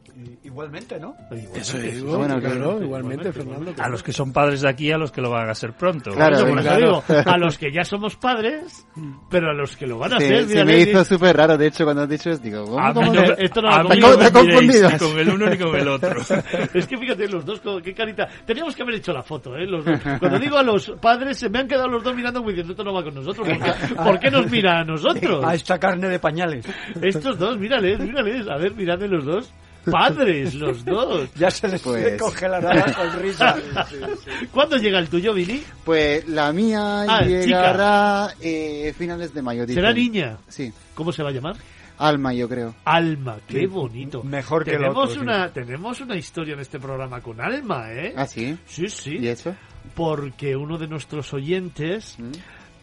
Igualmente, ¿no? Eso es, bueno, claro, igualmente, Fernando. A los que son padres de aquí, a los que lo van a ser pronto. Claro, Digo, a los que ya somos padres, pero a los que lo van a sí, ser. Se me hizo súper raro, de hecho, cuando has dicho esto, digo, ¿cómo, a cómo no, no? esto no a lo mí conmigo, te confundido. Ni con el uno ni con el otro. es que fíjate, los dos, qué carita. Teníamos que haber hecho la foto, ¿eh? Los dos. Cuando digo a los padres, se me han quedado los dos mirando muy diciendo, esto no va con nosotros. ¿Por qué, ¿Por qué nos mira a nosotros? A esta carne de pañales. Estos dos, mírales, mírales. A ver, miradme los dos. Padres, los dos. Ya se les Pues- congelará la sonrisa. ¿Cuándo llega el tuyo, Vini? Pues la mía Ah, llegará eh, finales de mayo. ¿Será dicen. niña? Sí. ¿Cómo se va a llamar? Alma, yo creo. Alma, qué Sí. bonito. Mejor que el tenemos otro, sí. una Tenemos una historia en este programa con Alma, ¿eh? ¿Ah, sí? Sí, sí. ¿Y eso? Porque uno de nuestros oyentes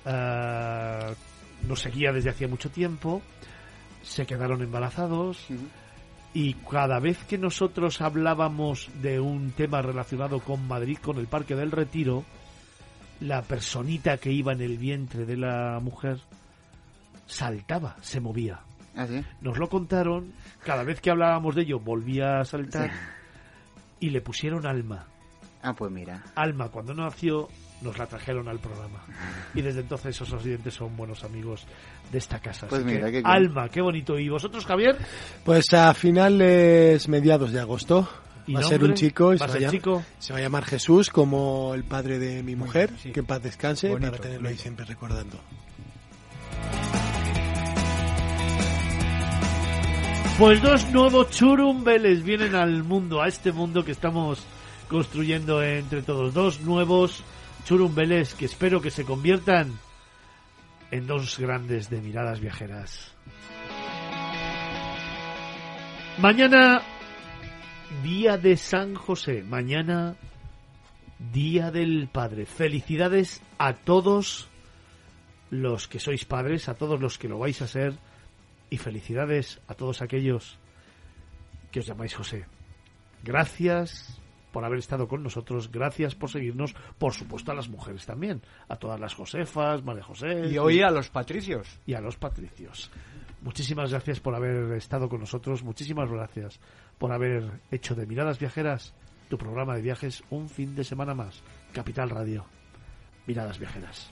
ah, nos seguía desde hacía mucho tiempo, se quedaron embarazados y cada vez que nosotros hablábamos de un tema relacionado con Madrid, con el Parque del Retiro, la personita que iba en el vientre de la mujer saltaba, se movía. ¿Ah, sí? Nos lo contaron, cada vez que hablábamos de ello volvía a saltar y le pusieron alma. Ah, pues mira. Alma, cuando nació, nos la trajeron al programa. Y desde entonces esos oyentes son buenos amigos de esta casa. Pues mira, que, qué. Alma, qué bonito. ¿Y vosotros, Javier? Pues a finales mediados de agosto ¿Y va a ser un chico y ¿Va se va, a llam- chico? se va a llamar Jesús como el padre de mi mujer, bien, sí. que en paz descanse, Bonito, para tenerlo ahí siempre recordando. Pues dos nuevos churumbeles vienen al mundo, a este mundo que estamos construyendo entre todos. Dos nuevos churumbeles que espero que se conviertan en dos grandes de miradas viajeras. Mañana, día de San José. Mañana, día del Padre. Felicidades a todos los que sois padres, a todos los que lo vais a ser y felicidades a todos aquellos que os llamáis José. Gracias por haber estado con nosotros, gracias por seguirnos, por supuesto a las mujeres también, a todas las Josefas, María José Y hoy a los patricios. y a los patricios. Muchísimas gracias por haber estado con nosotros, muchísimas gracias por haber hecho de Miradas Viajeras tu programa de viajes un fin de semana más. Capital Radio. Miradas Viajeras.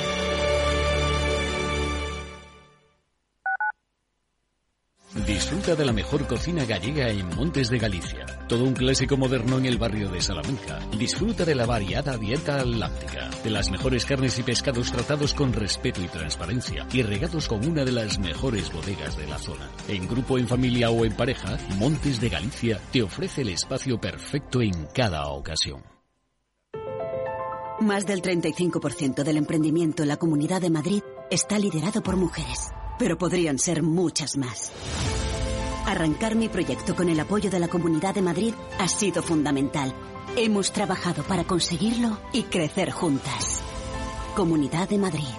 Disfruta de la mejor cocina gallega en Montes de Galicia. Todo un clásico moderno en el barrio de Salamanca. Disfruta de la variada dieta láctica, de las mejores carnes y pescados tratados con respeto y transparencia y regados con una de las mejores bodegas de la zona. En grupo, en familia o en pareja, Montes de Galicia te ofrece el espacio perfecto en cada ocasión. Más del 35% del emprendimiento en la Comunidad de Madrid está liderado por mujeres. Pero podrían ser muchas más. Arrancar mi proyecto con el apoyo de la Comunidad de Madrid ha sido fundamental. Hemos trabajado para conseguirlo y crecer juntas. Comunidad de Madrid.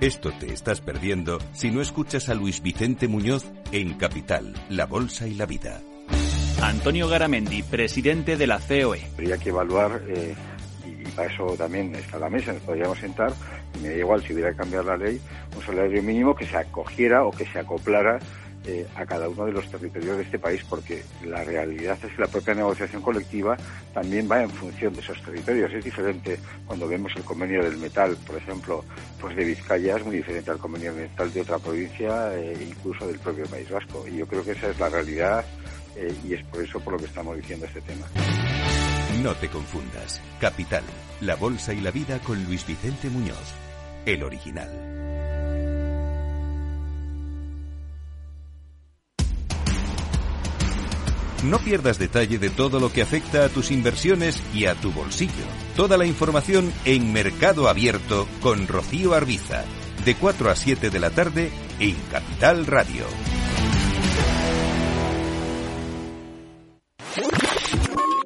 Esto te estás perdiendo si no escuchas a Luis Vicente Muñoz en Capital, La Bolsa y la Vida. Antonio Garamendi, presidente de la COE. Habría que evaluar, eh, y para eso también está la mesa, nos podríamos sentar, y me da igual si hubiera que cambiar la ley, un salario mínimo que se acogiera o que se acoplara eh, a cada uno de los territorios de este país, porque la realidad es que la propia negociación colectiva también va en función de esos territorios. Es diferente cuando vemos el convenio del metal, por ejemplo, pues de Vizcaya es muy diferente al convenio metal de otra provincia, e incluso del propio País Vasco. Y yo creo que esa es la realidad eh, y es por eso por lo que estamos diciendo este tema. No te confundas. Capital, la bolsa y la vida con Luis Vicente Muñoz, el original. No pierdas detalle de todo lo que afecta a tus inversiones y a tu bolsillo. Toda la información en Mercado Abierto con Rocío Arbiza, de 4 a 7 de la tarde en Capital Radio.